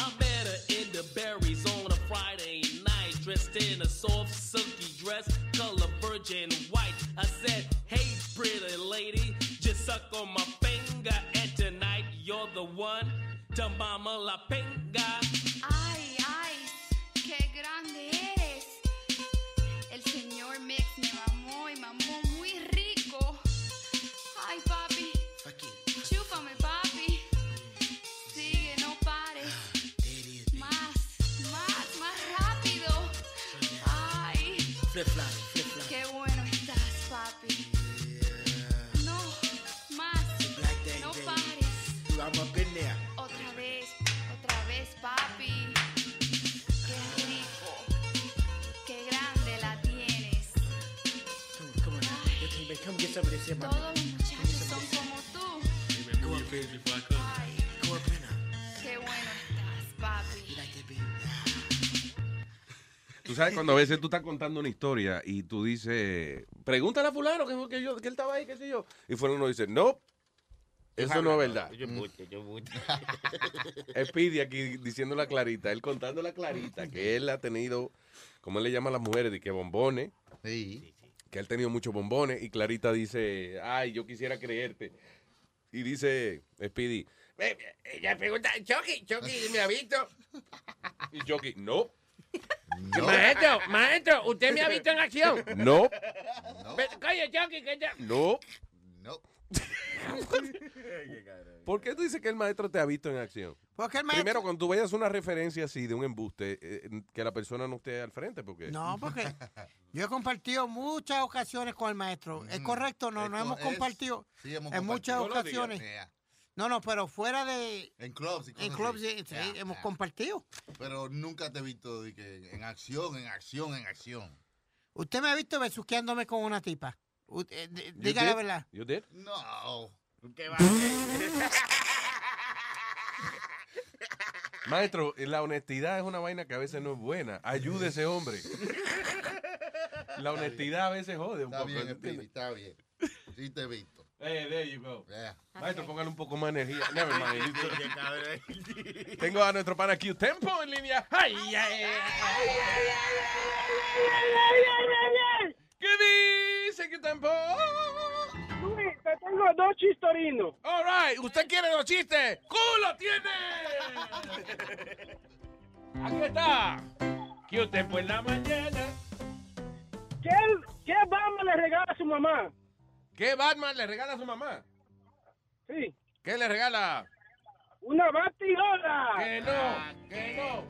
I met her in the berries on a Friday night, dressed in a soft, silky dress, color virgin white. I said, Hey, pretty lady, just suck on my finger, and tonight you're the one to mama la pinga. Ay, ay, qué grande eres. El señor Mix me mamó y mamó Flip fly, flip fly. Qué bueno estás, papi. Yeah. No más. Black no pares. Otra vez, otra vez, papi. Qué rico. Qué grande la tienes. Come get some of Todos los muchachos son como tú. Tú sabes cuando a veces tú estás contando una historia y tú dices, pregúntale a fulano que, que, yo, que él estaba ahí, qué sé yo. Y fulano dice, no, eso no es verdad. Yo mucho, yo mucho. Speedy aquí diciendo la clarita, él contando la clarita, que él ha tenido, como él le llama a las mujeres, de que bombones. Que él ha tenido muchos bombones. Y Clarita dice, ay, yo quisiera creerte. Y dice Speedy, Ella pregunta, Chucky, Chucky, ¿me ha visto? y Chucky, no, Maestro, maestro, ¿usted me ha visto en acción? no, Coño, Chucky, que ya... no. No. ¿Por qué tú dices que el maestro te ha visto en acción? Porque el maestro... Primero, cuando tú vayas una referencia así de un embuste, eh, que la persona no esté al frente, porque... No, porque yo he compartido muchas ocasiones con el maestro. ¿Es correcto? No, Es no hemos compartido sí, hemos en muchas compartido. No digas. ocasiones. No, no, pero fuera de... En clubs y cosas En clubs, así. sí, sí, Yeah, hemos yeah. compartido. Pero nunca te he visto de que en acción, en acción, en acción. Usted me ha visto besuqueándome con una tipa. U- eh, Diga la verdad. You did? No. ¿Qué va? Maestro, la honestidad es una vaina que a veces no es buena. Ayude a ese hombre. La honestidad a veces jode un Está poco. bien, está bien. Sí te he visto. Hey, there you go. Yeah. Maestro, póngale un poco más de energía. Never mind. Tengo a nuestro pana Q Tempo en línea. ¡Ay, ay, ay, ay! ¿Qué dice Q Tempo? Luis, te tengo dos chistorinos. All right, ¿usted quiere los chistes? ¡Culo tiene! Aquí está. Q Tempo en la mañana. ¿Qué, ¿Qué Batman le regala a su mamá? ¿Qué Batman le regala a su mamá? Sí. ¿Qué le regala? Una batidora. Que no, que no.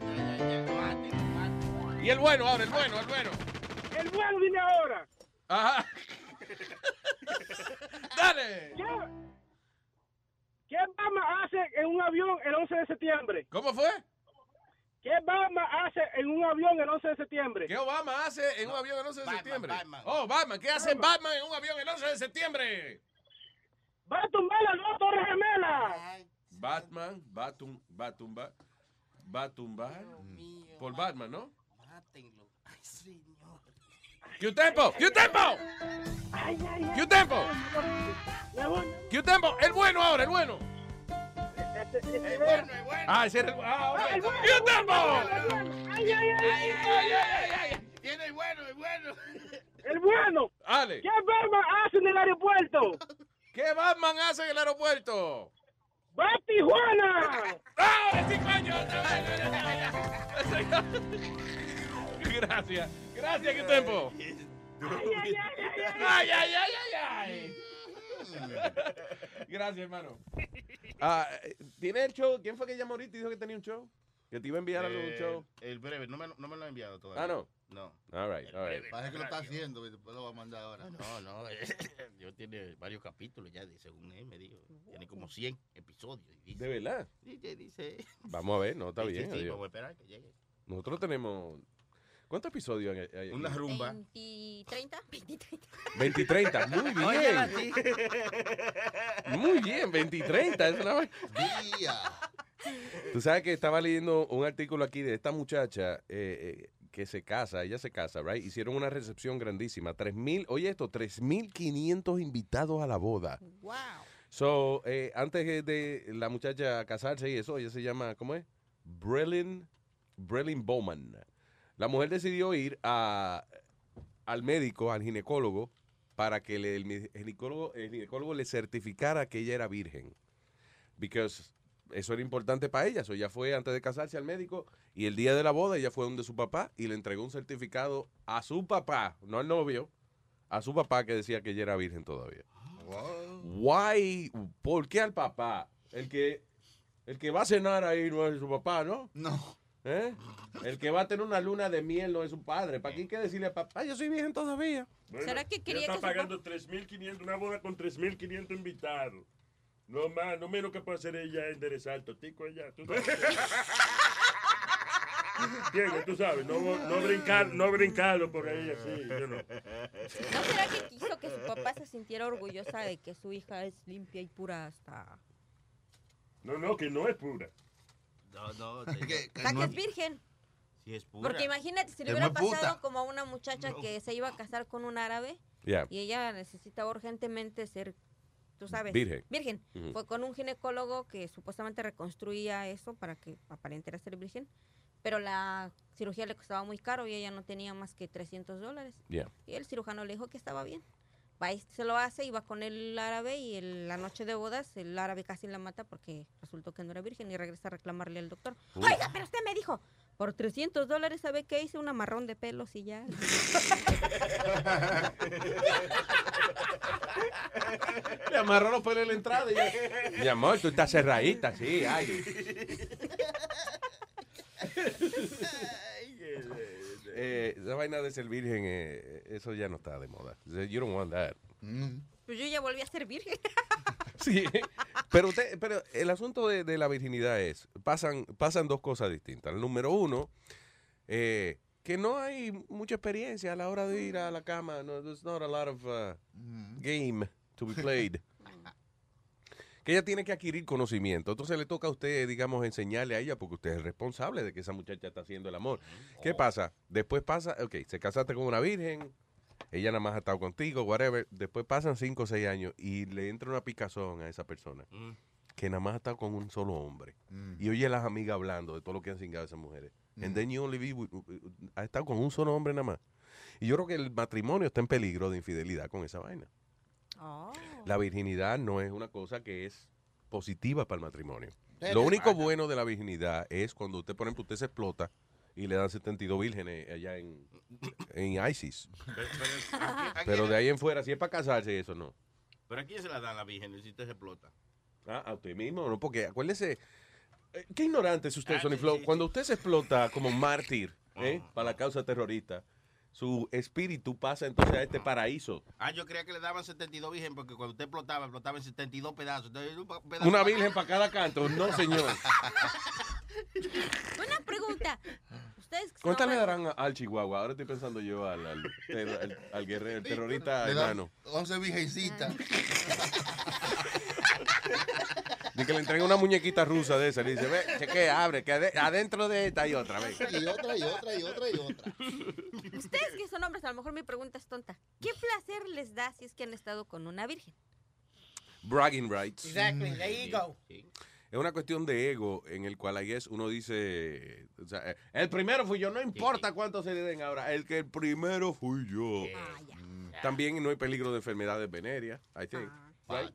Y el bueno ahora, el bueno, el bueno. El bueno viene ahora. Ajá. Dale. ¿Qué, ¿Qué Batman hace en un avión el 11 de septiembre? ¿Cómo fue? ¿Qué Batman hace en un avión el 11 de septiembre? ¿Qué Obama hace en un avión el 11 de septiembre? Oh, Batman. ¿Qué hace Batman en un avión el 11 de septiembre? Va a tumbar las dos torres gemelas. Batman va a, tum- va a tumbar. Va a tumbar. Por Batman, ¿no? Mátenlo. Ay, señor. ¡Q Tempo! ¡Q Tempo! ¡Q Tempo! ¡Q Tempo! ¡El bueno ahora, el bueno! Este, El bueno, el bueno. Ah, ese era el bueno. Ah, ok. el bueno. Ay, ay, ay, ay, ay, ay, ay. Tiene el bueno, el bueno. El bueno. Ale. ¿Qué Batman hace en el aeropuerto? ¿Qué Batman hace en el aeropuerto? ¡Va a Tijuana! ¡Ah, sí, coño! Gracias. Gracias, ¿qué tiempo? Ay, ¡Ay, ay, ay, ay, ay! Gracias, hermano. Ah, eh, ¿Tiene el show? ¿Quién fue que llamó ahorita y dijo que tenía un show? Que te iba a enviar algo de un Eh, show. El breve, no me, no me lo ha enviado todavía. Ah, no. No. All right, all right. Parece que lo está haciendo y después lo va a mandar ahora. No, no, yo tiene varios capítulos ya, según él me dijo. Tiene como 100 episodios. dice- ¿De verdad? Dice, dice. Vamos a ver, no, está bien. sí, vamos a esperar que llegue. Nosotros tenemos... ¿Cuántos episodios hay? Una rumba. 20, 30, 20, 30. 20 y 30. Muy bien. Así. Muy bien, 20 y 30. Es una... Tú sabes que estaba leyendo un artículo aquí de esta muchacha eh, eh, que se casa, ella se casa, right? Hicieron una recepción grandísima. 3.000, oye esto, 3.500 invitados a la boda. Wow. So, eh, antes de- de la muchacha casarse y eso, ella se llama, ¿cómo es? Brelin, Brelin Bowman. La mujer decidió ir a, al médico, al ginecólogo, para que el, ginecólogo, el ginecólogo le certificara que ella era virgen. Because eso era importante para ella. So, ella fue antes de casarse al médico y el día de la boda ella fue donde su papá y le entregó un certificado a su papá, no al novio, a su papá que decía que ella era virgen todavía. Why? ¿Por qué al papá? El que, el que va a cenar ahí no es su papá, ¿no? No. ¿Eh? El que va a tener una luna de miel no es su padre. ¿Para qué hay que decirle a papá? Yo soy virgen todavía. ¿Será que quería está que su pagando 3.500, una boda con 3.500 invitados. No más, no menos que puede hacer ella enderezar el totico ella. ¿tú sabes? Diego, tú sabes, no, no, brincar, no brincarlo por ahí así. yo no. ¿No será que quiso que su papá se sintiera orgullosa de que su hija es limpia y pura hasta... No, no, que no es pura. No, no. Que es virgen. Si es pura. Porque imagínate, si le hubiera no puta. pasado como a una muchacha que se iba a casar con un árabe Yeah. y ella necesitaba urgentemente ser, tú sabes, Virgen. virgen. Fue con un ginecólogo que supuestamente reconstruía eso para que aparentara ser virgen, pero la cirugía le costaba muy caro y ella no tenía más que 300 dólares. Yeah. Y el cirujano le dijo que estaba bien. Va y se lo hace y va con el árabe y el- la noche de bodas el árabe casi la mata porque resultó que no era virgen y regresa a reclamarle al doctor. Oiga, pero usted me dijo, por 300 dólares, ¿sabe qué hice? Un amarrón de pelos y ya. Le amarró los pelos en la entrada y ya. Mi amor, tú estás cerradita, sí, ay. Eh, esa vaina de ser virgen, eh, eso ya no está de moda. You don't want that. Pues yo ya volví a ser virgen. Sí, pero, usted, pero el asunto de, de la virginidad es, pasan, pasan dos cosas distintas. El número uno, eh, que no hay mucha experiencia a la hora de ir a la cama. No, there's not a lot of uh, game to be played. Que ella tiene que adquirir conocimiento. Entonces le toca a usted, digamos, enseñarle a ella, porque usted es el responsable de que esa muchacha está haciendo el amor. ¿Qué pasa? Después pasa, ok, se casaste con una virgen, ella nada más ha estado contigo, whatever. Después pasan cinco o seis años y le entra una picazón a esa persona que nada más ha estado con un solo hombre. Y oye a las amigas hablando de todo lo que han cingado esas mujeres. And then you only be with- ha estado con un solo hombre nada más. Y yo creo que el matrimonio está en peligro de infidelidad con esa vaina. La virginidad no es una cosa que es positiva para el matrimonio. Lo único bueno de la virginidad es cuando usted, por ejemplo, usted se explota y le dan 72 vírgenes allá en, en ISIS. Pero, pero, ¿a quién- Pero de ahí en fuera, si es para casarse, eso no. ¿Pero a quién se la dan la virgen si usted se explota? Ah, a usted mismo, ¿no? Porque acuérdese, eh, qué ignorante es usted, Ah, Sonny sí, Flow. sí, Cuando usted se explota como mártir ¿eh? para la causa terrorista, su espíritu pasa entonces a este paraíso. Ah, yo creía que le daban 72 virgen porque cuando usted explotaba, explotaba en 72 pedazos. Entonces, un pa- pedazo Una virgen para cada canto. No, señor. Una pregunta. Ustedes ¿Cuántas le darán a- al Chihuahua? Ahora estoy pensando yo al, al, al- al guerrero, el terrorista Le dan hermano. 11 virgencitas. De que le entrega una muñequita rusa de esa. Le dice, ve, cheque, abre, que ade- adentro de esta hay otra, ve. Y otra, y otra, y otra, y otra. Ustedes que son hombres, a lo mejor mi pregunta es tonta. ¿Qué placer les da si es que han estado con una virgen? Bragging rights. Exactly, there you go. Es una cuestión de ego en el cual ahí es uno dice, o sea, el primero fui yo, no importa cuánto se le den ahora, el que el primero fui yo. Mm. También no hay peligro de enfermedades venéreas, I think. right?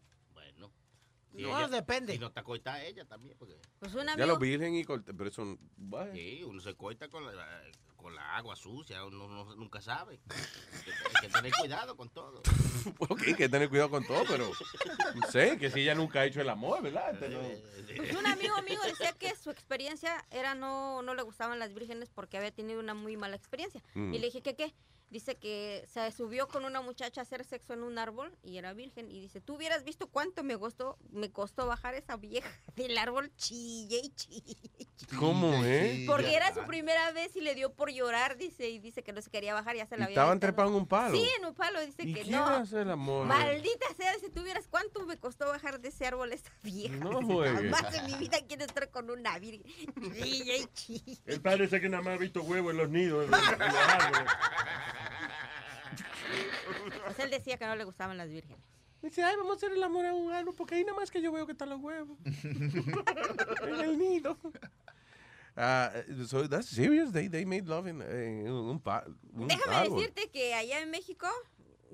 No, depende. Si no está coita ella también. Porque... Pues un Ya los virgen y corte, pero bueno. Sí, uno se coita con la, con la agua sucia, uno no- nunca sabe. Hay que tener cuidado con todo. ok, hay que tener cuidado con todo, pero no sé, que si ella nunca ha hecho el amor, ¿verdad? Este no- pues un amigo mío decía que su experiencia era no, no le gustaban las vírgenes porque había tenido una muy mala experiencia. Mm. Y le dije, ¿qué qué? Dice que se subió con una muchacha a hacer sexo en un árbol y era virgen. Y dice, tú hubieras visto cuánto me costó, me costó bajar esa vieja del árbol chille y chille. ¿Cómo, eh? Porque era su primera vez y le dio por llorar, dice, y dice que no se quería bajar, ya se la había estaban trepando en un palo. Sí, en un palo, dice ¿Y que quién no. hace el amor? Maldita sea, si tuvieras cuánto me costó bajar de ese árbol esa vieja. No Dice. Jamás en mi vida quiero estar con una virgen. Chille y chille. Él parece que nada más ha visto huevos en los nidos. en los- en los árboles. Pues él decía que no le gustaban las vírgenes. Dice, ay, vamos a hacer el amor a un árbol, porque ahí nada más que yo veo que están los huevos. en el nido. Ah, so that's serious. They, they made love in, en un, pa, un Déjame árbol. decirte que allá en México,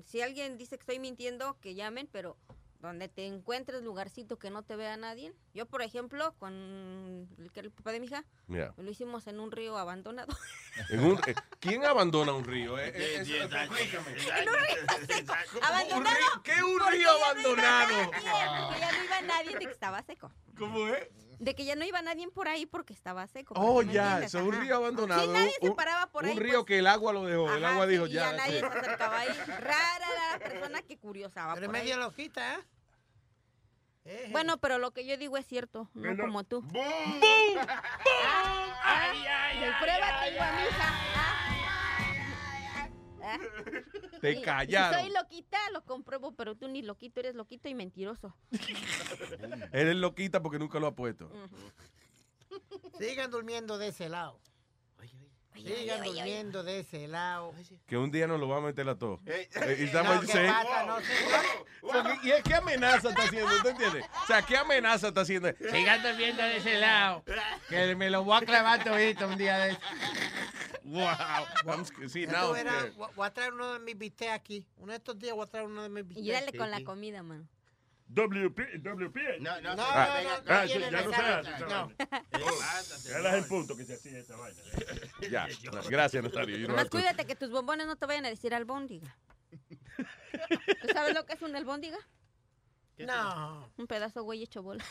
si alguien dice que estoy mintiendo, que llamen, pero donde te encuentres lugarcito que no te vea nadie. Yo, por ejemplo, con el papá de mi hija, Yeah. lo hicimos en un río abandonado. En un- eh, ¿Quién abandona un río? Eh, eh, en un río seco. Abandonado. ¿Qué un porque río abandonado? nadie, Que ya no iba nadie de que estaba seco. ¿Cómo es? De que ya no iba nadie por ahí porque estaba seco. Oh, ya, es un río abandonado. Sí, nadie se un, paraba por un ahí. río pues, que el agua lo dejó. el Ajá, agua sí, dijo, y ya. nadie sí. se acercaba ahí. Rara la persona que curiosaba Pero es por medio loquita, ¿eh? Bueno, pero lo que yo digo es cierto, no Bueno, como tú. ¡Bum! Ay, ay, prueba tengo a mi hija. Ah. Te callaron. Si soy loquita, lo compruebo, pero tú ni loquito, eres loquito y mentiroso. Eres loquita porque nunca lo ha puesto. Sigan durmiendo de ese lado. Sigan ay, ay. durmiendo de ese lado. Que un día nos lo va a meter a todos. Eh, Eh, y No, estamos ¿qué pasa? No sé. O sea, ¿qué- ¿Y es qué amenaza está haciendo? ¿Usted entiende? O sea, ¿qué amenaza está haciendo? Sigan durmiendo de ese lado. Que me lo voy a clavar todito un día de Wow. Vamos, que sí, eh, voy voy a traer uno de mis bistecs aquí. Uno de estos días voy a traer uno de mis bistecs. Y dale con la comida, man. WP, WP. No, no, No, no, Ah. no, no, Ah, no ya no se hace. esa No. Era el punto que se hacía esa vaina. Ya, gracias, Nazario. To- cuídate que tus bombones no te vayan a decir albóndiga. ¿Tú sabes lo que es un albóndiga? No. Un pedazo güey hecho bola.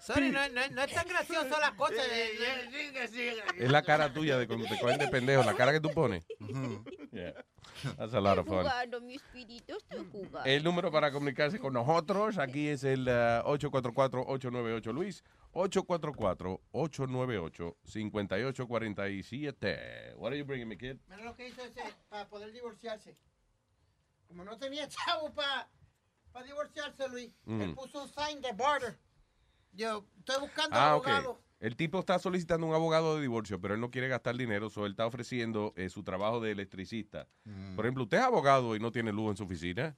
Sorry, no, no- no es tan gracioso la cosa. Es la cara tuya de cuando te cogen de pendejo, la cara que tú pones. Yeah. That's a lot of fun. Jugando. El número para comunicarse con nosotros aquí es el uh, 844-898-LUIS. 844-898-5847. What are you bringing me, kid? Mira lo que hizo ese para poder divorciarse. Como no tenía chavo para divorciarse, Luis, él Ujú. puso un sign de border. Yo estoy buscando Ah, ok. abogado. El tipo está solicitando un abogado de divorcio, pero él no quiere gastar dinero, so él está ofreciendo eh, su trabajo de electricista. Por ejemplo, usted es abogado y no tiene luz en su oficina.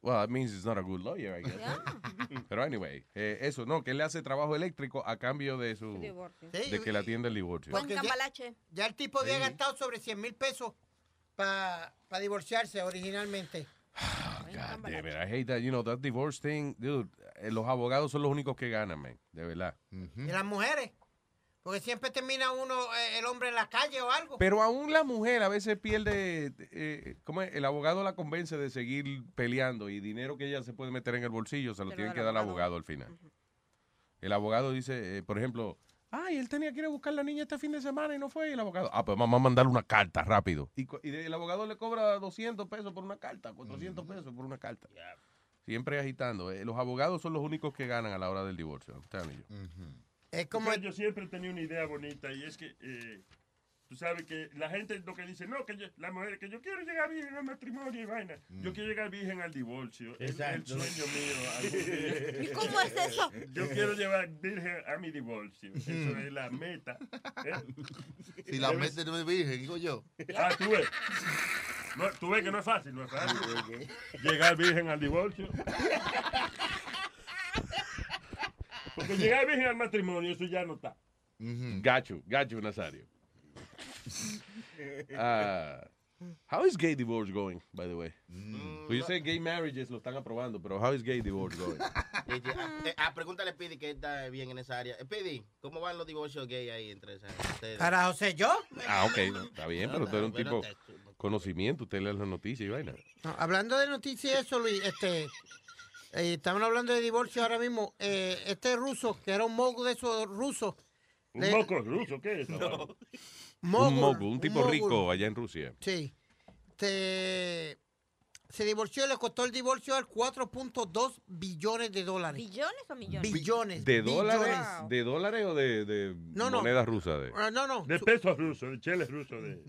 Well, that means he's not a good lawyer, I guess. Pero anyway, eh, eso, no, que él le hace trabajo eléctrico a cambio de su Divorcio. Sí, de que le atienda el divorcio. Ya-. Ya el tipo había Sí. gastado sobre 100 mil pesos para divorciarse originalmente. God damn it, I hate that, you know, that divorce thing, dude. eh, los abogados son los únicos que ganan, man, de verdad. Y las mujeres. Porque siempre termina uno, eh, el hombre en la calle o algo. Pero aún la mujer a veces pierde, eh, ¿cómo es? El abogado la convence de seguir peleando y dinero que ella se puede meter en el bolsillo se lo Se lo tienen que dar al abogado. abogado al final. El abogado dice, eh, por ejemplo, ay, él tenía que ir a buscar a la niña este fin de semana y no fue. Y el abogado, ah, pues vamos a mandarle una carta rápido. Y, y el abogado le cobra 200 pesos por una carta, 400 pesos por una carta. Siempre agitando. Eh, los abogados son los únicos que ganan a la hora del divorcio. I'm telling you. Es como yo siempre he tenido una idea bonita y es que eh, tú sabes que la gente lo que dice, no, que yo, la mujer, que yo quiero llegar virgen al matrimonio y vaina. Yo quiero llegar virgen al divorcio. Es el sueño mío. ¿Y cómo es eso? Yo quiero llevar virgen a mi divorcio. Eso es la meta. ¿eh? Si la mete no es virgen, digo yo. Ah, tú ves. No, tú ves que no es fácil, no es fácil. Llegar virgen al divorcio. Porque llegar virgen al matrimonio, eso ya no está. Gacho, gacho, Nazario. Ah, how is gay divorce going, by the way? Pues yo sé gay marriages lo están aprobando, pero how is gay divorce going? Este, ah, eh, ah, pregúntale a Pidi que está bien en esa área. Eh, Pidi, ¿cómo van los divorcios gay ahí entre esas- ustedes? Para José, ¿yo? Ah, ok, no, está bien, pero tú eres un tipo conocimiento, usted lee las noticias y vaina. No, hablando de noticias, eso, Luis, este, eh, estamos hablando de divorcio ahora mismo. Eh, este ruso, que era un mogo de esos rusos. ¿Un le- moco ruso? ¿Qué es eso? Mogul, un mogul, un tipo mogul. rico allá en Rusia. Sí. Se divorció y le costó el divorcio al 4.2 billones de dólares. ¿Billones o millones? Billones. ¿De dólares? ¿De dólares o de, de No, no. monedas rusas? De, Ah, no, no. De pesos rusos, de cheles rusos. De...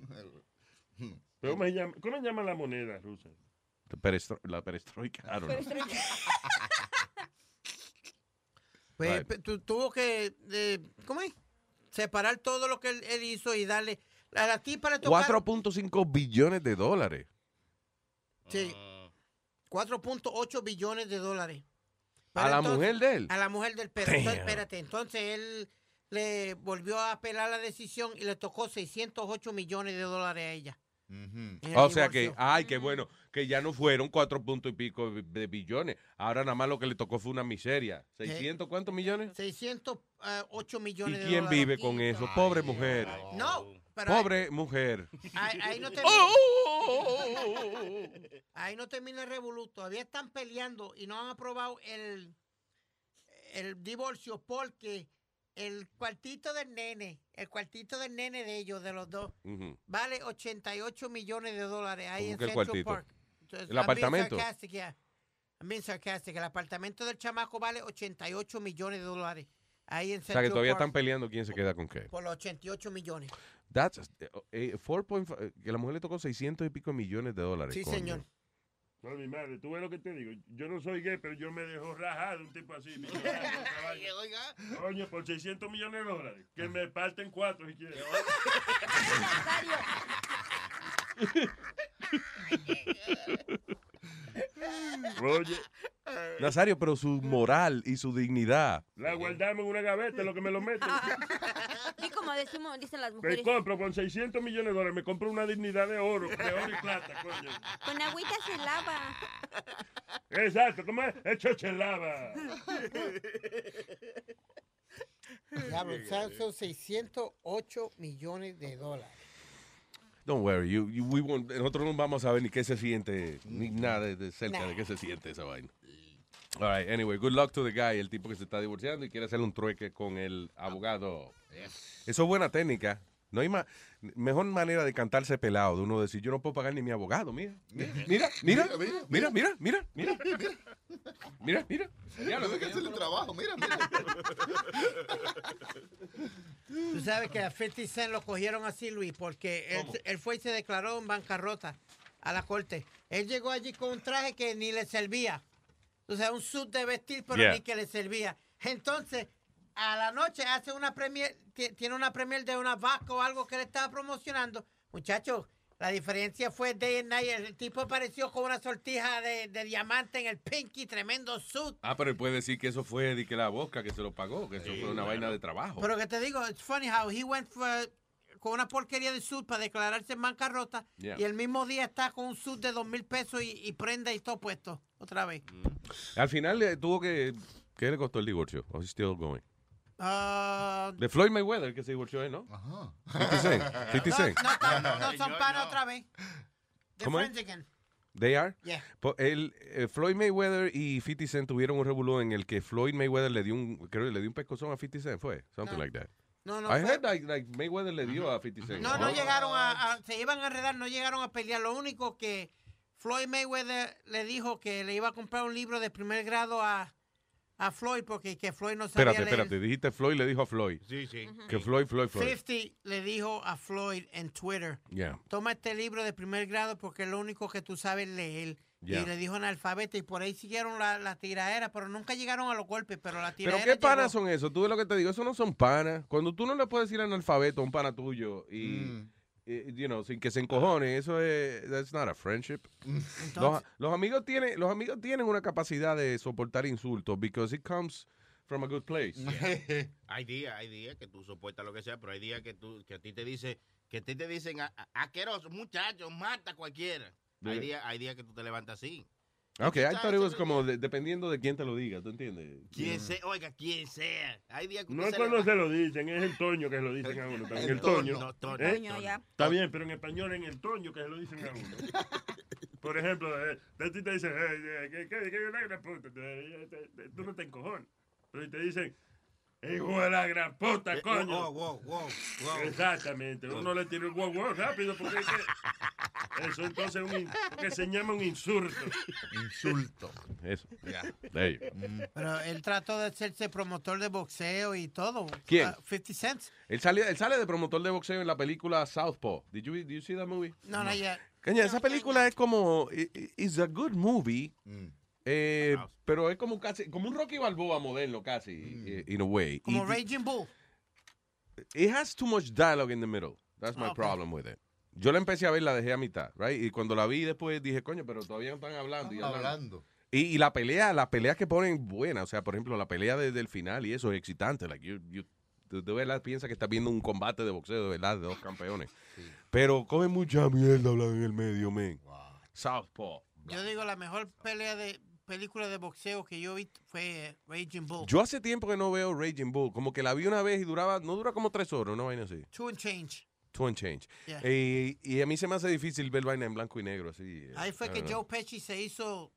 Pero ¿Cómo se llama, cómo se llama la moneda rusa? perestro- la perestroika. I don't know. Pues Right. tuvo que, eh, ¿cómo es? Separar todo lo que él, él hizo y darle. A la tipa le tocaron. 4.5 billones de dólares. Sí. 4.8 billones de dólares. ¿A la entonces- mujer de él? A la mujer del perro. Entonces, espérate, entonces él le volvió a apelar la decisión y le tocó 608 millones de dólares a ella. el O sea que, ay, qué bueno, que ya no fueron cuatro puntos y pico de- billones. Ahora nada más lo que le tocó fue una miseria. ¿600 cuántos millones? 608 ¿Y millones de quién vive con eso? Pobre mujer. No, pero Pobre mujer. ahí, ahí no termina. Ahí no termina el revolú. Todavía están peleando y no han aprobado el, el divorcio porque el cuartito del nene, el cuartito del nene de ellos, de los dos, Ujú. vale 88 millones de dólares ahí ¿Cómo en Central cuartito? Park. ¿El apartamento? sarcastic, yeah. I'm being sarcastic. El apartamento del chamaco vale 88 millones de dólares ahí en O sea, que todavía Park están peleando quién se queda con qué. por los 88 millones. That's, eh, eh, 4.5, eh, que la mujer le tocó 600 y pico millones de dólares. Sí, coño. señor. No, mi madre, tú ves lo que te digo. Yo no soy gay, pero yo me dejo rajar un tipo así. mi. Coño, por 600 millones de dólares. Que me parten cuatro si quieres. Oye, Nazario, pero su moral y su dignidad. la guardamos en una gaveta, lo que me lo meten. Y como decimos, dicen las Me mujeres, compro con 600 millones de dólares, me compro una dignidad de oro, de oro y plata, coño. con agüita se lava. Exacto, ¿cómo es? Hecho chelaba. Diablo, o sea, son 608 millones de dólares. Don't worry, you, you- we won't- nosotros no vamos a ver ni qué se siente, ni nada de, de cerca de qué se siente esa vaina. All right, anyway, good luck to the guy, el tipo que se está divorciando y quiere hacer un trueque con el abogado. Eso es buena técnica. No hay ma mejor manera de cantarse pelado, de uno decir, yo no puedo pagar ni mi abogado, mira. Mira, mira, mira, mira, mira, mira, mira. Mira, mira. mira. No dejes hacer el trabajo, mira, mira. Tú sabes que a 50 Cent lo cogieron así, Luis, porque él, él, fue y se declaró en bancarrota a la corte. Él llegó allí con un traje que ni le servía. O sea, un suit de vestir, pero yeah. ni que le servía. Entonces, a la noche hace una premier, ti- tiene una premier de una vaca o algo que le estaba promocionando. Muchachos, la diferencia fue day and night. El tipo apareció con una sortija de, de diamante en el pinky, tremendo suit. Ah, pero él puede decir que eso fue de que la boca que se lo pagó, que eso fue una vaina de trabajo. Pero que te digo, it's funny how he went for- con una porquería de suit para declararse en bancarrota Yeah. y el mismo día está con un suit de dos mil pesos y, y prenda y todo puesto otra vez. Al final eh, tuvo que, ¿qué le costó el divorcio? ¿O still going? Ah, De Floyd Mayweather, que se divorció él, ¿no? Ajá. 50 Cent. 50 Cent. no, no, no son para otra vez. The ¿Cómo friends again. They are. Yeah. El, eh, Floyd Mayweather y 50 Cent tuvieron un revolú en el que Floyd Mayweather le dio un, creo que le dio un pescozón a 50 Cent, fue, something No. like that. No, no I fue- heard like, like Mayweather le dio a 50 Cent. No, no llegaron a, a- se iban a enredar, no llegaron a pelear. Lo único que Floyd Mayweather le dijo que le iba a comprar un libro de primer grado a, a Floyd porque que Floyd no sabía Espérate, leer. espérate, dijiste Floyd le dijo a Floyd. Sí, sí. Que Floyd, Floyd, Floyd. 50 le dijo a Floyd en Twitter, Yeah. toma este libro de primer grado porque es lo único que tú sabes leer. Ya. Y le dijo analfabeto y por ahí siguieron la, la tiraera, pero nunca llegaron a los golpes, pero la Pero tiraera qué panas llegó. son esos, tú ves lo que te digo, eso no son panas. Cuando tú no le puedes decir analfabeto a un pana tuyo y, Mm. Eh, you know, sin que se encojone, eso es, that's not a friendship. Los, Entonces- los amigos tienen, los amigos tienen una capacidad de soportar insultos because it comes from a good place. Hay días, hay días que tú soportas lo que sea, pero hay días que tú, que a ti te dice, que a ti te dicen "A- a- asqueroso, muchacho, mata a cualquiera. Hay Yeah. días, hay días que tú te levantas así. Ok, I thought it was como de- dependiendo de quién te lo diga, ¿tú entiendes? Quien sea, oiga, quien sea. Hay días que No es se cuando se lo dicen, es el toño que se lo dicen a uno. también, El El, toño. toño. No, toño. ¿Eh? Toño, ya. Está bien, pero en español en el toño que se lo dicen a uno. Por ejemplo, eh, de ti te dicen, "Ey, eh, ¿qué, qué, qué, qué, qué, puta? Te- te- te- Tú no te encojones. Pero si te dicen, hijo de la gran puta, Eh, coño. wow, wow, wow, wow. Exactamente. Uno le tiene el wow, wow rápido porque es que eso entonces es un, in- que se llama un insulto. Insulto. Eso. Ya. Pero él trató de hacerse promotor de boxeo y todo. ¿Quién? Ah, 50 Cent. Él sale, él sale de promotor de boxeo en la película Southpaw. Did you, did you see that movie? No, no, ya. Coño, esa película es como, it's a good movie, eh, pero es como casi, como un Rocky Balboa moderno casi, eh, in a way. Como Y- Raging Bull. It has too much dialogue in the middle. That's my Okay. problem with it. Yo la empecé a ver, la dejé a mitad, right? Y cuando la vi después dije, coño, pero todavía no están hablando. y hablando. Hablando. Y, y la pelea, las peleas que ponen buenas, o sea, por ejemplo, la pelea desde el final y eso es excitante. Like, you, you- tú de verdad piensas que estás viendo un combate de boxeo de verdad de dos campeones. Pero coge mucha mierda hablar en el medio, man. Southpaw. Yo digo, la mejor pelea de película de boxeo que yo vi fue eh, Raging Bull. Yo hace tiempo que no veo Raging Bull. Como que la vi una vez y duraba, no dura como tres horas, una vaina así. Two and Change. Two and change. Yeah. Eh, y a mí se me hace difícil ver vaina en blanco y negro así. eh, Ahí fue que know. Joe Pesci se hizo.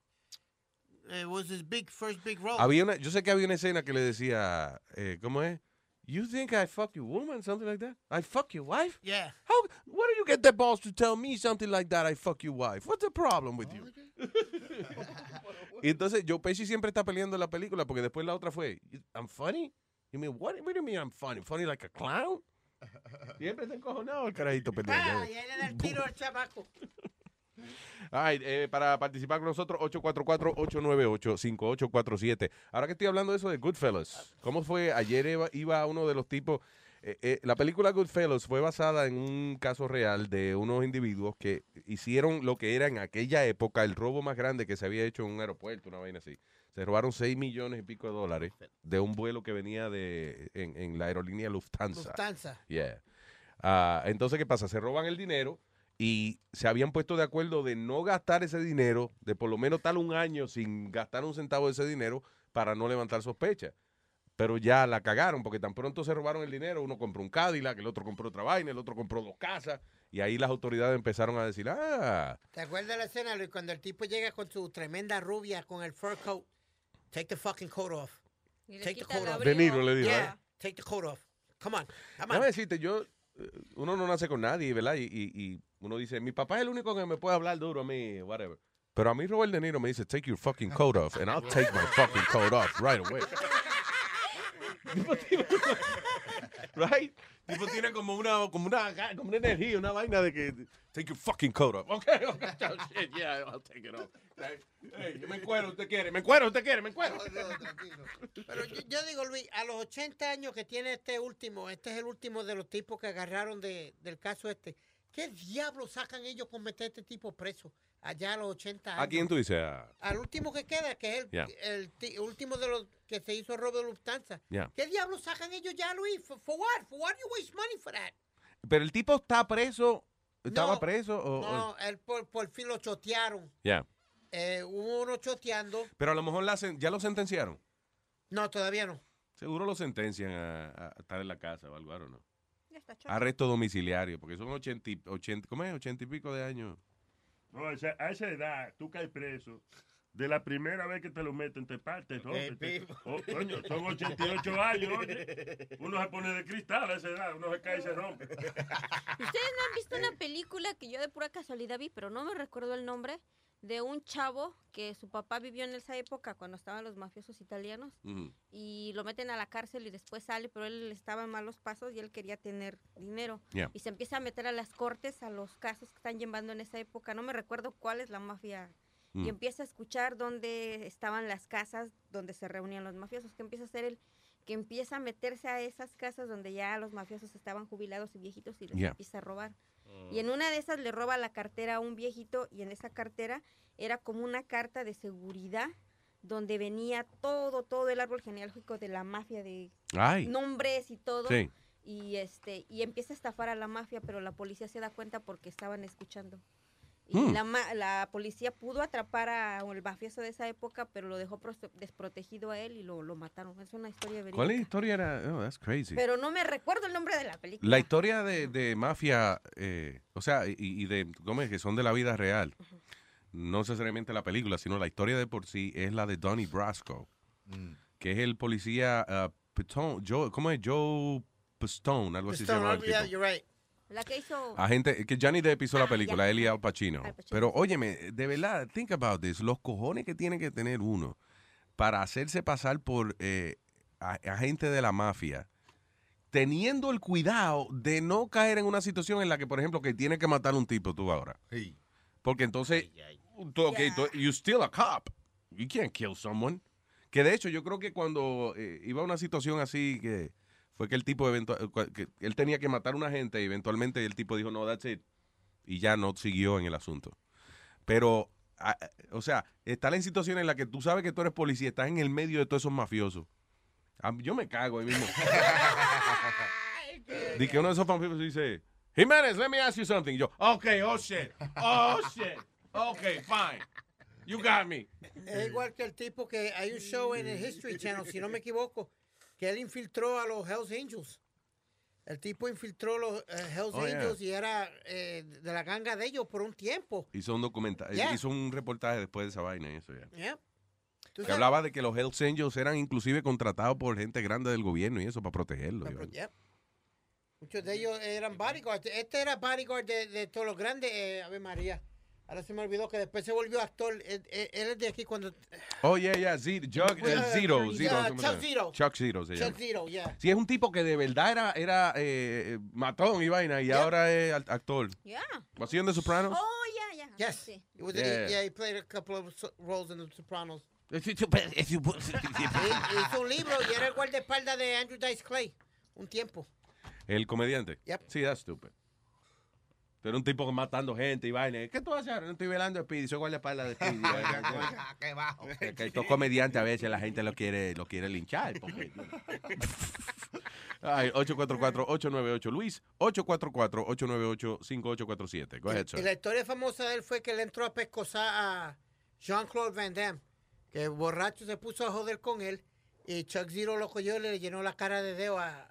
It was his big, first big role. Había una, yo sé que había una escena que le decía, eh, ¿cómo es? You think I fuck your woman, something like that? I fuck your wife? Yeah. How? Where do you get the balls to tell me something like that? I fuck your wife. What's the problem with you? y entonces Joe Pesci siempre está peleando en la película porque después la otra fue, I'm funny. You mean what? What do you mean I'm funny? Funny like a clown? Siempre está encojonado el carajito peleando. Ah, y ahí le da el tiro al chamaco. Ay, eh, para participar con nosotros, 844-898-5847. Ahora que estoy hablando de eso de Goodfellas, ¿cómo fue? Ayer iba, iba uno de los tipos. Eh, eh, la película Goodfellas fue basada en un caso real de unos individuos que hicieron lo que era en aquella época el robo más grande que se había hecho en un aeropuerto, una vaina así. Se robaron 6 millones y pico de dólares de un vuelo que venía de en, en la aerolínea Lufthansa. Lufthansa. Yeah. Ah, entonces, ¿qué pasa? Se roban el dinero y se habían puesto de acuerdo de no gastar ese dinero, de por lo menos tal un año sin gastar un centavo de ese dinero para no levantar sospechas. Pero ya la cagaron porque tan pronto se robaron el dinero, uno compró un Cadillac, el otro compró otra vaina, el otro compró dos casas y ahí las autoridades empezaron a decir, ah, ¿Te acuerdas de la escena, Luis, cuando el tipo llega con su tremenda rubia, con el fur coat? Take the fucking coat off. Take the coat off. De Niro le dijo, Yeah, ¿eh? take the coat off. Come on, come on. Déjame decirte, yo, eh, uno no nace con nadie, ¿verdad? Y, y- y uno dice, mi papá es el único que me puede hablar duro a mí, whatever. Pero a mí Robert De Niro me dice, take your fucking coat off, and I'll take my fucking coat off right away. right? Tipo tiene como una, como una, como una energía, una vaina de que, take your fucking coat off. Okay, okay, oh, shit, yeah, I'll take it off. Hey, yo me encuero, usted quiere, me encuero, usted quiere, me encuero. Pero yo, yo digo, Luis, a los 80 años que tiene este último, este es el último de los tipos que agarraron de, del caso este. ¿Qué diablos sacan ellos con meter a este tipo preso allá a los 80 años? ¿A quién tú dices? A- Al último que queda, que es el, Yeah. el ti- último de los que se hizo robo de Lufthansa. Yeah. ¿Qué diablos sacan ellos ya, Luis? ¿For, for what? For what you waste money for that? Pero el tipo está preso, estaba No, preso o... o- No, él por, por fin lo chotearon. Ya. Eh, hubo uno choteando. Pero a lo mejor la ya lo sentenciaron. No, todavía no. Seguro lo sentencian a, a estar en la casa o algo, ¿no? Arresto domiciliario, porque son 80, y- 80 ¿cómo es? 80 y pico de años. No, o sea, a esa edad, tú caes preso. De la primera vez que te lo meten, te partes, ¿no? Eh, Te- oh, coño, son 88 años, oye. Uno se pone de cristal a esa edad, uno se cae y se rompe. ¿Ustedes no han visto una película que yo de pura casualidad vi, pero no me recuerdo el nombre, de un chavo que su papá vivió en esa época cuando estaban los mafiosos italianos y lo meten a la cárcel y después sale, pero él estaba en malos pasos y él quería tener dinero. Yeah. Y se empieza a meter a las cortes, a los casos que están llevando en esa época. No me recuerdo cuál es la mafia. Y empieza a escuchar dónde estaban las casas donde se reunían los mafiosos. Que empieza a ser el que empieza a meterse a esas casas donde ya los mafiosos estaban jubilados y viejitos y les Yeah. empieza a robar. Y en una de esas le roba la cartera a un viejito y en esa cartera era como una carta de seguridad donde venía todo, todo el árbol genealógico de la mafia de Ay. nombres y todo. Sí. Y este y empieza a estafar a la mafia, pero la policía se da cuenta porque estaban escuchando. Y Hmm. la, ma- la policía pudo atrapar a el mafioso de esa época, pero lo dejó prote- desprotegido a él y lo, lo mataron. Es una historia verídica. ¿Cuál es la historia? Era, oh, that's crazy. Pero no me recuerdo el nombre de la película. La historia de, de mafia, eh, o sea, y, y de, ¿cómo es? Que son de la vida real. No necesariamente la película, sino la historia de por sí es la de Donnie Brasco, que es el policía ah, Pitone, Joe, ¿cómo es? Joe Pistone, algo así se llama yeah, you're right. La que hizo... Agente, que Johnny Depp hizo la Ah, película, él y Al Pacino. Al Pacino, Pero óyeme, de verdad, think about this, los cojones que tiene que tener uno para hacerse pasar por eh, a- agente de la mafia, teniendo el cuidado de no caer en una situación en la que, por ejemplo, que tiene que matar a un tipo tú ahora. Porque entonces, tú, ok, tú- you still a cop. You can't kill someone. Que de hecho, yo creo que cuando eh, iba a una situación así que fue que el tipo eventual, que él tenía que matar a una gente y eventualmente el tipo dijo, no, that's it. Y ya no siguió en el asunto. Pero, a- o sea, estar en situaciones en las que tú sabes que tú eres policía, estás en el medio de todos esos mafiosos. A Yo me cago ahí mismo. Dice que uno de esos mafiosos dice, Jiménez, let me ask you something. Y yo, okay, oh shit, oh shit, okay, fine. You got me. Es igual que el tipo que hay un show en el History Channel, si no me equivoco, que él infiltró a los Hells Angels. El tipo infiltró los eh, Hells Oh, yeah. Angels y era eh, de la ganga de ellos por un tiempo. Hizo un documental, Yeah. hizo un reportaje después de esa vaina y eso ya. Yeah. Que hablaba de que los Hells Angels eran inclusive contratados por gente grande del gobierno y eso para protegerlos. Muchos de ellos eran bodyguards. Este era bodyguard de, de todos los grandes, eh, Ave María. Ahora se me olvidó que después se volvió actor. Él, él- él es de aquí cuando... Oh, yeah, yeah, Zero, Chuck, eh, Yeah, Zero, yeah, Zero, Chuck. Zero. Chuck Zero se Chuck llama. Zero, yeah. Sí, es un tipo que de verdad era, era eh, matón y vaina y ahora es act- actor. Yeah. ¿Was he on The Sopranos? Oh, yeah, yeah. Yes. Sí. He was- Yeah. he- yeah, he played a couple of so- roles in The Sopranos. Hizo un libro y era el guardaespaldas de Andrew Dice Clay. Un tiempo. El comediante. Yep. Sí, that's stupid. Era un tipo matando gente y vaina. ¿Qué tú haces ahora? No estoy velando a Speedy, soy guardaespaldas de Speedy. Qué bajo. Que estos comediantes a veces la gente lo quiere, lo quiere linchar. Porque... Ay, 844-898 Luis, 844-898-5847. Go ahead, Y sir. la historia famosa de él fue que él entró a pescosar a Jean-Claude Van Damme. Que el borracho se puso a joder con él. Y Chuck Zero lo cogió y le llenó la cara de dedo a,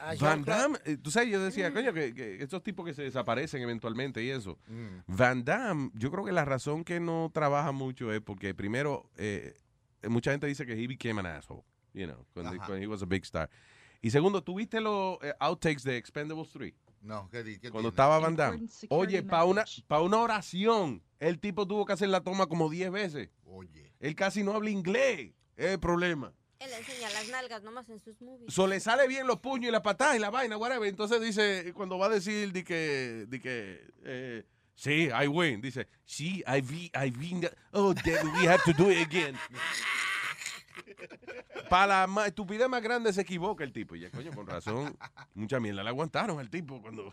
a Van. Damme, eh, tú sabes, yo decía, Mm. coño, que, que estos tipos que se desaparecen eventualmente y eso. Mm. Van Damme, yo creo que la razón que no trabaja mucho es porque primero, eh, mucha gente dice que he became an asshole, you know, cuando cuando he was a big star. Y segundo, ¿tuviste los eh, outtakes de Expendables 3? No, ¿qué, di- qué Cuando tiene? estaba Van Damme. Oye, para una, pa' una oración, el tipo tuvo que hacer la toma como 10 veces. Oye. Él casi no habla inglés. Es el problema. Él enseña las nalgas nomás en sus movies. So, le sale bien los puños y la patada y la vaina, whatever. Entonces dice, cuando va a decir de que, de que eh, sí, I win, dice, sí, I win, I win. Oh, damn, we have to do it again. Para la estupidez más grande se equivoca el tipo. Y ya, coño, con razón, mucha mierda le aguantaron al tipo cuando...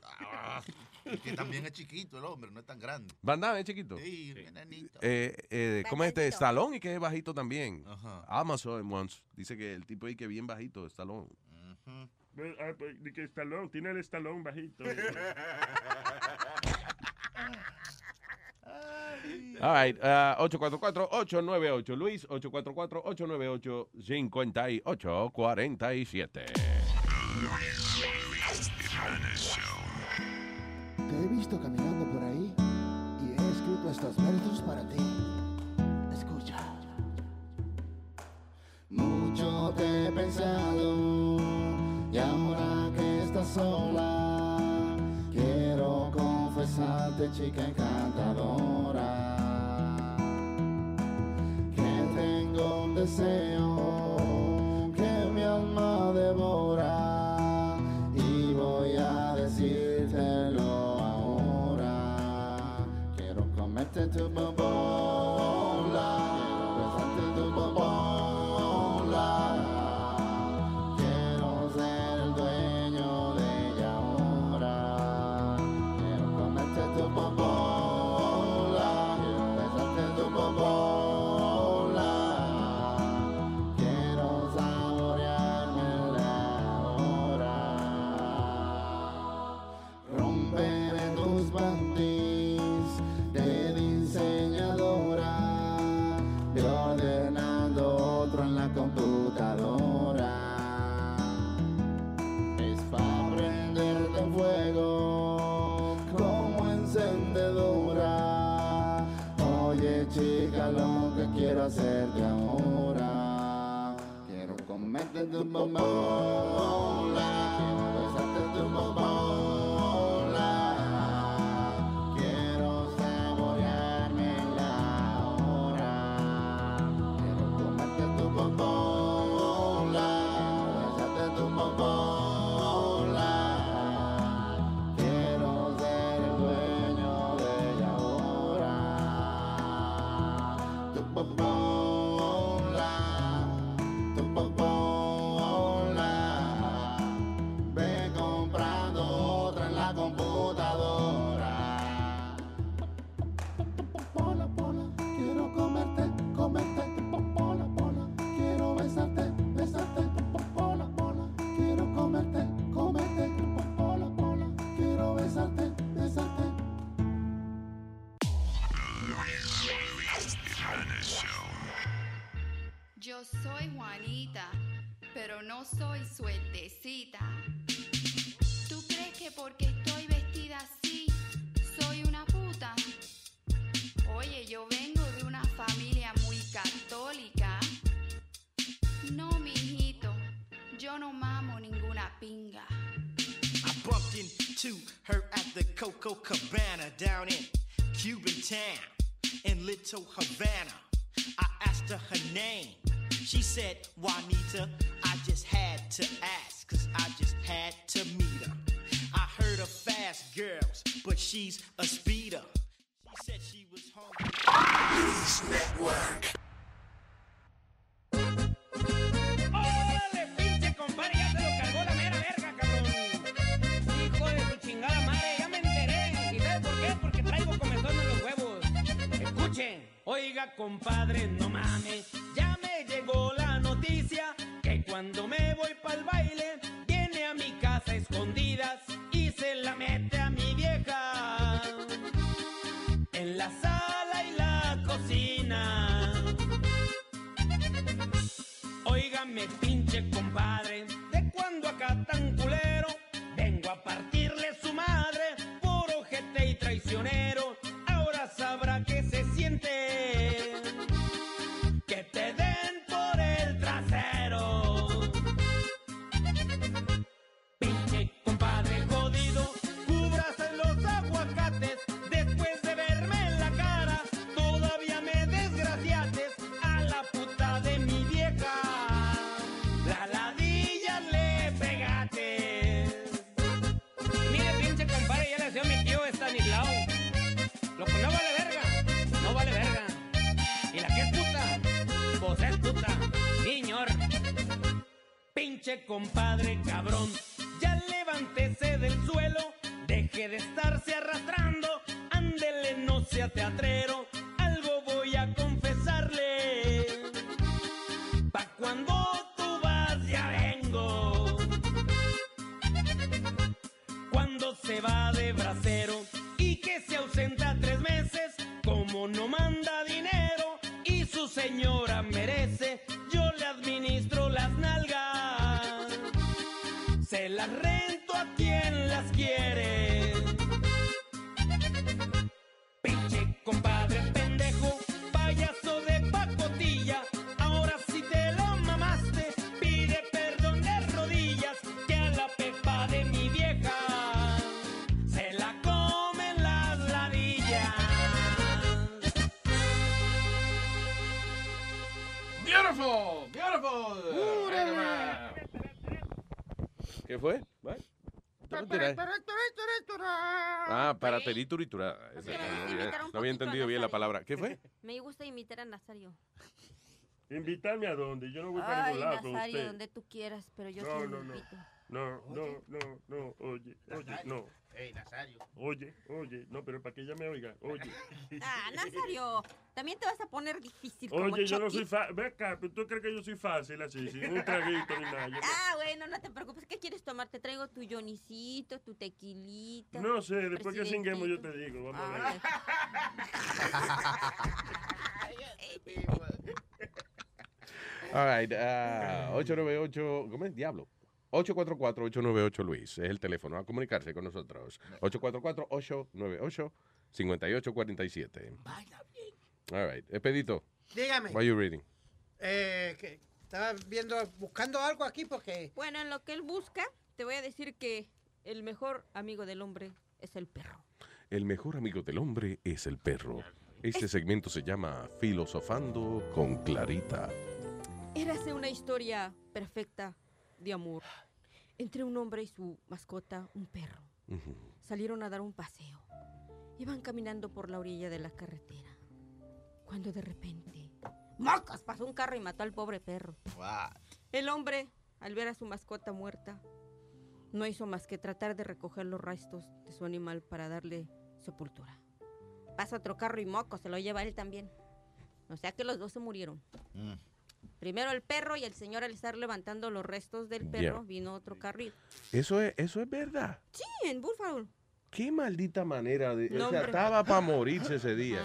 Y que también es chiquito el hombre, no es tan grande. Van Damme es chiquito. Sí, nenito. Eh, eh, ¿Cómo es este? Stallone y que es bajito también. Ajá. Amazon once. Dice que el tipo ahí que bien bajito, Stallone. Bueno, ah, pues, de que Stallone, tiene el estalón bajito. All right, uh, 844-898. Luis, 844-898-5847. Te he visto caminando por ahí y he escrito estos versos para ti. Escucha. Mucho te he pensado y ahora que estás sola, chica encantadora, que tengo un deseo que mi alma devora y voy a decírtelo ahora. Quiero comerte tu bobola, hacerte ahora. Quiero comerte tu bobola, Little Havana. I asked her her name. She said, Juanita, I just had to ask, cause I just had to meet her. I heard of fast girls, but she's a speeder. She said she was home. hungry. Network. Oiga, compadre, no mames. Ya me llegó la noticia que cuando me voy pa'l baile, viene a mi casa a escondidas y se la mete a mi vieja. En la sala y la cocina. Óigame, pinche compadre, Compadre cabrón, ya levántese del suelo, deje de estarse arrastrando, ándele, no sea teatrero, algo voy a confesarle. Pa' cuando tú vas ya vengo. Cuando se va de bracero y que se ausenta tres meses, como no manda dinero y su señora merece, yo le administro las nalgas. Se las rento a quien las quiere. Pinche compadre pendejo, payaso de pacotilla. Ahora si te lo mamaste, pide perdón de rodillas. Que a la pepa de mi vieja se la comen las ladillas. Beautiful, beautiful. ¿Qué fue? Ah, para terituritura. Ese, Quería No, había- no entendido bien la palabra. ¿Qué fue? Me gusta imitar a Nazario. Invitarme a dónde? Yo no voy para Ay, ningún lado Nazario, donde tú quieras, pero yo No, sí no, no. invito. No, no, no, no, oye, oye, no. Ey, Nazario. Oye, oye, no, pero para que ella me oiga, oye. Ah, Nazario, también te vas a poner difícil como Oye, yo no soy fácil. Ve acá, pero ¿tú crees que yo soy fácil así, sin un traguito ni nada? Ah, bueno, no te preocupes. ¿Qué quieres tomar? Te traigo tu yonicito, tu tequilita. no, sé, después que cinguemos yo te digo, vamos a ver. All right, ah, 898, ¿cómo es? Diablo. 844-898-Luis es el teléfono a comunicarse con nosotros. 844-898-5847. All right. Expedito. Dígame. What are you reading? Eh, que estaba viendo, buscando algo aquí porque... Bueno, en lo que él busca, te voy a decir que el mejor amigo del hombre es el perro. El mejor amigo del hombre es el perro. Este segmento se llama Filosofando con Clarita. Érase una historia perfecta de amor entre un hombre y su mascota, un perro. Salieron a dar un paseo. Iban caminando por la orilla de la carretera. Cuando de repente, ¡mocos! Pasó un carro y mató al pobre perro. El hombre, al ver a su mascota muerta, no hizo más que tratar de recoger los restos de su animal para darle sepultura. Pasa otro carro y moco, se lo lleva él también. O sea que los dos se murieron. Primero el perro y el señor al estar levantando los restos del perro vino otro carro y... Eso es, eso es verdad. Sí, en Buffalo. Qué maldita manera de... No, o sea, estaba para morirse ese día.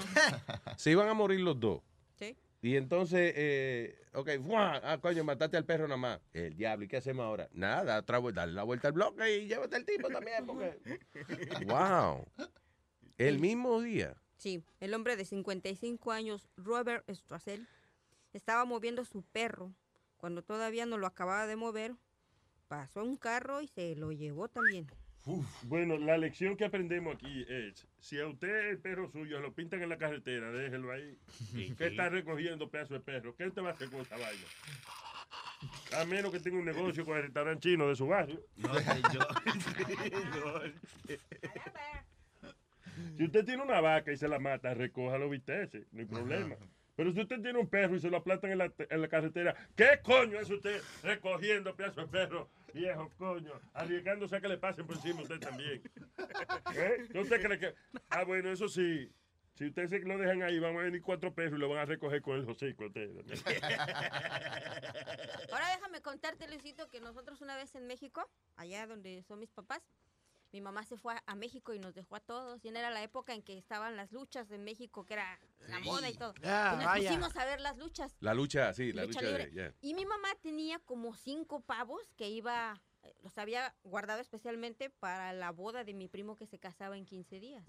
Se iban a morir los dos. Sí. Y entonces, eh, ok, ¡fua! ah, coño, mataste al perro nada más. El diablo, ¿y qué hacemos ahora? Nada, otra vuelta, dale la vuelta al bloque y llévate al tipo también, porque... ¡Wow! El mismo día. Sí, el hombre de 55 años, Robert Strassel, estaba moviendo su perro. Cuando todavía no lo acababa de mover, pasó un carro y se lo llevó también. Bueno, la lección que aprendemos aquí es, si a usted el perro suyo lo pintan en la carretera, déjelo ahí. ¿Qué está recogiendo pedazo de perro? ¿Qué usted va a hacer con esa vaina? A menos que tenga un negocio con el restaurante chino de su barrio. No, yo. Si usted tiene una vaca y se la mata, recójalo, vistece, no hay problema. Pero si usted tiene un perro y se lo aplastan en la, en la carretera, ¿qué coño es usted recogiendo pedazo de perro? Viejo coño, arriesgándose a que le pasen por encima a usted también. ¿Eh? ¿Qué ¿Usted cree que.? Ah, bueno, eso sí. Si usted se lo dejan ahí, van a venir cuatro perros y lo van a recoger con el hocico. Ahora déjame contarte, Luisito, que nosotros una vez en México, allá donde son mis papás, mi mamá se fue a, a México y nos dejó a todos. Y era la época en que estaban las luchas en México, que era la Sí. moda y todo. Ah, y nos vaya. pusimos a ver las luchas. La lucha, sí, la Lucha lucha, de... libre. yeah. Y mi mamá tenía como cinco pavos que iba, eh, los había guardado especialmente para la boda de mi primo que se casaba en 15 días.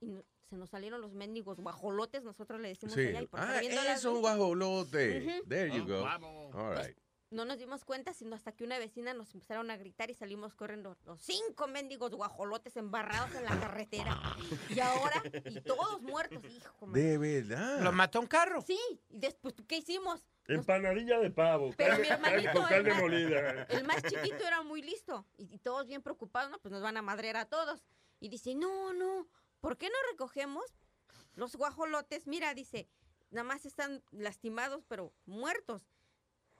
Y no- se nos salieron los mendigos guajolotes, nosotros le decimos Sí. allá. Y por Ah, es un guajolote. There you Oh, go. vamos. All right. No nos dimos cuenta, sino hasta que una vecina nos empezaron a gritar y salimos corriendo. Los cinco mendigos guajolotes embarrados en la carretera. Y ahora, y todos muertos, hijo. man. De verdad. ¿Lo mató un carro? Sí, y después, ¿qué hicimos? Empanadilla de pavo. Pero carne- mi hermanito, con carne el más- molida. El más chiquito era muy listo. Y, y todos bien preocupados, ¿no? Pues nos van a madrear a todos. Y dice, no, no, ¿por qué no recogemos los guajolotes? Mira, dice, nada más están lastimados, pero muertos.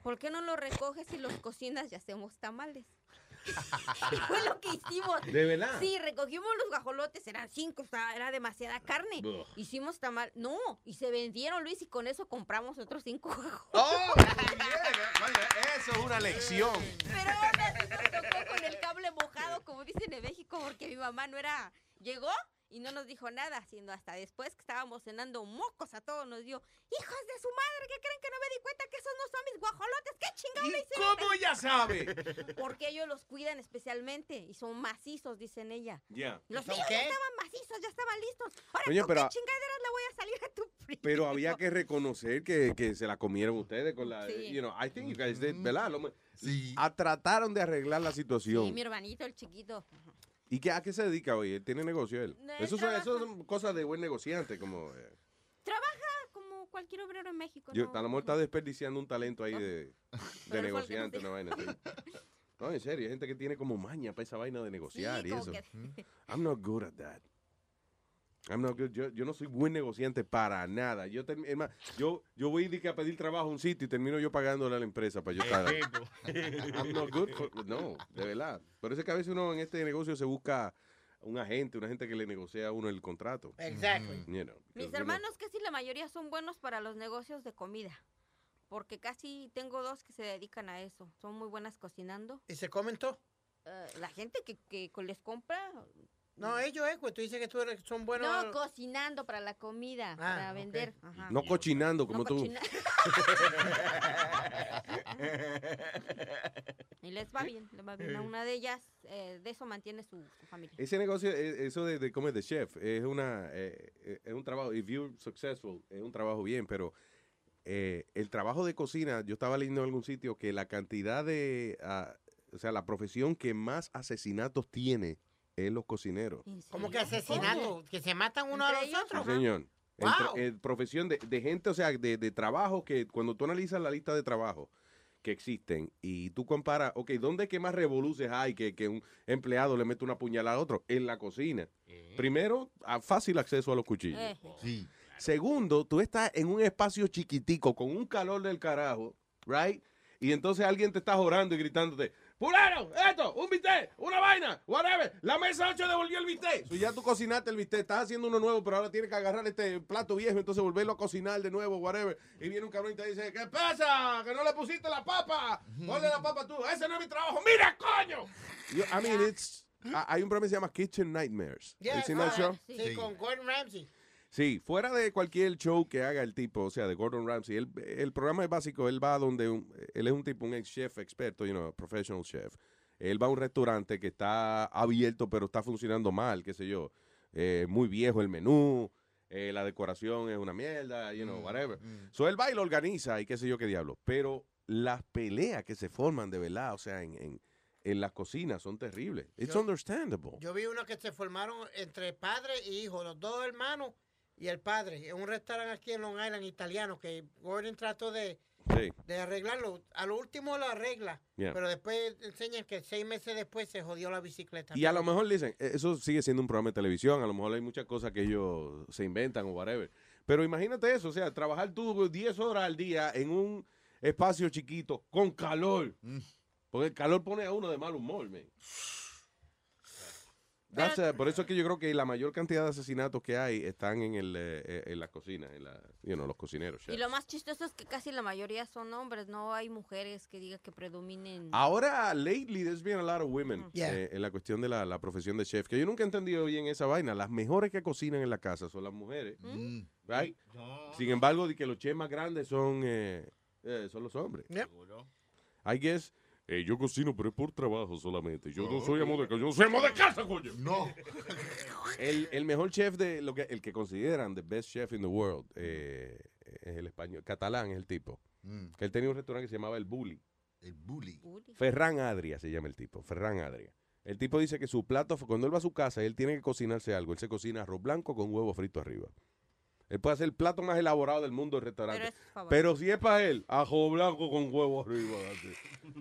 ¿Por qué no los recoges y los cocinas y hacemos tamales? Fue lo que hicimos. ¿De verdad? Sí, recogimos los guajolotes, eran cinco, o sea, era demasiada carne. Ugh. Hicimos tamal. No, y se vendieron, Luis, y con eso compramos otros cinco guajolotes. ¡Oh! Vaya, eso es una lección. Pero ahora sí nos tocó con el cable mojado, como dicen en México, porque mi mamá no era. Llegó y no nos dijo nada, sino hasta después que estábamos cenando mocos a todos, nos dio, hijos de su madre, que creen que no me di cuenta que esos no son mis guajolotes? ¿Qué chingado le hicieron? ¿Cómo ella sabe? Porque ellos los cuidan especialmente y son macizos, dicen ella. Ya. Los ¿Son míos qué? ya estaban macizos, ya estaban listos. Ahora, Oye, ¿con pero- qué chingaderas le voy a salir a tu primo? Pero había que reconocer que, que se la comieron ustedes con la. Sí. You know, I think you guys did, ¿verdad? Lo me- a- trataron de arreglar la situación. Sí, mi hermanito, el chiquito. ¿Y qué, a qué se dedica hoy? ¿Él tiene negocio él? No, él Eso son, eso son cosas de buen negociante, como... eh, Trabaja como cualquier obrero en México. yo, ¿no? a lo mejor está desperdiciando un talento ahí de, de negociante, una vaina. No, en serio, hay gente que tiene como maña para esa vaina de negociar y eso. que- I'm not good at that. I'm not good. Yo, yo no soy buen negociante para nada. Yo, es más, yo, yo voy de que a pedir trabajo a un sitio y termino yo pagándole a la empresa para yo estar. I'm not good for- no, de verdad. Por eso es que a veces uno en este negocio se busca un agente, una gente que le negocia a uno el contrato. Exactly. You know, Mis hermanos casi la mayoría son buenos para los negocios de comida. Porque casi tengo dos que se dedican a eso. Son muy buenas cocinando. ¿Y se comen todo? Eh, la gente que, que les compra. No, ellos, eh, pues tú dices que tú eres- son buenos. No, cocinando para la comida, para ok. vender. Ajá. No cochinando como No tú. cochina- y les va bien, les va bien. Una de ellas, eh, de eso mantiene su, su familia. Ese negocio, eh, eso de, de comer de chef, es una eh, es un trabajo, if you're successful, es un trabajo bien, pero eh, el trabajo de cocina, yo estaba leyendo en algún sitio que la cantidad de, ah, o sea, la profesión que más asesinatos tiene es los cocineros. Como que asesinato, que se matan uno a los Sí, otros. señor. En tra- Wow. en profesión de, de gente, o sea, de, de trabajo que cuando tú analizas la lista de trabajo que existen y tú comparas, ok, ¿dónde es que más revoluces hay que, que un empleado le mete una puñalada a otro? En la cocina. Primero, a fácil acceso a los cuchillos. Eh. Segundo, tú estás en un espacio chiquitico con un calor del carajo, right? Y entonces alguien te está orando y gritándote, ¡Fulano! ¡Esto! ¡Un bistec! ¡Una vaina! ¡Whatever! La mesa 8 devolvió el bistec. So ya tú cocinaste el bistec, estás haciendo uno nuevo, pero ahora tienes que agarrar este plato viejo, entonces volverlo a cocinar de nuevo, whatever. Y viene un cabrón y te dice, ¿qué pasa? ¡Que no le pusiste la papa! Ponle la papa tú. ¡Ese no es mi trabajo! ¡Mira, coño! Yo- I mean, it's... Hay un programa que se llama Kitchen Nightmares. Yeah, ¿Has seen that ah, show? Sí, con Gordon Ramsay. Sí, fuera de cualquier show que haga el tipo, o sea, de Gordon Ramsay, él- el programa es básico, él va donde, un- él es un tipo, un ex chef experto, you know, professional chef. Él va a un restaurante que está abierto pero está funcionando mal, qué sé yo. Eh, muy viejo el menú, eh, la decoración es una mierda, you know, whatever. So él va y lo organiza y qué sé yo qué diablo. Pero las peleas que se forman de verdad, o sea, en, en, en las cocinas son terribles. It's Yo- understandable. Yo vi uno que se formaron entre padre y hijo, los dos hermanos y el padre, en un restaurante aquí en Long Island italiano que Gordon trató de, Sí. de arreglarlo. A lo último lo arregla, Yeah. pero después enseñan que seis meses después se jodió la bicicleta. Y a lo mejor dicen, "Eh, eso sigue siendo un programa de televisión, a lo mejor hay muchas cosas que ellos se inventan o whatever. Pero imagínate eso, o sea, trabajar tú 10 horas al día en un espacio chiquito con calor. Porque el calor pone a uno de mal humor, man. That's, uh, por eso es que yo creo que la mayor cantidad de asesinatos que hay están en, el, eh, eh, en la cocina, en la, you know, los cocineros. Y lo más chistoso es que casi la mayoría son hombres, no hay mujeres que diga que predominen. Ahora, lately, there's been a lot of women Yeah. eh, en la cuestión de la, la profesión de chef, que yo nunca he entendido bien esa vaina. Las mejores que cocinan en la casa son las mujeres, ¿Mm? right? Sin embargo, de que los chefs más grandes son, eh, eh, son los hombres. I guess, eh, yo cocino, pero es por trabajo solamente. Yo no, soy amo de casa. Yo no soy amo de casa, coño. No. El, el mejor chef de lo que el que consideran the best chef in the world eh, es el español, catalán es el tipo. Mm. Que él tenía un restaurante que se llamaba El Bully. El bully. Ferran Adria se llama el tipo, Ferran Adria. El tipo dice que su plato, cuando él va a su casa, él tiene que cocinarse algo. Él se cocina arroz blanco con huevo frito arriba. Él puede hacer el plato más elaborado del mundo del restaurante. Pero. Pero si es para él, arroz blanco con huevo arriba.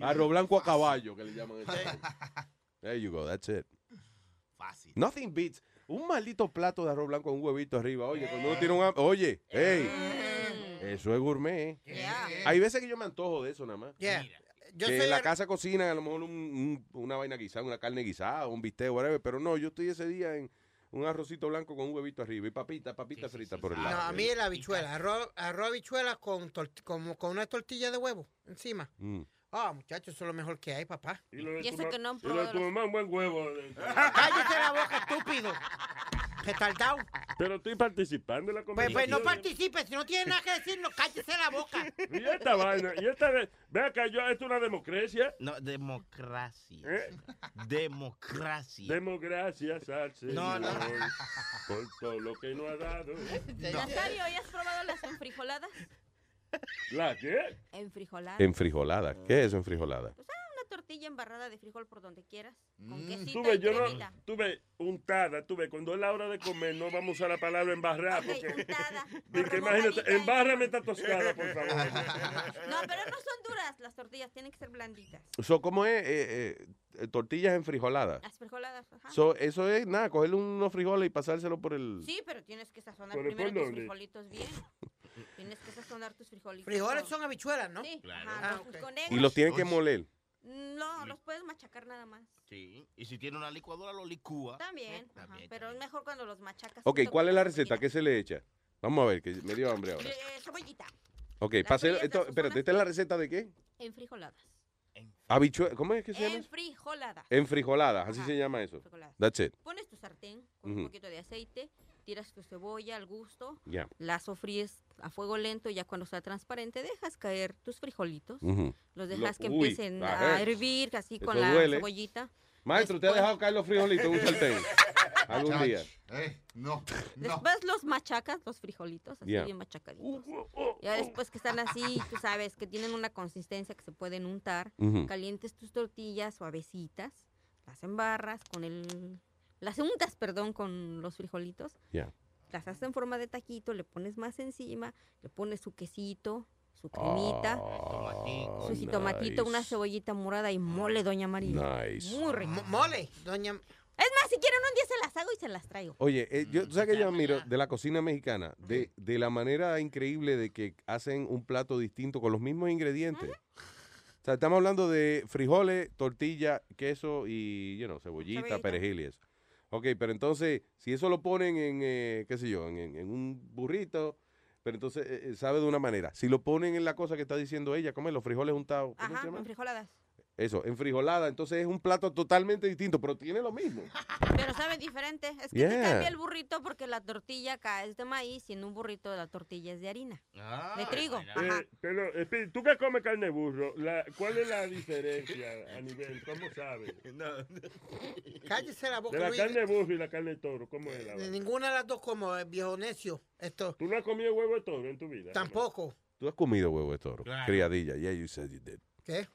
Arroz blanco a caballo, que le llaman eso. There you go, that's it. Fácil. Nothing beats. Un maldito plato de arroz blanco con un huevito arriba. Oye, cuando uno tiene un... ham- Oye, hey, eso es gourmet. Hay veces que yo me antojo de eso nada más. Yeah. Yo que en la casa cocinan a lo mejor un- un- una vaina guisada, una carne guisada, un bistec, whatever, pero no, yo estoy ese día en un arrocito blanco con un huevito arriba y papita, papita frita por el No, lado. a mí es la habichuela, arroz, arroz habichuela con, con una tortilla de huevo encima. Mm. Ah, muchachos, eso es lo mejor que hay, papá. Y, lo de Y tu eso que no han y lo de probado tu mamá, un buen huevo. Cállate la boca, estúpido. Retardado. Pero estoy participando en la Pues, conversación. pues no participes, si no tienes nada que decir, no cállese la boca. Y esta vaina, y esta de, ve acá, yo, esto es una democracia. No, democracia. ¿Eh? Democracia. Democracia, salse. No, no. Por todo lo que no ha dado. Nazario, ¿ya has probado las enfrijoladas? ¿La qué? Enfrijoladas. Enfrijolada. ¿Qué es enfrijolada? Pues, ah, tortilla embarrada de frijol por donde quieras. Con quesito ves, y yo no, cremita. ves, untada, tú ves, cuando es la hora de comer no vamos a usar la palabra embarrar, porque, untada. porque imagínate, embárrame esta tostada, por favor. No, pero no son duras las tortillas, tienen que ser blanditas. So, ¿Cómo es? Eh, eh, tortillas enfrijoladas. Las frijoladas, ajá. So, eso es nada, cogerle unos frijoles y pasárselo por el... Sí, pero tienes que sazonar ¿Por el primero tus frijolitos bien. Tienes que sazonar tus frijolitos. Frijoles son habichuelas, ¿no? Sí, Claro. ajá, Ah, con Y los tienen que moler. No, los puedes machacar nada más. Sí. Y si tiene una licuadora, lo licúa. También, ajá, pero es mejor cuando los machacas. Ok, ¿cuál es la receta? ¿Qué se le echa? Vamos a ver, que me dio hambre ahora. Eh, cebollita, Ok, Las esto, espérate, ¿esta es la receta de qué? enfrijoladas. Habichue ¿Cómo es que se llama? eso? Enfrijoladas. Enfrijoladas, así Ajá, se llama eso. enfrijoladas. That's it. Pones tu sartén con Ujú. un poquito de aceite, tiras tu cebolla al gusto, Ya. la sofríes a fuego lento y ya cuando sea transparente dejas caer tus frijolitos, los dejas Lo- que uy, empiecen a hervir así Eso con la duele. cebollita. Maestro, ¿usted ha dejado caer los frijolitos en un sartén? Algún Chach, día. eh, no, no. Después los machacas, los frijolitos, así Ya. bien machacaditos. Ya después que están así, tú sabes, que tienen una consistencia que se pueden untar, calientes tus tortillas suavecitas, las embarras con el... Las untas, perdón, con los frijolitos, Ya. las haces en forma de taquito, le pones más encima, le pones su quesito, su cremita, Oh, su jitomatito, una cebollita morada y mole, doña María. Nice. Muy rico. Mo- Mole, doña. Es más, si quieren un día se las hago y se las traigo. Oye, eh, yo, ¿tú sabes que yo admiro de la cocina mexicana? De, de la manera increíble de que hacen un plato distinto con los mismos ingredientes. O sea, estamos hablando de frijoles, tortilla, queso y, you know, cebollita, Cebollita. perejil y eso. Ok, pero entonces, si eso lo ponen en, eh, qué sé yo, en, en- en un burrito, pero entonces eh, eh, sabe de una manera. Si lo ponen en la cosa que está diciendo ella, ¿cómo es? Los frijoles untados. ¿Cómo se Ajá, llama? en frijoladas. Eso, en frijolada. Entonces es un plato totalmente distinto, pero tiene lo mismo. Pero sabe diferente. Es que te Yeah. cambia el burrito porque la tortilla acá es de maíz y en un burrito la tortilla es de harina. de trigo. Ajá. Eh, pero, Speedy, tú que comes carne de burro, la, ¿cuál es la diferencia a nivel? ¿Cómo sabes? Cállese la boca, De la Luis. carne de burro y la carne de toro, ¿cómo es la De vaina? Ninguna de las dos como el viejo necio. Esto. ¿Tú no has comido huevo de toro en tu vida? Tampoco. Tú has comido huevo de toro. Claro. Criadilla. Yeah, you said you did. ¿Qué?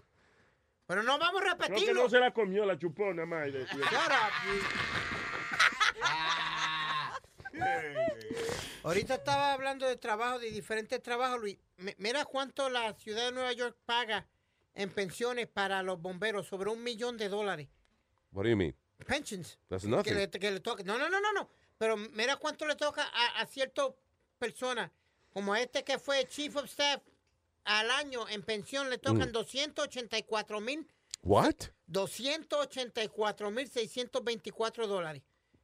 Pero no vamos a Creo que repetirlo. no se la comió la chupona, más. Ahorita estaba hablando de trabajo, de diferentes trabajos, Luis. M- Mira cuánto la ciudad de Nueva York paga en pensiones para los bomberos, sobre un millón de dólares. What do you mean? Pensions. That's Que nothing. le, que le toca. No, no, no, no, no. Pero mira cuánto le toca a, a ciertas personas, como a este que fue Chief of Staff, al año en pensión le tocan Mm. 284 mil, What? 284 mil 624 dólares.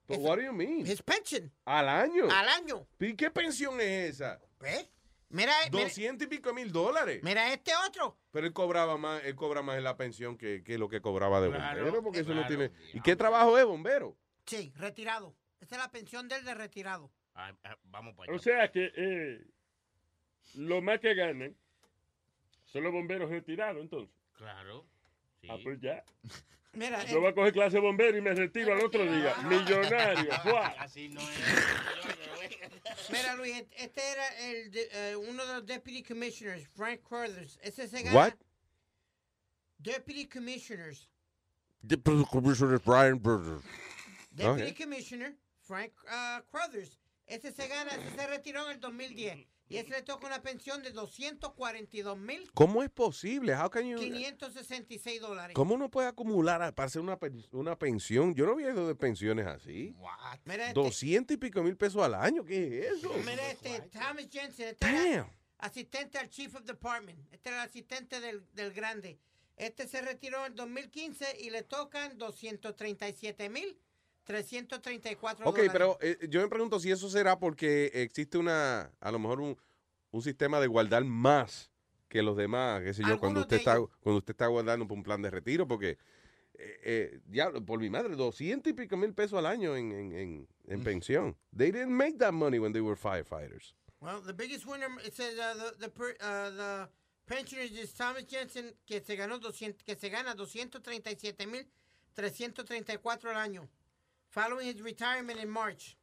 But what do you mean? His pension. ¿Al año? Al año. ¿Y qué pensión es esa? ¿Ves? Mira, mira, 200 y pico mil dólares. mira este otro. Pero él cobraba más, él cobra más en la pensión que, que lo que cobraba de Claro, bombero, porque eso no claro, tiene. ¿Y qué trabajo es bombero? Sí, retirado. Esa es la pensión del de retirado. vamos para O sea que eh, lo más que ganan son los bomberos retirados, entonces. Claro. Ah, pues ya. Mira, Yo voy a coger clase de bombero y me retiro al otro día. Millonario. Así no Mira, Luis, este era el de- eh, uno de los deputy commissioners, Frank Crothers. Ese se gana. What? Deputy commissioners. Deputy Commissioner Brian Burger. Deputy commissioner, Frank uh, Crothers. Ese se gana, ese se retiró en el 2010. Y ese le toca una pensión de 242 mil ¿Cómo es posible? How can you- 566 dólares. ¿Cómo uno puede acumular a- para hacer una, una pensión? Yo no había ido de pensiones así. Mira este, 200 y pico mil pesos al año, ¿qué es eso? mira este, Thomas Jensen, este Damn. asistente al Chief of Department. Este era el asistente del, del grande. Este se retiró en 2015 y le tocan 237 mil 334 Ok, dólares. pero eh, yo me pregunto si eso será porque existe una, a lo mejor un, un sistema de guardar más que los demás, qué sé yo, cuando usted de está ellos. cuando usted está guardando por un plan de retiro, porque eh, eh, ya por mi madre, 200 y pico mil pesos al año en, en, en, en Mm. pensión. They didn't make that money when they were firefighters. Well, the biggest winner, it says uh, the, the, per- uh, the pensioner is Thomas Jensen, que se ganó 200, que se gana 237 mil 334 al año. Following his retirement in March.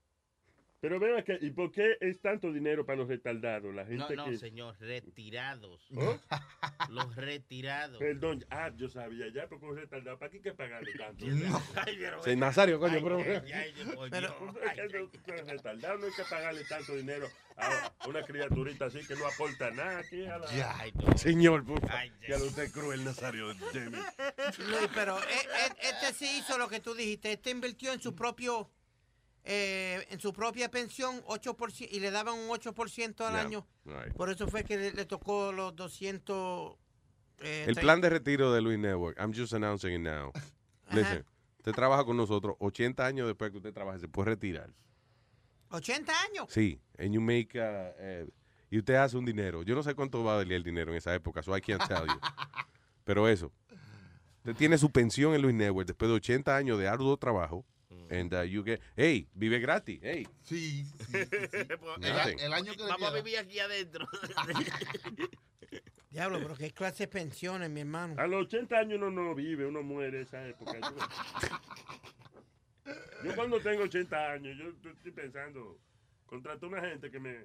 Pero ven acá, ¿y por qué es tanto dinero para los retardados? La No, gente no, que... señor, retirados. ¿Oh? Los retirados. Perdón, ah, yo sabía ya, porque un retardado, ¿para qué hay que pagarle tanto? Ay, pero- Sí, Nazario, coño, Ay, pero- ay. Pero es que no- no, retardado no hay que pagarle tanto dinero a una criaturita así que no aporta nada aquí a la... Ya, Señor, por favor. Ya lo usted es cruel, Nazario. Jamie. Luis, pero e- e- este sí hizo lo que tú dijiste. Este invirtió en su propio, eh, en su propia pensión 8% y le daban un 8% al Yeah, año. right. Por eso fue que le, le tocó los 200. eh, El plan de retiro de Luis Network, I'm just announcing it now. Listen, usted trabaja con nosotros, 80 años después que usted trabaje, se puede retirar. 80 años. Sí, and you make, uh, eh, y usted hace un dinero. Yo no sé cuánto va a valer el dinero en esa época, so I can't tell you. Pero eso, usted tiene su pensión en Luis Network después de 80 años de arduo trabajo, and uh, you get, hey, vive gratis, hey. Sí, sí, sí, sí. El, el año que Vamos a vivir aquí adentro. Diablo, pero qué clase de pensiones, mi hermano. A los 80 años uno no vive, uno muere esa época. Yo, yo cuando tengo 80 años, yo estoy pensando, contratar una gente que me,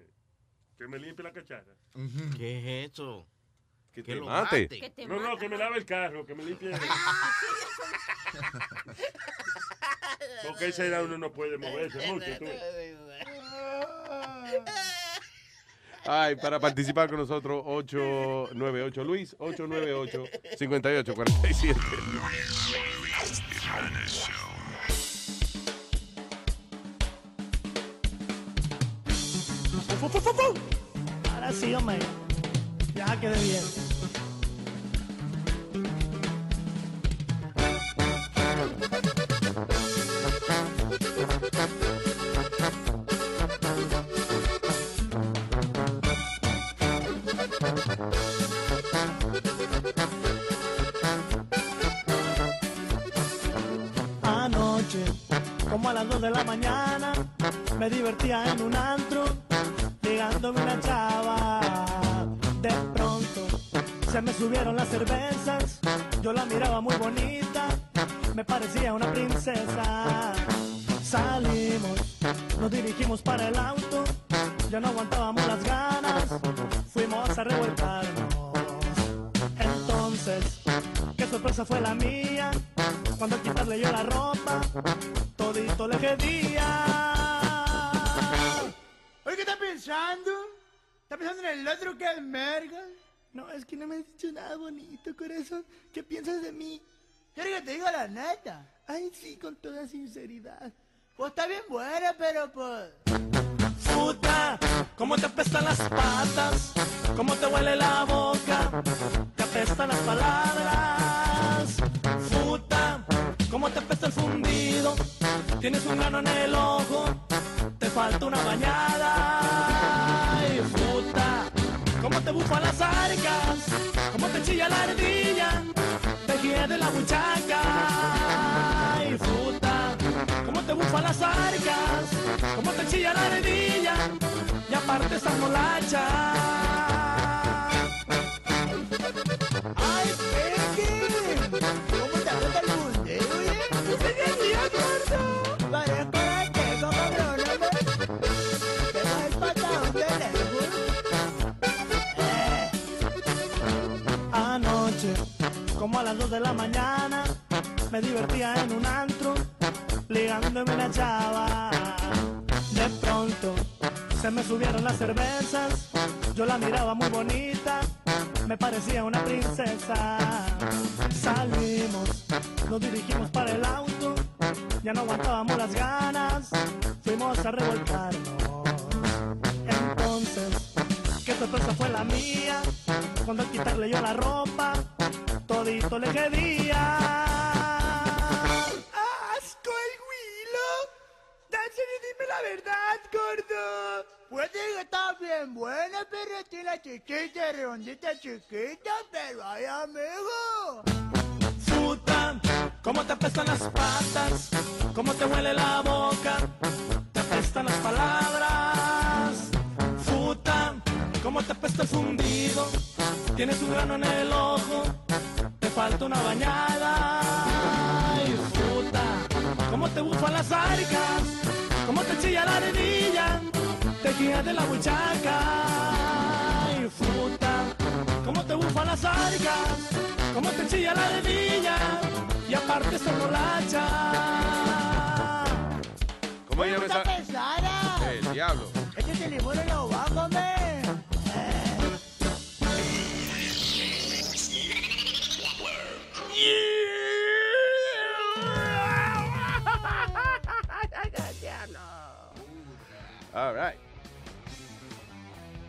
que me limpie la cacharra. ¿Qué es eso? Que te lo mate. Que te No, no, que me lave el carro, que me limpie. Porque a esa edad uno no puede moverse mucho. tú. Ay, para participar con nosotros, 898 Luis, 898-5847. Ahora sí, hombre. Ya quedé bien. Me divertía en un antro, ligándome una chava. De pronto, se me subieron las cervezas, yo la miraba muy bonita, me parecía una princesa. Salimos, nos dirigimos para el auto, ya no aguantábamos las ganas, fuimos a revolcarnos. Entonces, qué sorpresa fue la mía cuando quitarle yo la ropa, todito le quedía. ¿Qué estás pensando? ¿Estás pensando en el otro que es merga? No, es que no me has dicho nada bonito, corazón. ¿Qué piensas de mí? ¿Quieres que te diga la neta? Ay, sí, con toda sinceridad. Pues está bien buena, pero pues... Puta, cómo te apestan las patas, cómo te huele la boca, te apestan las palabras. Puta, cómo te apesta el fundido, tienes un grano en el ojo, falta una bañada. Ay, puta, cómo te bufan las arcas, cómo te chilla la ardilla, te de la buchaca. Ay, puta, cómo te bufan las arcas, cómo te chilla la ardilla, y aparte esa molacha. ¡Ay, a las 2 de la mañana, me divertía en un antro, ligándome una chava. De pronto, se me subieron las cervezas, yo la miraba muy bonita, me parecía una princesa. Salimos, nos dirigimos para el auto, ya no aguantábamos las ganas, fuimos a revolcarnos. Entonces, qué sorpresa fue la mía, cuando al quitarle yo la ropa, todito le quedía. ¡Asco el Willo! Dáselo, dime la verdad, gordo. Puede que está bien buena, pero chiquita, redondita chiquita, pero ay, amigo. Puta, cómo te apestan las patas, cómo te huele la boca, te apestan las palabras. Puta, cómo te apesta el fundido, tienes un grano en el ojo, te falta una bañada. Ay, puta, cómo te bufan las arcas, cómo te chilla la ardilla, te guía de la buchaca. Ay, puta, cómo te bufan las arcas, cómo te chilla la ardilla, y aparte esa molacha. ¿Cómo ella me está pesada? El diablo. Este se le muere lo All right.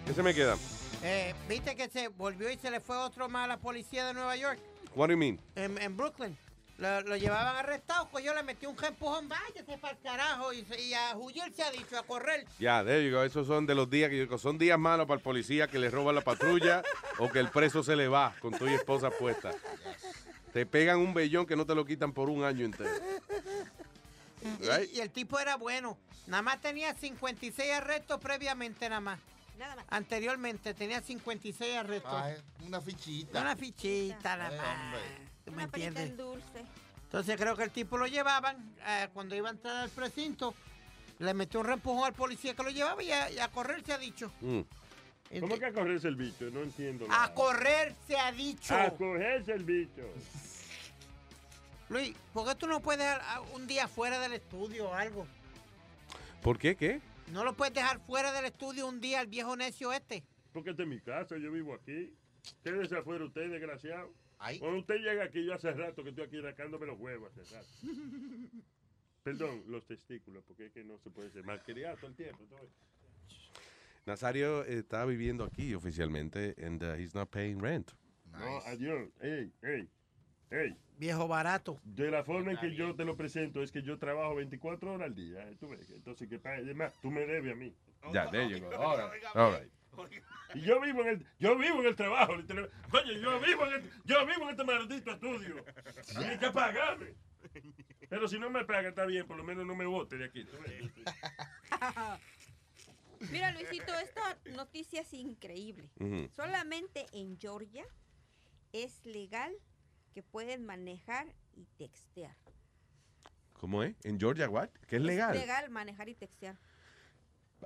¿Qué se me queda? Eh, ¿Viste que se volvió y se le fue otro más a la policía de Nueva York? What do you mean? En, en Brooklyn. Lo, lo llevaban arrestado, pues yo le metí un empujón, váyase para el carajo. Y, y a huir se ha dicho, a correr. Ya, there you go. Esos son de los días que yo digo, son días malos para el policía que le roba la patrulla o que el preso se le va con tu esposa puesta. Te pegan un vellón que no te lo quitan por un año entero. Y- Right. Y, el tipo era bueno. Nada más tenía 56 arrestos previamente, nada más. Nada más. Anteriormente tenía 56 arrestos. Ay, una fichita. Una fichita, nada Eh, más. ¿Tú me entiendes? dulce. Entonces creo que el tipo lo llevaban eh, cuando iba a entrar al precinto. Le metió un reempujón al policía que lo llevaba y a, y a correr se ha dicho. Mm. ¿Cómo que a correrse el bicho? No entiendo. A correr se ha dicho. A cogerse el bicho. Luis, ¿por qué tú no puedes dejar un día fuera del estudio o algo? ¿Por qué? ¿Qué? ¿No lo puedes dejar fuera del estudio un día al viejo necio este? Porque esta es mi casa, yo vivo aquí. Quédese afuera usted, desgraciado. Cuando usted llega aquí, yo hace rato que estoy aquí rascándome los huevos, hace rato. Perdón, los testículos, porque es que no se puede ser malcriado todo el tiempo. todo. Nazario está viviendo aquí oficialmente and uh, he's not paying rent. No, adiós. Ey, ey, ey. Viejo barato. De la forma en que yo te lo presento es que yo trabajo 24 horas al día. ¿eh? ¿Tú ves? Entonces, que pague. Además, tú me debes a mí. Ya, there you go. All right. All right. Y yo vivo en el, yo vivo en el trabajo. Oye, yo vivo en el, yo vivo en este maldito estudio. Tienes que pagarme. Pero si no me paga, está bien, por lo menos no me vote de aquí. Mira, Luisito, esta noticia es increíble. Solamente en Georgia es legal que pueden manejar y textear. ¿Cómo es? ¿En Georgia what? ¿Que es legal? Es legal manejar y textear.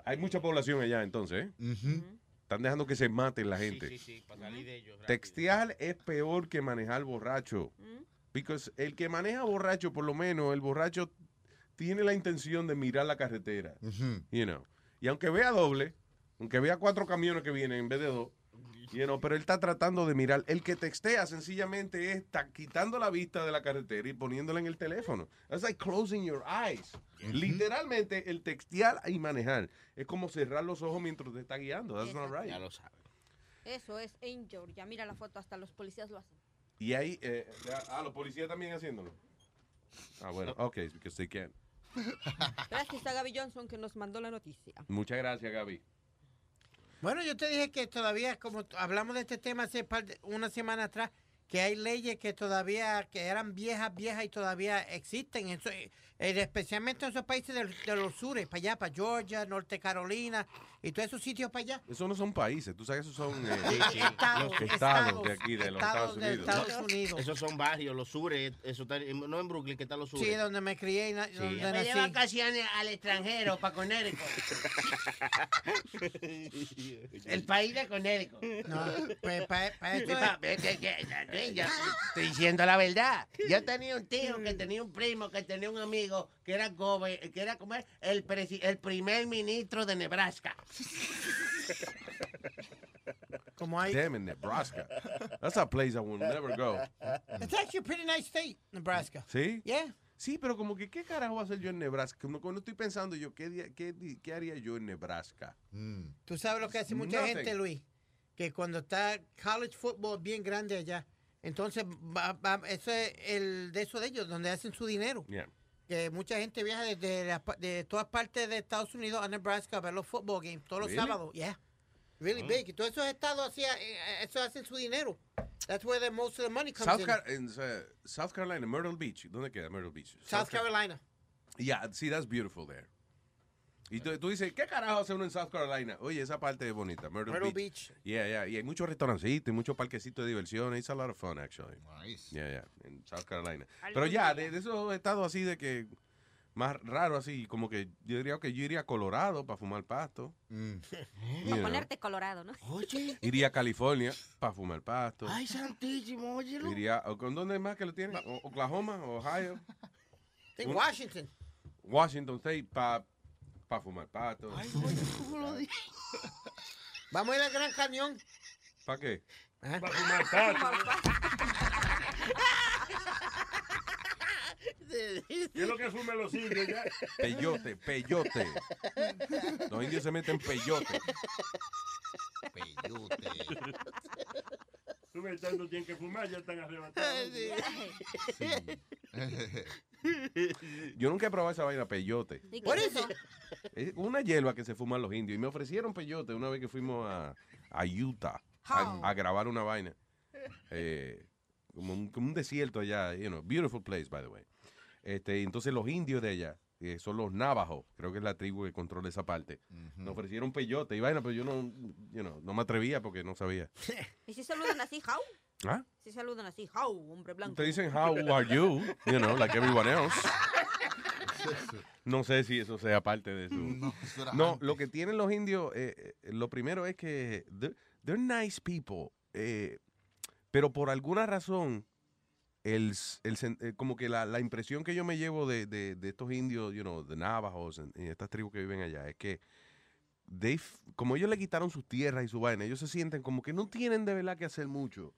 Hay mucha población allá entonces, ¿eh? Están dejando que se maten la gente. sí, sí, para salir de ellos. rápido. Textear es peor que manejar borracho. Porque el que maneja borracho, por lo menos, el borracho tiene la intención de mirar la carretera. you know. Y aunque vea doble, aunque vea cuatro camiones que vienen en vez de dos, you know, pero él está tratando de mirar. El que textea sencillamente está quitando la vista de la carretera y poniéndola en el teléfono. That's like closing your eyes. Literalmente, el textear y manejar es como cerrar los ojos mientras te está guiando. That's not right. Ya lo sabes. Eso es en Georgia. Mira la foto, hasta los policías lo hacen. Y ahí, eh, ah, los policías también haciéndolo. Ah, bueno, ok, because they can. Gracias a Gaby Johnson que nos mandó la noticia. Muchas gracias, Gaby. Bueno, yo te dije que todavía, como hablamos de este tema hace par de- una semana atrás, que hay leyes que todavía, que eran viejas, viejas y todavía existen, Eso, eh, especialmente en esos países del- de, los sures, para allá, para Georgia, Norte Carolina y todos esos sitios para allá. Esos no son países, tú sabes que esos son eh, Sí, sí. Estados, los estados, estados, de aquí, de los estados Estados de Unidos. Estados Unidos. Esos son barrios, los sures. Eso está, no en Brooklyn, que están los sures. Sí, donde me crié y na- donde Me nací. de vacaciones al extranjero, para Connecticut. El país de Connecticut. No, pues para eso Sí, es- pa- es que- que- que- ya Estoy diciendo la verdad. Yo tenía un tío que tenía un primo que tenía un amigo que era gobe- que era como el, presi- el primer ministro de Nebraska. Como hay. Damn, in Nebraska. That's a place I will never go. It's actually a pretty nice state, Nebraska. ¿Sí? Yeah. Sí, pero como que, ¿qué carajo voy a hacer yo en Nebraska? Como cuando estoy pensando yo, ¿qué, qué, qué haría yo en Nebraska? Tú sabes lo que hace mucha Nothing. gente, Luis, que cuando está college football bien grande allá, entonces va, va- eso es el de eso de ellos, donde hacen su dinero. Yeah. Que mucha gente viaja desde la de todas partes de Estados Unidos a Nebraska a ver los football games todos los sábados. Yeah. Really Oh. big. Y todos esos estados así, eh, eso hacen su dinero. That's where the most of the money comes South, in. Car- uh, South Carolina, Myrtle Beach. ¿Dónde queda Myrtle Beach? South Carolina. Yeah, see, that's beautiful there. Y tú, tú dices, ¿qué carajo hace uno en South Carolina? Oye, esa parte es bonita, Myrtle, Myrtle Beach. Beach. Yeah, yeah. Y hay muchos restaurancitos y muchos parquecitos de diversión. It's a lot of fun, actually. Nice. Yeah, yeah, en South Carolina. Pero ya, de, de esos estados así de que, más raro así, como que yo diría que yo iría a Colorado para fumar pasto. Para know. ponerte colorado, ¿no? Oye. Iría a California para fumar pasto. Ay, santísimo, óyelo. Iría, ¿o ¿con dónde más que lo tienen? Oklahoma, Ohio. Washington. Washington State para pa fumar pasto. Vamos a ir al Gran Cañón. ¿Para qué? Para fumar pasto. ¿Qué es lo que fuman los indios ya? Peyote, peyote. Los indios se meten peyote. Tú ves, tanto tienen que fumar, ya están arrebatados. Yo nunca he probado esa vaina peyote. ¿Y qué es eso? Es una hierba que se fuman los indios. Y me ofrecieron peyote una vez que fuimos a, a Utah a, a grabar una vaina. Eh, como, un, como un desierto allá, you know, beautiful place, by the way. Este, entonces los indios de allá, que son los navajos, creo que es la tribu que controla esa parte, me ofrecieron peyote y vaina, pero yo no, you know, no me atrevía porque no sabía. ¿Y si saludan así, how? ¿Ah? Si saludan así, how, hombre blanco. Te dicen, how are you? You know, like everyone else. No sé si eso sea parte de su... No, eso No, lo que tienen los indios, eh, eh, lo primero es que they're, they're nice people, eh, pero por alguna razón, el, el eh, como que la, la impresión que yo me llevo de, de- de estos indios, you know, de Navajos y estas tribus que viven allá, es que they como ellos le quitaron sus tierras y su vaina, ellos se sienten como que no tienen de verdad que hacer mucho.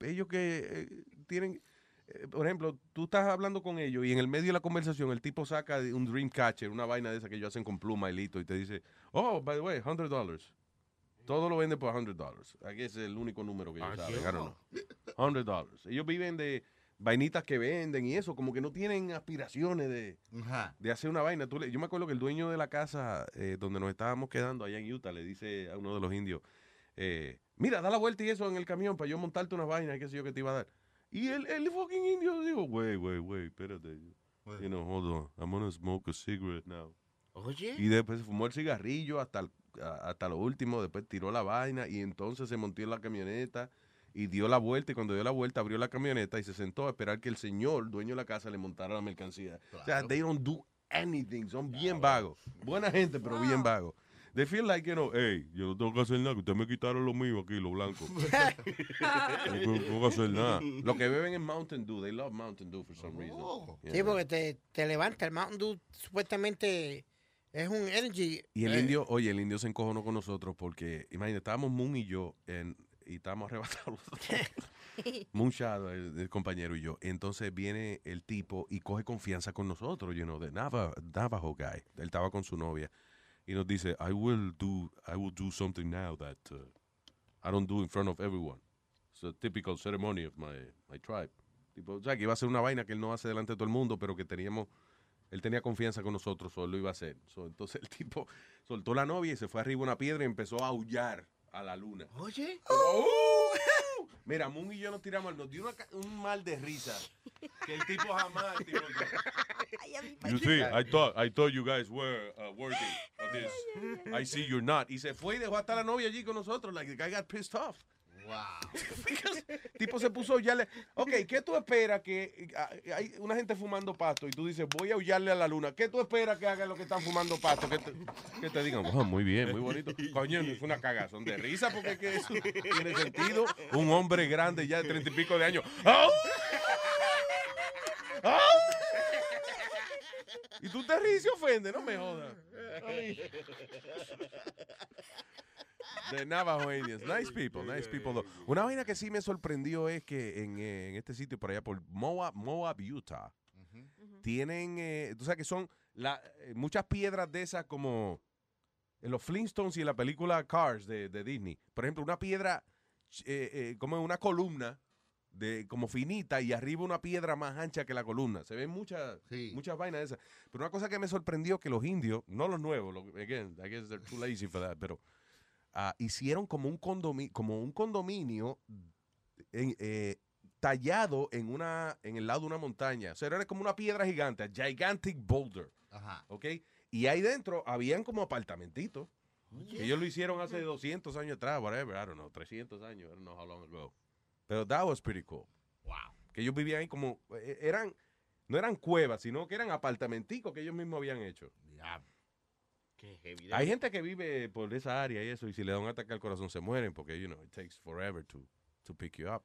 Ellos que eh, tienen, eh, por ejemplo, tú estás hablando con ellos y en el medio de la conversación el tipo saca un dream catcher, una vaina de esa que ellos hacen con pluma y listo, y te dice, oh, by the way, $100 dollars. Todo lo venden por $100 dollars. Aquí es el único número que ellos Ah, saben. I don't know. $100 dollars. Ellos viven de vainitas que venden y eso, como que no tienen aspiraciones de, de hacer una vaina. Tú le- yo me acuerdo que el dueño de la casa eh, donde nos estábamos quedando allá en Utah le dice a uno de los indios, eh, mira, da la vuelta y eso en el camión para yo montarte unas vainas, qué sé yo, que te iba a dar. Y el, el fucking indio dijo, wait, wait, wait, espérate. You know, hold on, I'm gonna smoke a cigarette now. Oye. Y después se fumó el cigarrillo hasta, el- hasta lo último, después tiró la vaina y entonces se montó en la camioneta y dio la vuelta y cuando dio la vuelta abrió la camioneta y se sentó a esperar que el señor, dueño de la casa, le montara la mercancía. O sea, they don't do anything, son bien vagos. Buena gente, pero bien vagos. They feel like, you know, hey, yo no tengo que hacer nada, que ustedes me quitaron lo mío aquí, lo blanco. no tengo que hacer nada. Lo que beben es Mountain Dew. They love Mountain Dew for some reason. Sí, Yeah. porque te, te levanta. El Mountain Dew supuestamente es un energy. Y el eh, indio, oye, el indio se encojonó con nosotros porque, imagínate, estábamos Moon y yo en, y estábamos arrebatados. Moon Shadow, el, el compañero y yo. Entonces viene el tipo y coge confianza con nosotros, you know, the Nava, Navajo guy. Él estaba con su novia y nos dice, I will do, I will do something now that uh, I don't do in front of everyone. It's a typical ceremony of my, my tribe. Tipo, o sea, que iba a ser una vaina que él no hace delante de todo el mundo, pero que teníamos, él tenía confianza con nosotros, solo lo iba a hacer. So, entonces el tipo soltó la novia y se fue arriba a una piedra y empezó a aullar a la luna. Oye. Mira, Moon y yo nos tiramos, nos dio una un mal de risa. Que el tipo jamás. tipo- You see, I thought, I thought you guys were uh, worthy of this. I see you're not. Y se fue y dejó hasta la novia allí con nosotros. Like the guy got pissed off. Wow. tipo se puso a aullarle. Ok, ¿qué tú esperas que ah, hay una gente fumando pasto y tú dices, voy a aullarle a la luna? ¿Qué tú esperas que hagan los que están fumando pasto? Que te, que te digan, "Oh, muy bien, muy bonito. Coño, no fue una cagazón de risa porque es que eso tiene sentido. Un hombre grande ya de treinta y pico de años. ¡Au! ¡Au! Y tú te ríes y ofendes, no me jodas. Ay. De Navajo Indians. Nice people, nice people. though. Una vaina que sí me sorprendió es que en, eh, en este sitio por allá, por Moab, Moab Utah, tienen, eh, tú sabes que son la- eh, muchas piedras de esas como en los Flintstones y en la película Cars de, de Disney. Por ejemplo, una piedra eh, eh, como una columna de como finita y arriba una piedra más ancha que la columna. Se ven muchas muchas vainas de esas. Pero una cosa que me sorprendió que los indios, no los nuevos, los- again, I guess they're too lazy for that, pero ah, hicieron como un condominio, como un condominio en, eh, tallado en una en el lado de una montaña. O sea, era como una piedra gigante, a gigantic boulder. Ajá. ¿Ok? Y ahí dentro habían como apartamentitos. Que ellos lo hicieron hace 200 años atrás, whatever, I don't know, 300 años, I don't know how long ago. Pero that was pretty cool. Wow. Que ellos vivían ahí como, eh, eran, no eran cuevas, sino que eran apartamenticos que ellos mismos habían hecho. Qué heavy. Hay gente que vive por esa área y eso, y si le da un ataque al corazón se mueren porque, you know, it takes forever to, to pick you up.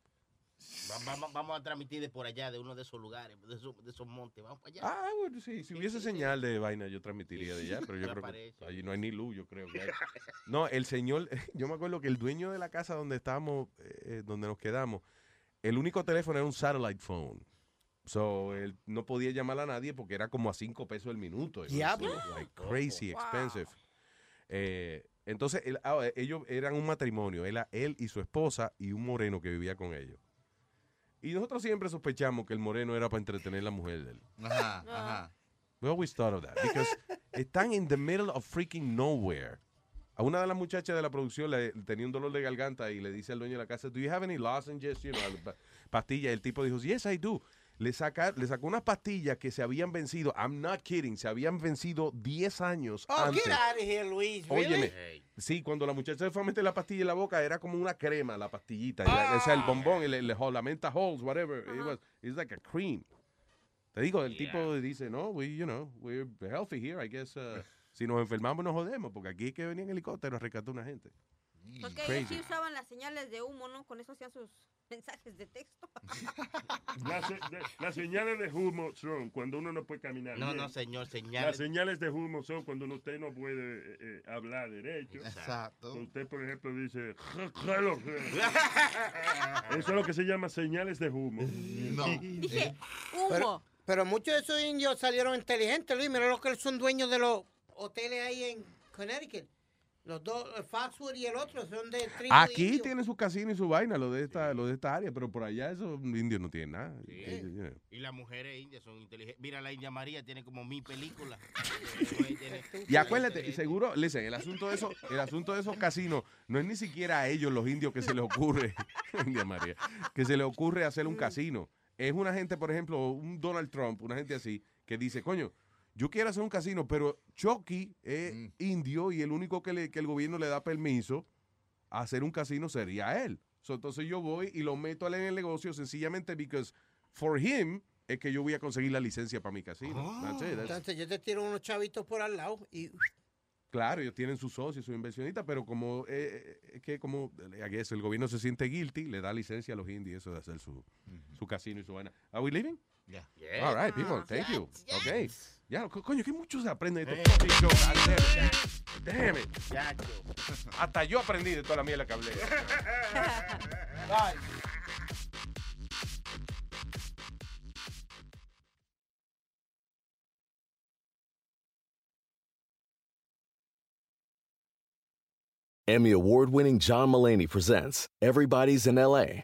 Va- Vamos, vamos a transmitir de por allá, de uno de esos lugares, de esos, de esos montes. Vamos para allá. Ah, bueno, sí, si hubiese señal de vaina yo transmitiría de allá, pero yo creo que allí no hay ni luz, yo creo que hay. No, el señor, yo me acuerdo que el dueño de la casa donde estábamos, eh, donde nos quedamos, el único teléfono era un satellite phone. So, él no podía llamar a nadie porque era como a cinco pesos el minuto. It was, Diablo. like, crazy Wow. expensive. Eh, entonces, él- ah, ellos eran un matrimonio, él, él y su esposa y un moreno que vivía con ellos. Y nosotros siempre sospechamos que el moreno era para entretener a la mujer de él. Ajá, ajá. We always thought of that. Because están in the middle of freaking nowhere. A una de las muchachas de la producción le tenía un dolor de garganta y le dice al dueño de la casa, ¿Do you have any lozenges? You know, pa- pastillas. El tipo dijo, Yes, I do. Le, saca, le sacó unas pastillas que se habían vencido. I'm not kidding. Se habían vencido 10 años Oh, antes. get out of here, Luis. Really? Óyeme, sí, cuando la muchacha se fue a meter la pastilla en la boca, era como una crema la pastillita. Ya, O sea, el bombón, el, el, la menta holes, whatever. It was, it's like a cream. Te digo, el tipo dice, no, we, you know, we're healthy here, I guess. uh, si nos enfermamos nos jodemos, porque aquí es que venía en helicóptero a rescatar una gente. Porque ellos sí usaban las señales de humo, ¿no? Con eso hacían sus mensajes de texto. Las, se- de- las señales de humo son cuando uno no puede caminar. No, bien. no, señor, Las señales. señales de humo son cuando usted no puede eh, eh, hablar derecho. Exacto. Usted, por ejemplo, dice. Eso es lo que se llama señales de humo. Dije, Pero, humo. pero muchos de esos indios salieron inteligentes, Luis. Mira lo que son dueños de los hoteles ahí en Connecticut. Los dos, Foxwood y el otro, son de tribu Aquí indio. tiene su casino y su vaina, lo de esta, lo de esta área, pero por allá esos indios no tienen nada. Y las mujeres indias son inteligentes. Mira, la India María tiene como mi película. Y acuérdate, seguro, listen, el asunto de esos, el asunto de esos casinos no es ni siquiera a ellos los indios que se les ocurre, India María, que se les ocurre hacer un casino. Es una gente, por ejemplo, un Donald Trump, una gente así, que dice, coño, yo quiero hacer un casino, pero Chucky es indio y el único que, le- que el gobierno le da permiso a hacer un casino sería él. So, entonces yo voy y lo meto a él en el negocio sencillamente because for him es que yo voy a conseguir la licencia para mi casino. That's it, that's- Entonces yo te tiro unos chavitos por al lado y Claro, ellos tienen sus socios, sus inversionistas, pero como eh, eh, es que como I guess, el gobierno se siente guilty, le da licencia a los indies eso de hacer su, su casino y su vaina. ¿Are we leaving? Yeah. All right, people, thank you. yes. Okay. Ya, co- coño, que mucho se aprende de Eh, estos fucking shows. God damn it. Damn it. Chacho. Hasta yo aprendí de toda la mierda que hablé. Emmy award winning John Mullaney presents Everybody's in LA,